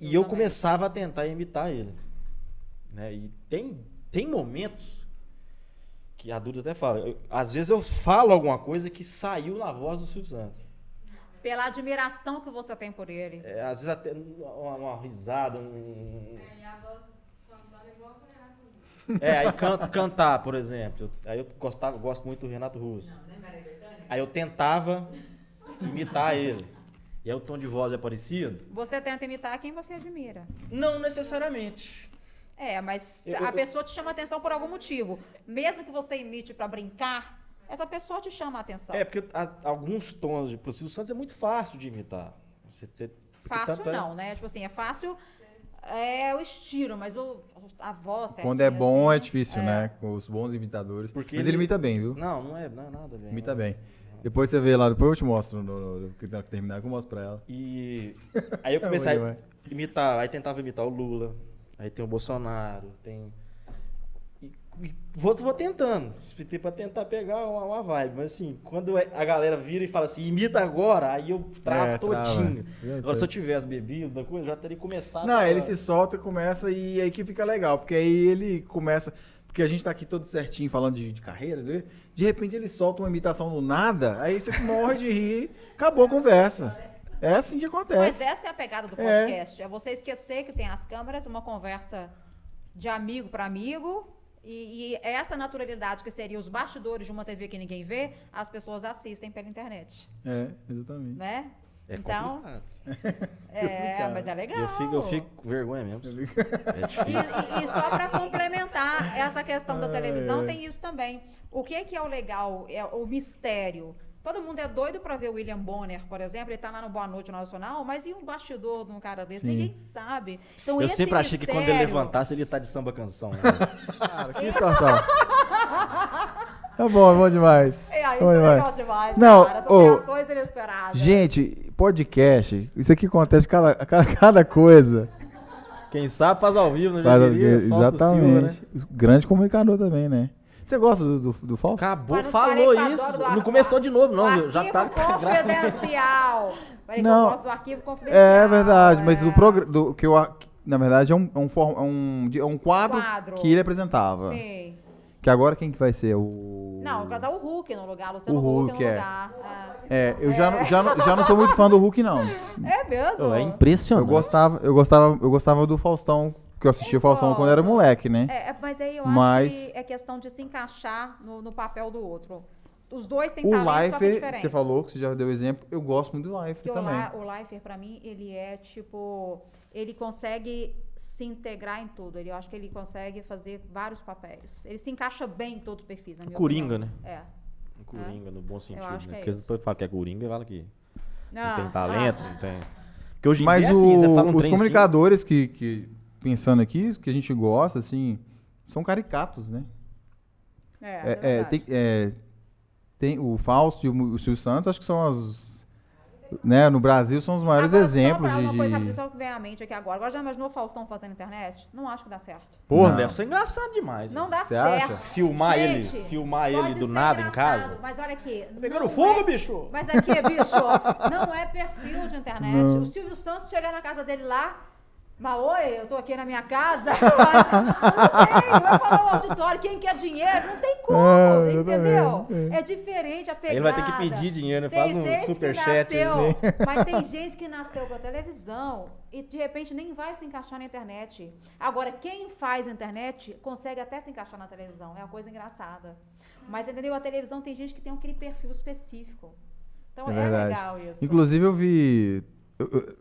E Eu eu começava a tentar imitar ele. Né? E tem, tem momentos que a Duda até fala. eu- às vezes eu falo alguma coisa que saiu na voz do Silvio Santos. Pela admiração que você tem por ele. É, às vezes até uma, uma risada, um. É, aí can- cantar, por exemplo. Eu- Aí eu gostava, gosto muito do Renato Russo. Aí eu tentava imitar ele. E aí o tom de voz é parecido? Você tenta imitar quem você admira. Não necessariamente. É, mas Eu- a eu- pessoa te chama atenção por algum motivo. Mesmo que você imite pra brincar, essa pessoa te chama a atenção. É, porque as- alguns tons de pro Silvio Santos é muito fácil de imitar. Você, você- Fácil tanto é- não, né? Tipo assim, é fácil é o estilo, mas o, a voz Quando é bom é assim, difícil, é. né? Com os bons imitadores. Porque Mas ele ele- imita bem, viu? Não, não é, não é nada bem. Imita bem. Depois você vê lá, depois eu te mostro, no, no, no- terminar, que eu mostro pra ela. E aí eu É comecei a imitar, aí tentava imitar o Lula, aí tem o Bolsonaro, tem. E, e vou, vou tentando, espitei pra tentar pegar uma, uma vibe, mas assim, quando é- a galera vira e fala assim, imita agora, aí eu travo É, trava. todinho. É, Agora, se eu tivesse bebido, coisa, já teria começado. Não, a- ele se solta, começa e aí que fica legal, porque aí ele começa. Porque a gente tá aqui todo certinho falando de, de carreiras, de repente ele solta uma imitação do nada, aí você morre de rir, acabou a conversa. É assim que Mas acontece. essa é a pegada do É. podcast. É, você esquecer que tem as câmeras, uma conversa de amigo para amigo. E, e essa naturalidade que seria os bastidores de uma TV que ninguém vê, as pessoas assistem pela internet, É, exatamente. né? É então, complicado. é, complicado. mas é legal. Eu fico, eu fico com vergonha mesmo. É E, difícil. e- e só para complementar essa questão da televisão, ai. tem isso também. O que, que é o legal? É o mistério. Todo mundo é doido para ver o William Bonner, por exemplo, ele tá lá no Boa Noite Nacional, mas e um bastidor de um cara desse? Sim. Ninguém sabe. Então, Eu esse sempre achei que quando ele mistério- levantasse, ele ia estar de samba canção. né? Cara, que situação. Tá bom, é bom demais. É, isso Bom é demais. legal demais, Não, cara. Essas ô, reações inesperadas. Gente, podcast, isso aqui acontece cada, cada, cada coisa. Quem sabe faz ao vivo, não Faz- já diria? Fausto Silva, né? exatamente. Grande comunicador também, né? Você gosta do, do, do Fausto? Acabou, Mas não falei falou que eu isso. adoro do Não ar- começou de novo, O não. viu? Já tá confidencial. Peraí, que Não. eu gosto do arquivo confidencial. É verdade, mas é. do programa. Do, que eu, na verdade, é um, é um, for- é um, é um quadro, Quadro. que ele apresentava. Sim. Que agora quem que vai ser? O. Não, vai dar o Hulk no lugar, Luciano O Huck, Huck, no é. lugar. É, eu já, não- já, não- já não sou muito fã do Hulk, não. É, é mesmo? É impressionante. Eu gostava, eu gostava, eu gostava do Faustão, que eu assistia o Faustão quando era moleque, né? É, é, mas aí eu Mas- acho que é questão de se encaixar no, no papel do outro. Os dois têm O talentos só que você falou, que você já deu exemplo, eu gosto muito do Porque Leifert o, também. La, o Leifert, pra mim, ele é tipo. Ele consegue se integrar em tudo. Ele, eu acho que ele consegue fazer vários papéis. Ele se encaixa bem em todos os perfis. Na minha Coringa, opinião. né? É. Um Coringa, no bom sentido, acho né? que é Porque depois fala que é Coringa e fala que não Ah, tem talento, ah, não tem... Porque hoje em Mas dia é assim, você o- fala um os assim, comunicadores que, que, pensando aqui, que a gente gosta, assim, são caricatos, né? É, é, É, é, tem, é, tem o Fausto e o, o Silvio Santos, acho que são as. Né, no Brasil são os maiores Agora, exemplos só pra de. uma coisa de- só que vem à mente aqui agora. Agora já imaginou o Faustão fazendo internet? Não acho que dá certo. Porra, Não. deve ser engraçado demais. Não dá Você certo. acha? Filmar ele, Gente, filmar pode ele do nada em casa. Mas olha aqui. Pegando não fogo, é- bicho! Mas aqui, bicho, não é perfil de internet. Não. O Silvio Santos chega na casa dele lá. Mas oi, eu tô aqui na minha casa. não tem, vai falar o auditório, quem quer dinheiro? Não tem como, É, entendeu? exatamente, É diferente a pegada. Ele vai ter que pedir dinheiro, né? Faz Tem um gente que superchat. nasceu, assim. Mas tem gente que nasceu pra televisão e de repente nem vai se encaixar na internet. Agora, quem faz internet consegue até se encaixar na televisão. É uma coisa engraçada. Mas entendeu? A televisão tem gente que tem aquele perfil específico. Então É é, legal isso. Inclusive eu vi. eu- eu-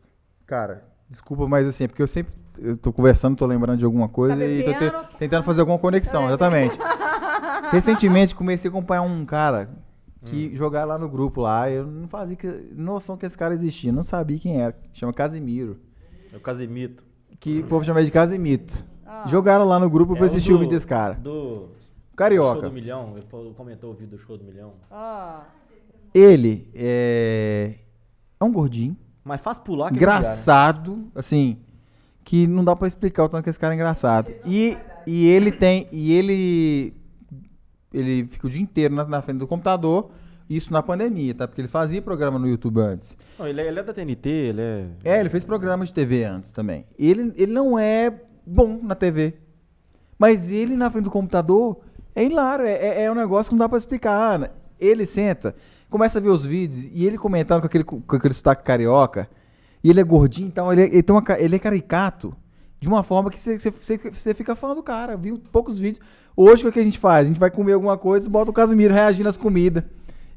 cara, desculpa, mas assim, é porque eu sempre. Eu tô conversando, tô lembrando de alguma coisa Tá e tô te- tentando fazer alguma conexão, Tá exatamente. Recentemente comecei a acompanhar um cara Hum. que jogava lá no grupo lá. Eu não fazia que- noção que esse cara existia, não sabia quem era. Chama Casimiro. É o Casimito. Que o povo chama de Casimito. Ah. Jogaram lá no grupo e É fui o assistir o do- vídeo desse cara. Do Carioca. Show do Milhão. Ele comentou o vídeo do Show do Milhão. Ah, Ele é. É um gordinho. Mas faz pular que engraçado, assim, que não dá pra explicar o tanto que esse cara é engraçado. E, e ele tem, e ele ele fica o dia inteiro na, na frente do computador, isso na pandemia, tá? Porque ele fazia programa no YouTube antes. Não, ele, é, ele é da TNT, ele é... É, ele fez programa de TV antes também. Ele, ele não é bom na TV. Mas ele na frente do computador é hilário. É, é, é um negócio que não dá pra explicar. né? Ele senta, começa a ver os vídeos e ele comentando com aquele, com aquele sotaque carioca. E ele é gordinho e tal. Ele, é- ele, tem uma ca- ele é caricato de uma forma que você, fica fã do cara. Viu poucos vídeos. Hoje o que a gente faz? A gente vai comer alguma coisa, bota o Casimiro reagindo às comidas.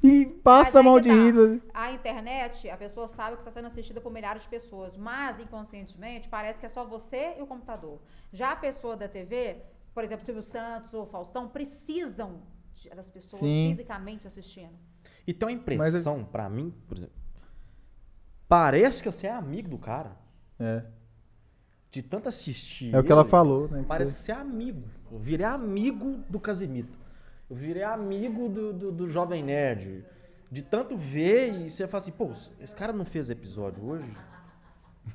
E passa mal de tá. rir. A internet, a pessoa sabe que está sendo assistida por milhares de pessoas, mas inconscientemente parece que é só você e o computador. Já a pessoa da TV, por exemplo, Silvio Santos ou Faustão, precisam das pessoas Sim. fisicamente assistindo. E tem uma Mas impressão, pra mim, por exemplo... Parece que você é amigo do cara. É, De tanto assistir é o que ela ele, falou, né? que Parece você- ser amigo. Eu virei amigo do Casimito. Eu virei amigo do, do, do Jovem Nerd. De tanto ver e você fala assim, pô, esse cara não fez episódio hoje?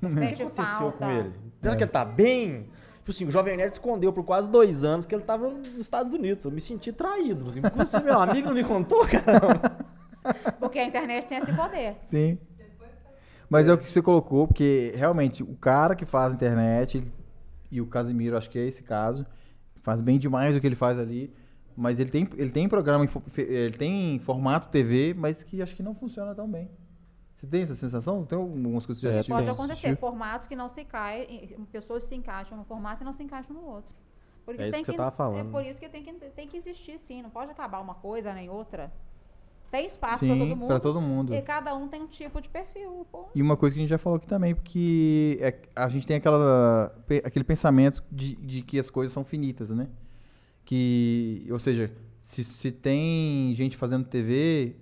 O que aconteceu falta. com ele? Será É. que ele tá bem? Tipo assim, o Jovem Nerd escondeu por quase dois anos que ele tava nos Estados Unidos. Eu me senti traído. Assim, você, meu amigo, não me contou, cara? Porque a internet tem esse poder. Sim. Mas é o que você colocou, porque realmente o cara que faz internet, ele- e o Casimiro, acho que é esse caso, faz bem demais o que ele faz ali. Mas ele tem, ele tem programa, ele tem formato TV, mas que acho que não funciona tão bem. Você tem essa sensação? Tem algumas coisas que você já É, assistiu? Pode acontecer, formatos que não se caem, pessoas se encaixam num formato e não se encaixam no outro. Por É isso que você tava falando. É por isso que tem que, tem que existir, sim. Não pode acabar uma coisa nem outra. Tem espaço para todo mundo. pra todo mundo. E cada um tem um tipo de perfil. Pô. E uma coisa que a gente já falou aqui também, porque é- a gente tem aquela, aquele pensamento de, de que as coisas são finitas, né? Que, ou seja, se, se tem gente fazendo TV,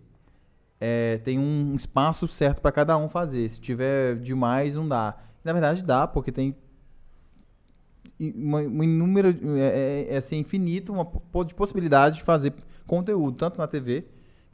é, tem um espaço certo para cada um fazer. Se tiver demais, não dá. Na verdade, dá, porque tem uma, uma inúmero, é, é- é assim, infinito uma de possibilidades de fazer conteúdo, tanto na TV,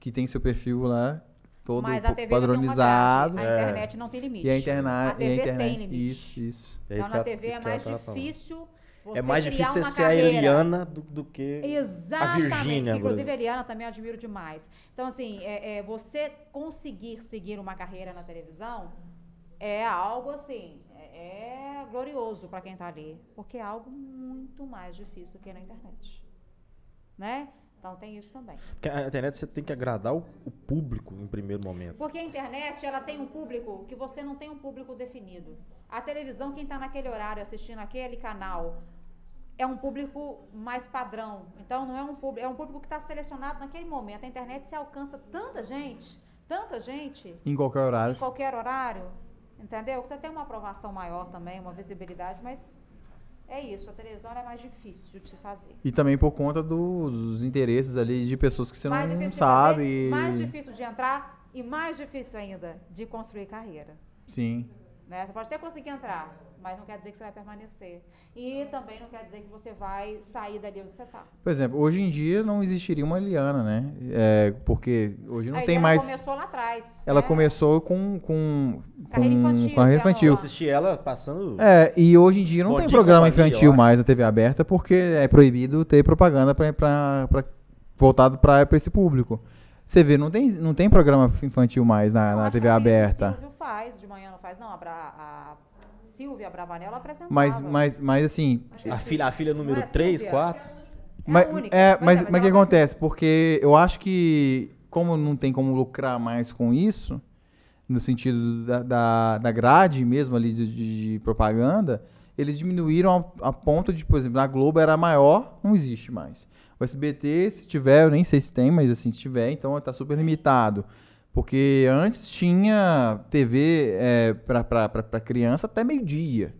que tem seu perfil lá, todo Mas a TV não tem uma padronizado. grade. A internet não tem limite. E a internet, A TV e a internet. tem limite. Isso, isso. É isso então, na TV é mais difícil você É mais difícil ser a carreira. Eliana do, do que Exatamente. a Virgínia. Inclusive, a Eliana também admiro demais. Então, assim, é, é, você conseguir seguir uma carreira na televisão é algo assim, é, é glorioso para quem tá ali. Porque é algo muito mais difícil do que na internet. né? Então tem isso também. Porque a internet você tem que agradar o, o público em primeiro momento. Porque a internet, ela tem um público que você não tem um público definido. A televisão, quem está naquele horário assistindo aquele canal, é um público mais padrão. Então não é um público, é um público que está selecionado naquele momento. A internet se alcança tanta gente, tanta gente, Em qualquer horário. em qualquer horário, entendeu? Você tem uma aprovação maior também, uma visibilidade, mas é isso, a televisão é mais difícil de se fazer. E também por conta dos, interesses ali de pessoas que você mais não sabe. fazer, mais difícil de entrar e mais difícil ainda de construir carreira. Sim. Né? Você pode até conseguir entrar, mas não quer dizer que você vai permanecer. E também não quer dizer que você vai sair dali onde você está. Por exemplo, hoje em dia não existiria uma Eliana, né? É, porque hoje não a tem Eliana mais. começou lá atrás. Ela né? começou com. com, Carreira com infantil, carreira infantil. Eu assisti ela passando. É, e hoje em dia não Bom tem programa infantil mais na TV aberta porque é proibido ter propaganda pra, pra, pra- voltado para esse público. Você vê, não tem, não tem programa infantil mais na, na TV aberta. Silvio faz, de manhã não faz, não. A, Bra, a Silvia Bravanel apresentava. Mas, mas, mas assim. A filha, a filha número é 3, Silvia? 4. É mas, a única. é, mas, é, mas o mas que acontece? Porque eu acho que, como não tem como lucrar mais com isso, no sentido da, da, da grade mesmo ali de, de- de propaganda, eles diminuíram a, a ponto de, por exemplo, na Globo era maior, não existe mais. O SBT, se tiver, eu nem sei se tem, mas assim, se tiver, então tá super limitado. Porque antes tinha TV é, para criança até meio-dia.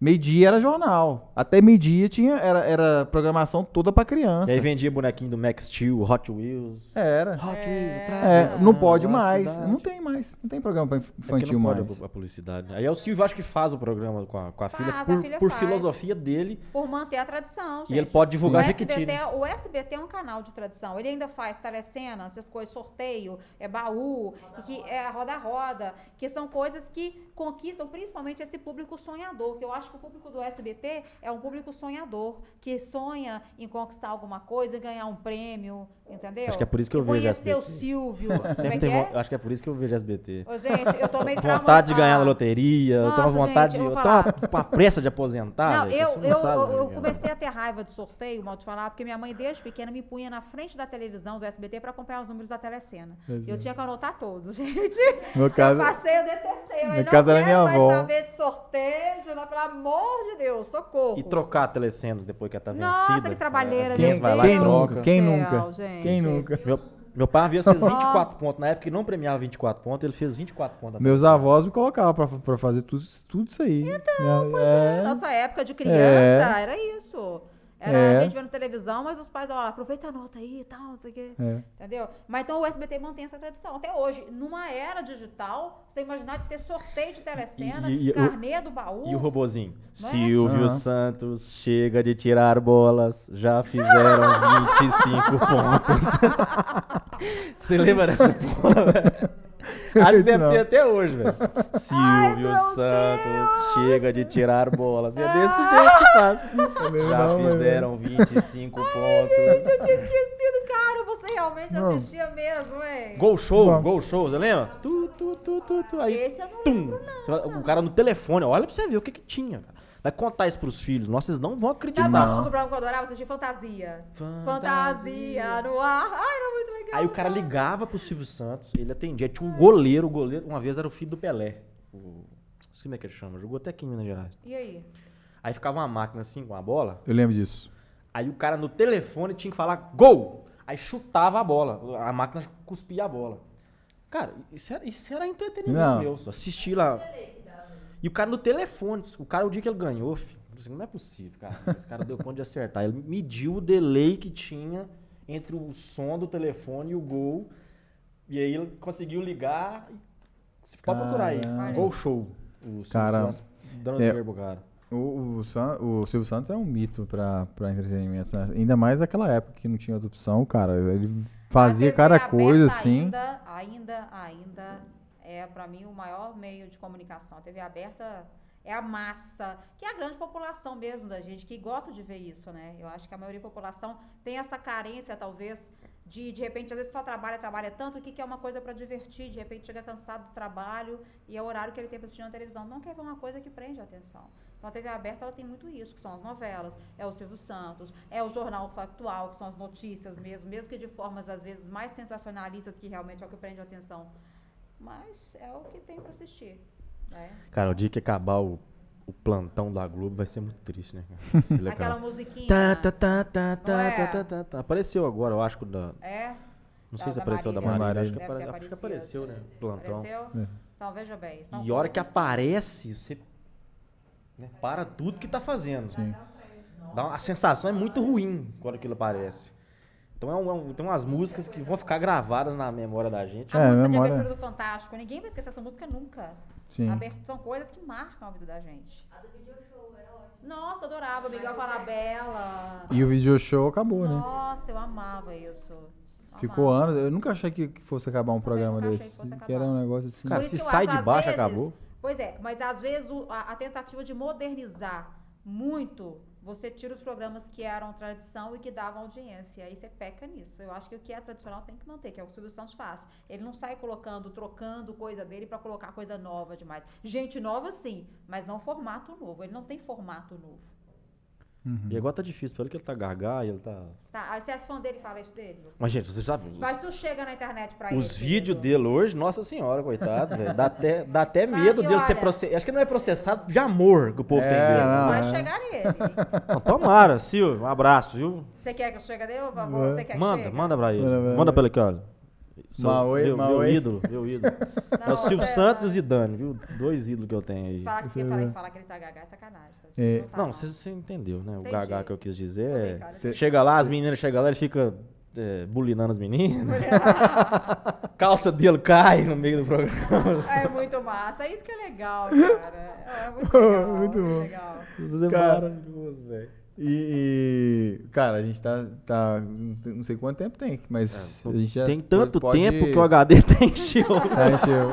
Meio-dia era jornal. Até meio-dia tinha era, era programação toda para criança. E aí vendia bonequinho do Max Steel, Hot Wheels. Era. Hot É. Wheels, É, não pode a mais. cidade. Não tem mais. Não tem programa pra É infantil não pode mais. a- a publicidade. Aí é o Silvio, acho que faz o programa com a, com a Faz, filha a por, filha por faz. filosofia dele. Por manter a tradição, gente. E ele pode divulgar o Jequiti. SBT, né? o SBT é um canal de tradição. Ele ainda faz telecena, essas coisas, sorteio, é baú, e que é roda-roda, que são coisas que conquistam principalmente esse público sonhador, que eu acho que o público do SBT é um público sonhador, que sonha em conquistar alguma coisa ganhar um prêmio, entendeu? Acho que é por isso que eu E vejo conhecer o SBT. Silvio. Sempre é tem, é? acho que é por isso que eu vejo SBT. Ô, gente, eu tô meio Vontade de ganhar na loteria, eu tenho Nossa, vontade gente, de. eu Eu vou tenho uma, falar. uma pressa de aposentar. Não, eu, não eu, sabe, eu, eu né? comecei a ter raiva de sorteio, mal te falar, porque minha mãe, desde pequena, me punha na frente da televisão do SBT pra acompanhar os números da telecena. Pois Eu é. tinha que anotar todos, gente. No caso, Eu passei, eu detestei. Eu no não caso era minha avó. saber de sorteio, de- pelo amor de Deus, socorro. E trocar a telecena depois que ela tá vencida. Nossa, que trabalheira, a e quem troca. nunca? Quem nunca? gente. Quem nunca? Meu, meu pai vez fez 24 pontos. Na época que não premiava 24 pontos, ele fez 24 pontos. Meus avós me colocavam pra, pra fazer tudo, tudo isso aí. Então, Pois é, nossa época de criança era isso. Era É. a gente vendo televisão, mas os pais, ó, aproveita a nota aí e tal, não sei o quê. é. Entendeu? Mas então o SBT mantém essa tradição até hoje. Numa era digital, você imaginar de ter sorteio de telecena, E- e- e o- carnê do baú. E o robozinho? Silvio Aham. Santos chega de tirar bolas, já fizeram 25 pontos. Você lembra dessa porra, velho? Acho que deve Não. ter até hoje, velho. Silvio meu Santos chega de tirar bolas. E é desse jeito que faz. Já não, mas- fizeram 25 pontos. Eu tinha esquecido, cara. Você realmente Não. assistia mesmo, hein? Gol show, Bom. gol show, você lembra? Tu, tu, tu, tu, tu. Aí, Esse eu não tum. lembro, vai- O cara no telefone, olha pra você ver o que que tinha, cara. Vai contar isso pros filhos. Nossa, vocês não vão acreditar. Sabe qual programa que eu adorava assistir? Fantasia. Fantasia no ar. Ai, era muito legal. Aí o cara ligava pro Silvio Santos, ele atendia. Tinha um goleiro, o goleiro, uma vez era o filho do Pelé. O... Como é que ele chama, jogou até aqui em Minas Gerais. E aí? Aí ficava uma máquina assim, com a bola. Eu lembro disso. Aí o cara no telefone tinha que falar gol! Aí chutava a bola. A máquina cuspia a bola. Cara, isso era, isso era entretenimento Não. meu. Só assistir lá. E o cara no telefone, o cara, o dia que ele ganhou, filho, assim, não é possível, cara. Esse cara deu conta de acertar. Ele mediu o delay que tinha entre o som do telefone e o gol. E aí ele conseguiu ligar. Você pode procurar aí. Caramba. Gol show. O Silvio Cara, Santos dando é- dinheiro pro cara. O, o, San- o Silvio Santos é um mito pra, pra entretenimento, né? Ainda mais naquela época que não tinha outra opção, cara. Ele fazia cada aberta coisa assim. Ainda, ainda, ainda é pra mim o maior meio de comunicação. A TV aberta é a massa, que é a grande população mesmo da gente que gosta de ver isso, né? Eu acho que a maioria da população tem essa carência, talvez, de de repente, às vezes só trabalha, trabalha tanto que quer uma coisa para divertir, de repente chega cansado do trabalho e é o horário que ele tem para assistir na televisão. Não quer ver uma coisa que prende a atenção. Então a TV aberta ela tem muito isso, que são as novelas, é o Silvio Santos, é o jornal factual, que são as notícias mesmo, mesmo que de formas às vezes mais sensacionalistas, que realmente é o que prende a atenção. Mas é o que tem para assistir. Né? Cara, o dia que acabar o, o plantão da Globo vai ser muito triste, né? Aquela musiquinha. Tá, tá, tá, tá, tá, é? tá, tá, tá, tá. Apareceu agora, eu acho que o da. É? Não Da- sei se da apareceu da Marília. Marília. Acho que, apare- acho que apareceu, né? Plantão. Apareceu? É. Então veja bem. são E a hora que aparece, você né, para tudo que tá fazendo. Dá uma- a sensação é muito ruim quando aquilo aparece. Então é um, é um- tem umas músicas que vão ficar gravadas na memória da gente. A É, música memória- de abertura do Fantástico. Ninguém vai esquecer essa música nunca. Sim. Aberto- são coisas que marcam a vida da gente. Nossa, eu adorava. Miguel Falabella. E o video show acabou, né? Nossa, eu amava isso. Ficou anos. Eu nunca achei que que fosse acabar um programa nunca achei desse. que fosse Que era acabar. um negócio assim. Cara, Por isso se que eu sai acho, de às baixo, vezes- acabou. Pois é, mas às vezes o- a, a tentativa de modernizar muito, você tira os programas que eram tradição e que davam audiência. Aí você peca nisso. Eu acho que o que é tradicional tem que manter, que é o que o Silvio Santos faz. Ele não sai colocando, trocando coisa dele pra colocar coisa nova demais. Gente nova, sim, mas não formato novo. Ele não tem formato novo. E agora tá difícil pra ele que ele tá gaga e ele tá. Tá, aí você é fã dele fala isso dele? Mas, gente, você sabe. Os, Mas tu chega na internet pra ele. os vídeos dele hoje, nossa senhora, coitado, velho. Dá até, dá até Mas, medo dele ser olha- processado. Acho que não é processado de amor que o povo tem É, dele. não. Vai é. chegar nele. Não, tomara, Silvio. Um abraço, viu? Você quer que eu chegue dele, por favor? Você quer que Manda, chegue? manda pra ele. Manda, manda. Manda pra ele aqui, olha. Sou- Maui, meu, meu ídolo, meu ídolo. é o Não, Silvio é- Santos e o Zidane, viu? Dois ídolos que eu tenho aí. Falar que, você fala, falar que ele tá gaga é sacanagem. Tá? É. tá, Não, você, você entendeu, né? O Entendi. gaga que eu quis dizer é. Cê- Chega lá, as meninas chegam lá, ele fica é, bulinando as meninas. Calça dele cai no meio do programa. É muito massa. É isso que é legal, cara. É muito legal. Muito bom. legal. Isso é maravilhoso, velho. E, e, cara, a gente tá, tá. Não sei quanto tempo tem, mas a gente já. Tem tanto pode- tempo que o HD tá encheu. Tá, encheu.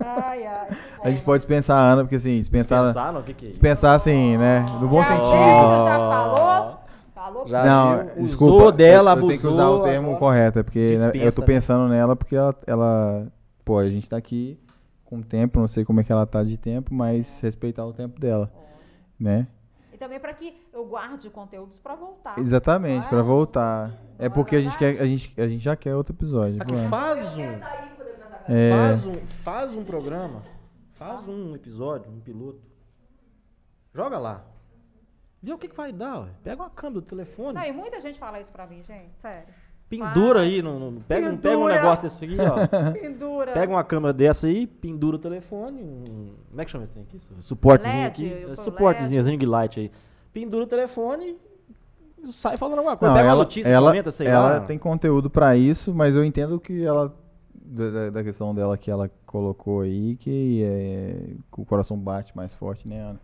Ai, ai. A gente pode dispensar a Ana, porque assim, dispensar. Dispensar, não? O que que é isso? Dispensar assim, né? No bom Já sentido. já falou. Falou Já não, viu, usou desculpa. dela, eu, eu tenho que usar o termo agora correto, é porque né, eu dispensa, tô né? pensando nela porque ela, ela. Pô, a gente tá aqui com tempo, não sei como é que ela tá de tempo, mas respeitar o tempo dela, né? E também para que eu guarde conteúdos para voltar. Exatamente, é? pra voltar. É é porque a gente, quer, a, gente, a gente já quer outro episódio. Aqui vamos. faz um. É. Faz um, faz um programa. Faz um episódio, um piloto. Joga lá. Vê o que, que vai dar, ué. Pega uma câmera do telefone. Não, e muita gente fala isso pra mim, gente. Sério. Pendura aí. No, no- pega, um, pega um Pendura. negócio desse aqui, ó. Pendura. Pega uma câmera dessa aí, pendura o telefone. Um, como é que chama esse trem aqui? Suportezinho LED, aqui. eu É, Suportezinho, ring light aí. Pendura o telefone sai falando alguma coisa. Não, Pega ela, uma notícia, ela, comenta, sei ela lá. tem conteúdo pra isso, mas eu entendo que ela da, da- da questão dela que ela colocou aí, que é, que o coração bate mais forte, né, Ana?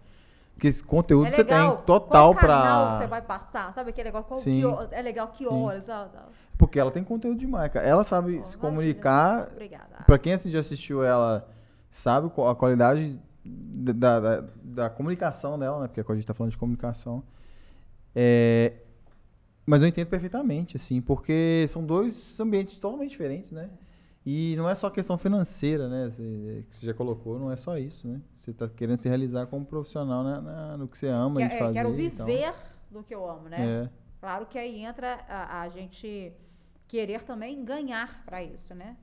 Porque esse conteúdo É você legal. tem total Qual canal pra. você vai passar? Sabe aquele negócio? Qual Sim. que é legal que Sim. horas? tal, tal. Porque ela tem conteúdo demais, cara. Ela sabe se comunicar. Obrigada. Pra quem já assistiu ela, sabe a qualidade da, da, da comunicação dela, né? Porque a gente tá falando de comunicação. É, mas eu entendo perfeitamente, assim, porque são dois ambientes totalmente diferentes, né? E não é só questão financeira, né? Você, que você já colocou, não é só isso, né? Você tá querendo se realizar como profissional na- na- no que você ama Que- de é, fazer. quero então. viver do que eu amo, né? É, Claro que aí entra a, a gente querer também ganhar pra isso, né?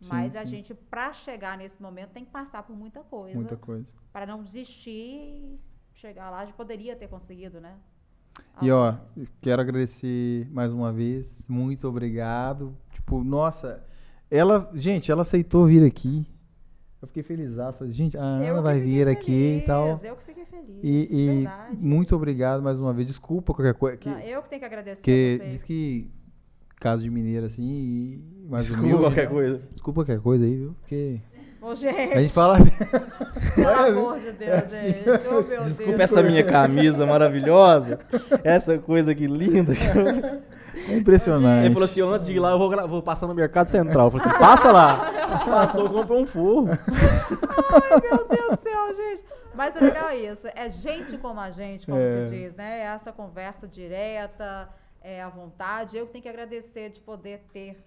Sim, Mas a sim. gente, pra chegar nesse momento, tem que passar por muita coisa. muita coisa. Para não desistir e chegar lá. A gente poderia ter conseguido, né? E ó, mais. quero agradecer mais uma vez. Muito obrigado. Tipo, nossa, ela, gente, ela aceitou vir aqui. Eu fiquei feliz. Falei, gente, a Eu Ana vai vir aqui e feliz, tal. Eu que fiquei feliz. E, e verdade. muito obrigado mais uma vez. Desculpa qualquer coisa. Que, Não, eu que tenho que agradecer que a diz que caso de mineiro assim, e mais Desculpa humilde, qualquer né? coisa. Desculpa qualquer coisa aí, viu? Porque Ô, gente, a gente fala. pelo amor de Deus, gente. Ô, meu Desculpa Deus. essa minha camisa maravilhosa. Essa coisa que linda. É impressionante. Ele falou assim: antes de ir lá, eu vou, vou passar no Mercado Central. Eu falei assim: passa lá. Passou, comprou um forro. Ai, meu Deus do céu, gente. Mas o legal é isso. É gente como a gente, como É. se diz, né? É Essa conversa direta. É, à vontade. Eu que tenho que agradecer de poder ter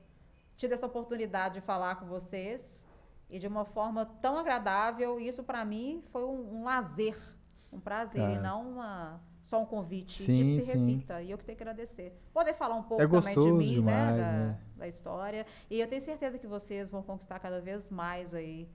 tido essa oportunidade de falar com vocês e de uma forma tão agradável. Isso para mim foi um, um lazer, um prazer e não uma, só um convite Sim, que se sim. repita. E eu que tenho que agradecer. Poder falar um pouco É também de mim, demais, né, da, né? da história. E eu tenho certeza que vocês vão conquistar cada vez mais aí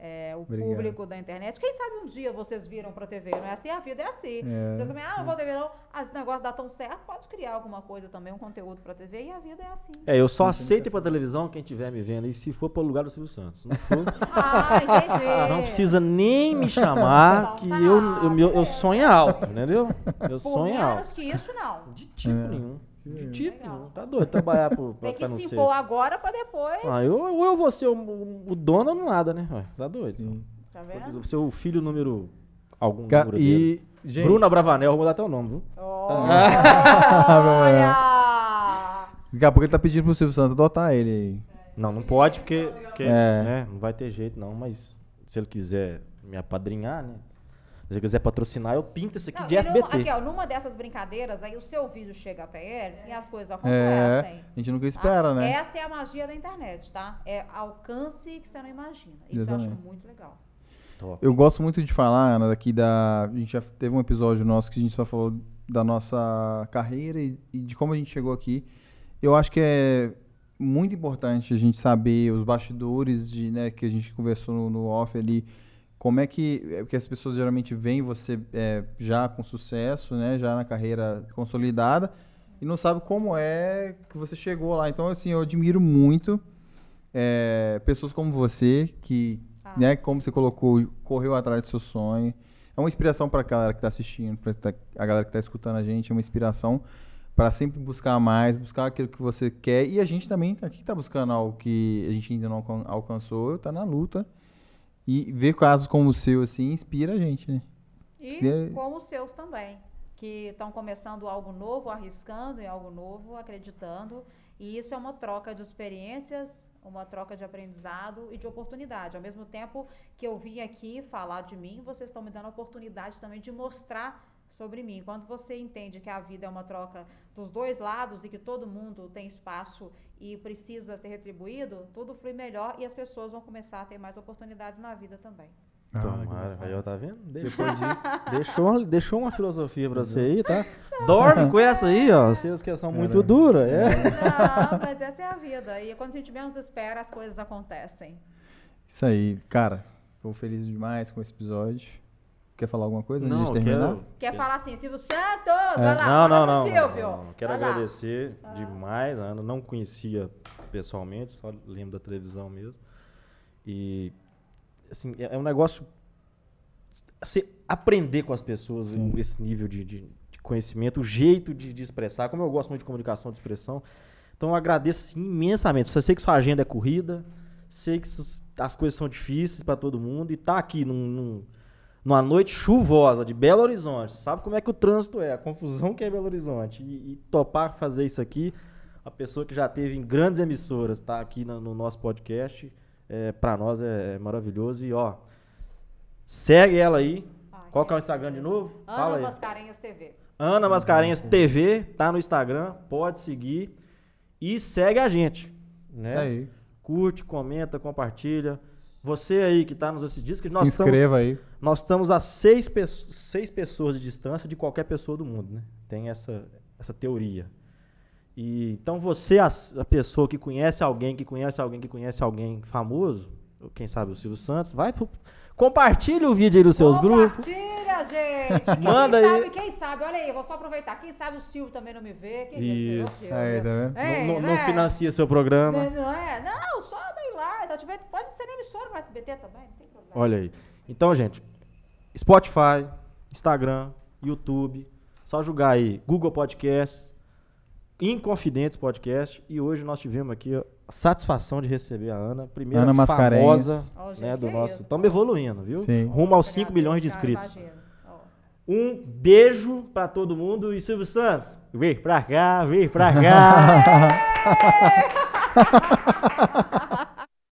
é, o Obrigado. público da internet. Quem sabe um dia vocês viram pra TV, não é assim? A vida é assim. É. Vocês também, ah, não vou TV não. Ah, esse negócio dá tão certo, pode criar alguma coisa também, um conteúdo pra TV e a vida é assim. É, eu só aceito ir pra televisão quem estiver me vendo. E se for pro lugar do Silvio Santos. Não for, Ah, entendi. não precisa nem me chamar, Então que tá, eu, eu, eu beleza. sonho é alto, entendeu? Eu Por sonho é menos alto. que isso, não. De tipo É. nenhum. De tipo Legal. Tá doido trabalhar pro, pra, Tem que pra não se ser. impor agora pra depois. Ah, eu, ou eu vou ser o, o- dono ou nada, né? Ué, Tá doido. Sim. Tá vendo? vou ser o filho número. Algum Ca- número dele. E, gente, Bruna Bravanel, vou mudar até o nome, viu? Olha! daqui a pouco ele tá pedindo pro Silvio Santos adotar ele aí. Não, não pode, porque. porque, É. né, não vai ter jeito, não. Mas se ele quiser me apadrinhar, né? Se ele quiser patrocinar, eu pinto esse aqui Não, de SBT. numa- aqui, ó, numa dessas brincadeiras, aí o seu vídeo chega até ele e as coisas É, acontecem. a gente nunca tá? espera, né? Essa é a magia da internet, tá? É alcance que você não imagina. Isso eu acho Exatamente. muito legal. Top. Eu gosto muito de falar, Ana, daqui da. A gente já teve um episódio nosso que a gente só falou da nossa carreira e, e de como a gente chegou aqui. Eu acho que é muito importante a gente saber os bastidores de, né, que a gente conversou no, no off ali. Como é que. é Porque as pessoas geralmente veem você é, já com sucesso, né? Já na carreira consolidada. E não sabe como é que você chegou lá. Então, assim, eu admiro muito é, pessoas como você, que, Ah. né, como você colocou, correu atrás do seu sonho. É uma inspiração para a galera que está assistindo, para a galera que está escutando a gente, é uma inspiração para sempre buscar mais, buscar aquilo que você quer. E a gente também aqui está buscando algo que a gente ainda não alcan- alcançou, está na luta. E ver casos como o seu, assim, inspira a gente, né? E E- como os seus também, que estão começando algo novo, arriscando em algo novo, acreditando. E isso é uma troca de experiências, uma troca de aprendizado e de oportunidade. Ao mesmo tempo que eu vim aqui falar de mim, vocês estão me dando a oportunidade também de mostrar sobre mim. Quando você entende que a vida é uma troca dos dois lados e que todo mundo tem espaço e precisa ser retribuído, tudo flui melhor e as pessoas vão começar a ter mais oportunidades na vida também. Tomara, aí ó, tá vendo? Deixou, deixou, deixou uma filosofia pra você aí, tá? Dorme com essa aí, ó. Vocês que são muito duras, é. Não, mas essa é a vida. E quando a gente menos espera, as coisas acontecem. Isso aí. Cara, tô feliz demais com esse episódio. Quer falar alguma coisa Não, quero. Quer falar assim, Silvio Santos, vai lá, Não, não, não, Silvio. não, não. Quero Vai lá. agradecer demais. A Ana não conhecia pessoalmente, só lembro da televisão mesmo. E assim, é é um negócio você aprender com as pessoas Sim. esse nível de, de- de conhecimento, o jeito de, de expressar, como eu gosto muito de comunicação, de expressão. Então eu agradeço assim, imensamente. Eu sei que sua agenda é corrida, sei que as coisas são difíceis para todo mundo e tá aqui num- num, numa noite chuvosa de Belo Horizonte, sabe como é que o trânsito é, a confusão que é Belo Horizonte, e, e topar fazer isso aqui, a pessoa que já teve em grandes emissoras, tá aqui na- no, nosso podcast, é, para nós é, é maravilhoso. E ó, segue ela aí. Ai, Qual que é o Instagram de novo? Fala Ana aí. Mascarenhas TV. Ana Mascarenhas TV, tá no Instagram, pode seguir e segue a gente, né? Isso aí. Curte, comenta, compartilha. Você aí que tá nos assistindo, que nós Se estamos inscreva aí. Nós estamos a seis, pe- seis pessoas de distância de qualquer pessoa do mundo, né? Tem essa, essa teoria. E, então você, a, a pessoa que conhece alguém, que conhece alguém, que conhece alguém famoso, ou quem sabe o Silvio Santos, vai pro, compartilha o vídeo aí nos seus grupos. Compartilha, gente. Quem Manda aí. sabe, quem sabe, olha aí, eu vou só aproveitar. Quem sabe o Silvio também não me vê. Quem vê, Isso. Silvio, Aí, tá vendo? Ei, não, não- não né? financia seu programa. Não, não é? Não, só daí lá. Então, tipo, pode ser na emissora no SBT também, não tem problema. Olha aí. Então, gente, Spotify, Instagram, YouTube, só jogar aí Google Podcasts, Inconfidentes Podcast. E hoje nós tivemos aqui a satisfação de receber a Ana, primeira Ana Mascarenhas. famosa Ó, gente, né, do nosso. Estamos evoluindo, viu? Sim. Rumo aos Obrigada, 5 milhões de inscritos. Um beijo pra todo mundo. E Silvio Santos, vem pra cá, vem pra cá.